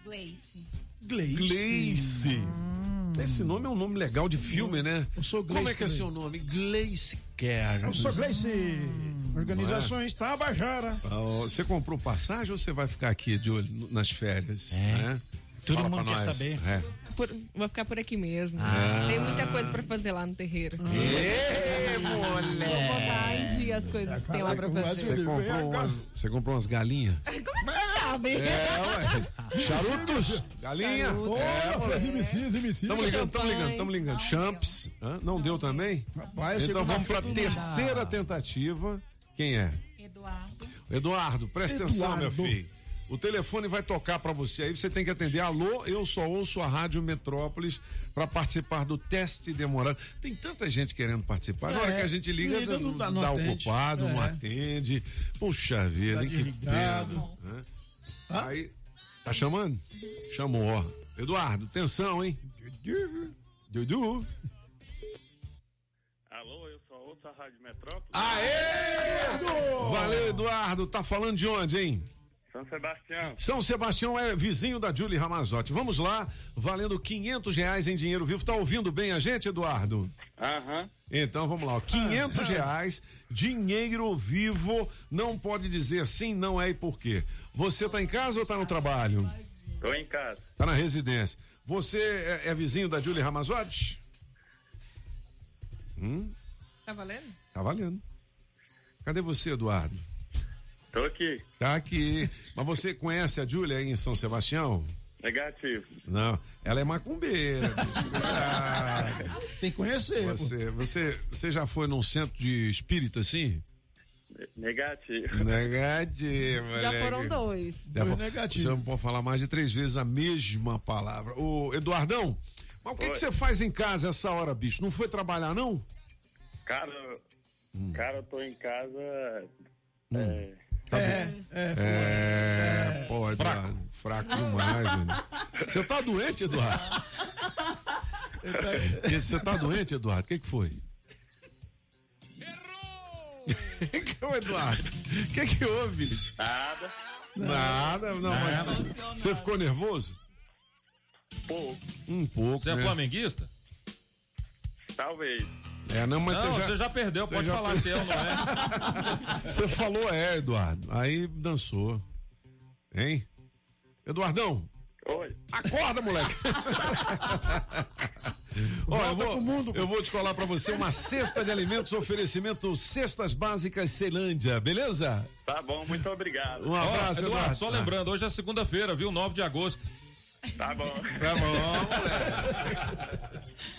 Gleice. Gleice. Gleice. Esse nome é um nome legal de filme, né? Eu sou Gleice Como é que é também. seu nome? Gleice Carlos. Eu sou Gleice. Organizações Tabajara. Ah, Você comprou passagem ou você vai ficar aqui de olho nas férias? É. né? Todo Fala mundo quer nós. saber. É. Por- vou ficar por aqui mesmo. Ah. Tem muita coisa pra fazer lá no terreiro. Vou botar em dia as coisas que tem lá pra Você fazer. comprou, umas, você comprou umas galinhas? <laughs> Como é que você sabe? É, ué. Charutos? Galinha? Charutos. É, ué. MCs, MCs. Tamo ligando, tamo ligando, tamo ligando. Champs. Hã? Não deu também? Rapaz, Então vamos pra terceira tentativa. Quem é? Eduardo. Eduardo, presta atenção, meu Eduardo. filho. O telefone vai tocar pra você aí, você tem que atender. Alô, eu só ouço a Rádio Metrópolis pra participar do teste demorado. Tem tanta gente querendo participar. Na É, hora que a gente liga, liga, não não, dá- não dá ocupado, não É. atende. Puxa vida, Tá hein, que pena. né? Aí, tá chamando? Chamou, ó. Eduardo, atenção, hein? Dudu. Alô, eu só ouço a Rádio Metrópole. Aê! Valeu, Eduardo. Tá falando de onde, hein? São Sebastião. São Sebastião é vizinho da Julie Ramazotti. Vamos lá, valendo 500 reais em dinheiro vivo. Tá ouvindo bem a gente, Eduardo? Aham. Então vamos lá, ó. 500 reais, dinheiro vivo. Não pode dizer sim, não é e por quê. Você tá em casa ou tá no trabalho? Tô em casa. Tá na residência. Você é, é vizinho da Julie Ramazotti? Hum, Tá valendo? tá valendo. Cadê você, Eduardo? Tô aqui. Tá aqui. Mas você conhece a Júlia aí em São Sebastião? Negativo. Não, ela é macumbeira. bicho. Ah, Tem que conhecer. pô. você, você, você já foi num centro de espírita assim? Negativo. Negativo. Já moleque. foram dois. Já Foi fo- negativo. Você não pode falar mais de três vezes a mesma palavra. Ô, Eduardão, mas o que, que você faz em casa essa hora, bicho? Não foi trabalhar, não? Cara, Hum. cara, eu tô em casa. É, É, é, É, pô, Eduardo, fraco demais. mano. Você tá doente, Eduardo? E Você tá doente, Eduardo? O que, que foi? Errou! <laughs> que é o Eduardo? O que, que houve, bicho? nada. Nada, não, mas você ficou nervoso? Pouco. Um pouco. Você é né? flamenguista? Talvez. É, não, mas não, você já, você já perdeu, você pode já falar per- se é ou não é. <laughs> Você falou é, Eduardo. Aí dançou. Hein? Eduardão. Oi. Acorda, moleque. <laughs> Ó, eu, vou, eu vou descolar pra você uma cesta de alimentos, oferecimento Cestas Básicas Celândia, beleza? Tá bom, muito obrigado. Um abraço, Ó, Eduardo, Eduardo. só lembrando, hoje é segunda-feira, viu? 9 de agosto. Tá bom. Tá bom, <laughs>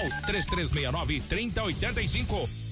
3369 3085.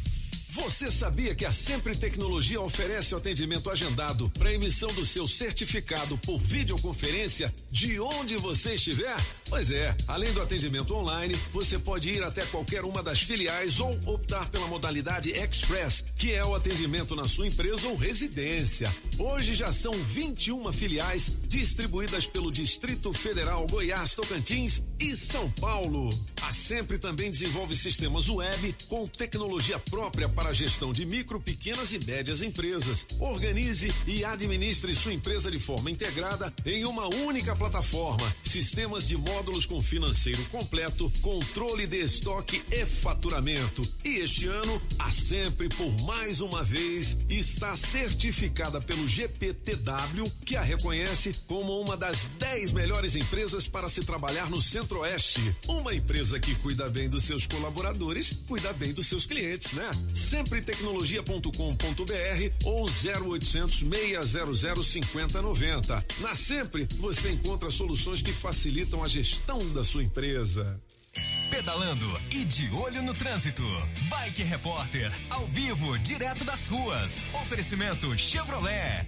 Você sabia que a Sempre Tecnologia oferece o atendimento agendado para emissão do seu certificado por videoconferência de onde você estiver? Pois é, além do atendimento online, você pode ir até qualquer uma das filiais ou optar pela modalidade Express, que é o atendimento na sua empresa ou residência. Hoje já são 21 filiais distribuídas pelo Distrito Federal, Goiás, Tocantins e São Paulo. A Sempre também desenvolve sistemas web com tecnologia própria para a gestão de micro, pequenas e médias empresas. Organize e administre sua empresa de forma integrada em uma única plataforma. Sistemas de módulos com financeiro completo, controle de estoque e faturamento. E este ano, a Sempre, por mais uma vez, está certificada pelo GPTW, que a reconhece como uma das 10 melhores empresas para se trabalhar no Centro-Oeste. Uma empresa que cuida bem dos seus colaboradores, cuida bem dos seus clientes, né? Sempretecnologia.com.br ou 0800 600 5090. Na Sempre, você encontra soluções que facilitam a gestão da sua empresa. Pedalando e de olho no trânsito. Bike Repórter, ao vivo, direto das ruas. Oferecimento Chevrolet.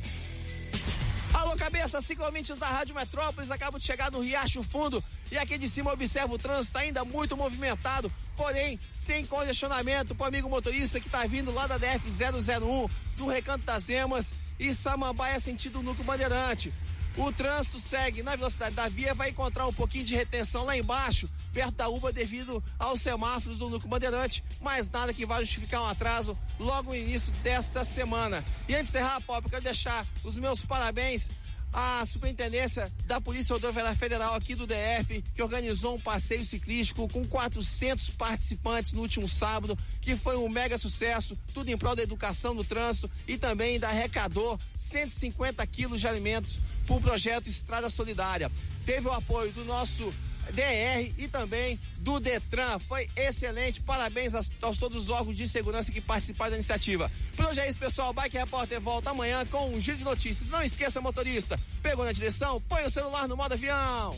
Alô, cabeça, ciclovintes da Rádio Metrópolis, acabo de chegar no Riacho Fundo e aqui de cima observa o trânsito ainda muito movimentado, porém sem congestionamento pro amigo motorista que tá vindo lá da DF 001 do Recanto das Emas e Samambaia sentido Núcleo Bandeirante. O trânsito segue na velocidade da via, vai encontrar um pouquinho de retenção lá embaixo, perto da UBA, devido aos semáforos do Núcleo Bandeirante, mas nada que vai justificar um atraso logo no início desta semana. E antes de encerrar, Pop, eu quero deixar os meus parabéns a Superintendência da Polícia Rodoviária Federal aqui do DF, que organizou um passeio ciclístico com 400 participantes no último sábado, que foi um mega sucesso, tudo em prol da educação no trânsito e também da arrecadou 150 quilos de alimentos para o projeto Estrada Solidária. Teve o apoio do nosso DR e também do Detran. Foi excelente. Parabéns aos, aos todos os órgãos de segurança que participaram da iniciativa. Por hoje é isso, pessoal. Bike Repórter volta amanhã com um giro de notícias. Não esqueça, motorista, pegou na direção, põe o celular no modo avião.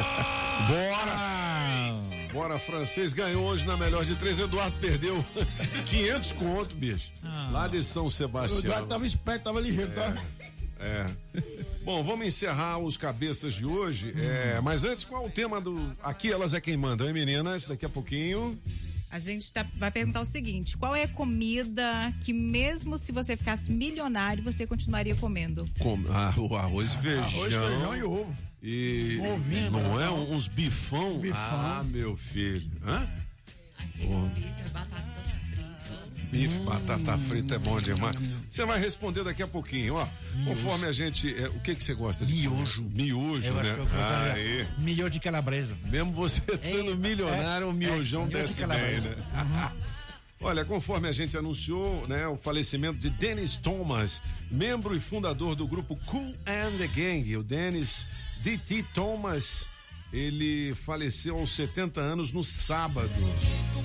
Bora! Bora, francês ganhou hoje na melhor de três. Eduardo perdeu <laughs> 500 conto, bicho. Lá de São O Sebastião. Eduardo tava esperto, tava ligeiro, tá? É. Bom, vamos encerrar os cabeças de hoje. É, mas antes, qual é o tema do. Aqui elas é quem manda, hein, meninas? Daqui a pouquinho. A gente tá- vai perguntar o seguinte: qual é a comida que, mesmo se você ficasse milionário, você continuaria comendo? Com, ah, o arroz e <laughs> feijão. Arroz, feijão e ovo. E Um ovinho, não é uns bifão? Bifão. Ah, meu filho. Hã? Bife, batata frita é bom demais. Você vai responder daqui a pouquinho, ó. Conforme a gente. é, o que que você gosta de Miojo. comer? Miojo, Eu né? acho que eu gostaria. Aí. Milho de calabresa. Mesmo você estando milionário, o miojão é, milho de desce bem, calabresa. né? Olha, conforme a gente anunciou, né, o falecimento de Dennis Thomas, membro e fundador do grupo Cool and the Gang. O Dennis D.T. Thomas, ele faleceu aos 70 anos no sábado.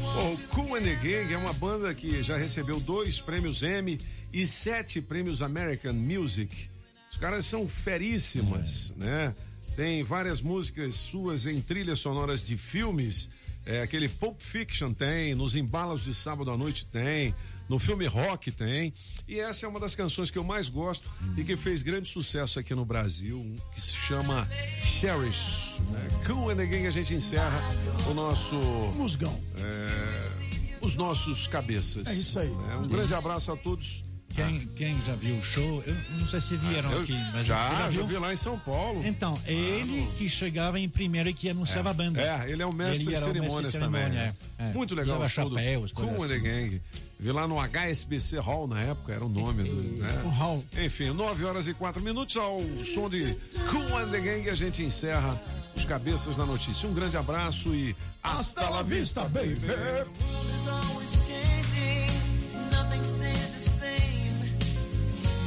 Bom, o Cool and the Gang é uma banda que já recebeu dois prêmios Emmy e sete prêmios American Music. Os caras são feríssimas, né? Tem várias músicas suas em trilhas sonoras de filmes. É, aquele Pulp Fiction tem, nos embalos de sábado à noite tem, no filme Rock tem. E essa é uma das canções que eu mais gosto e que fez grande sucesso aqui no Brasil, que se chama Cherish. Né? And the Gang a gente encerra o nosso. Musgão. é, os nossos cabeças. É isso aí. né? Um grande abraço a todos. Quem, quem já viu o show, eu não sei se vieram Ah, eu- aqui, mas já, já viu? vi lá em São Paulo. Então, ele que chegava em primeiro e que anunciava a banda. É, ele é o mestre Ele de cerimônias também. cerimônia, é, é. Muito legal o show chapéus, do Cool coisa and the assim. Gang. Vi lá no HSBC Hall na época, era o nome do. Né? O hall. Enfim, 9 horas e 4 minutos ao som de Cool and the Gang a gente encerra os cabeças da notícia. Um grande abraço e hasta la vista, baby! is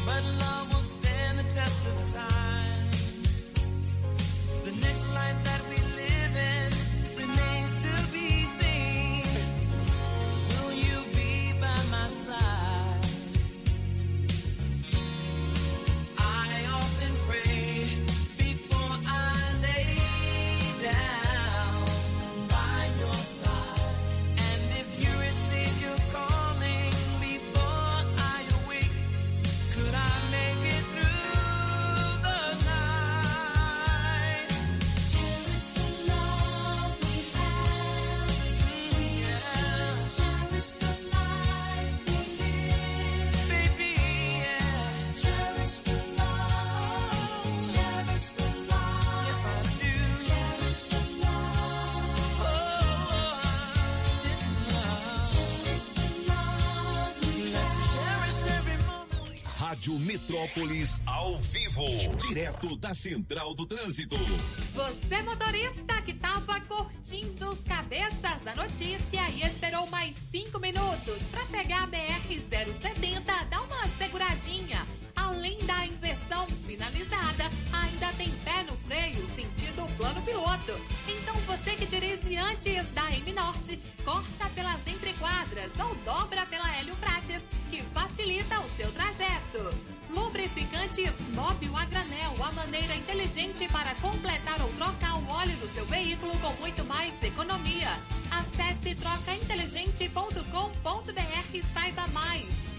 But love will stand the test of time. The next life that we live in remains to be Rádio Metrópolis ao vivo, direto da Central do Trânsito. Você motorista que tava curtindo os cabeças da notícia e esperou mais cinco minutos para pegar a BR-070, dá uma seguradinha. Além da inversão finalizada, ainda tem pé no freio sentido plano piloto. Então você que dirige antes da M Norte, corta pelas entrequadras ou dobra pela Hélio Prates, que facilita o seu trajeto. Lubrificantes Móbil a granel, a maneira inteligente para completar ou trocar o óleo do seu veículo com muito mais economia. Acesse trocainteligente.com.br e saiba mais.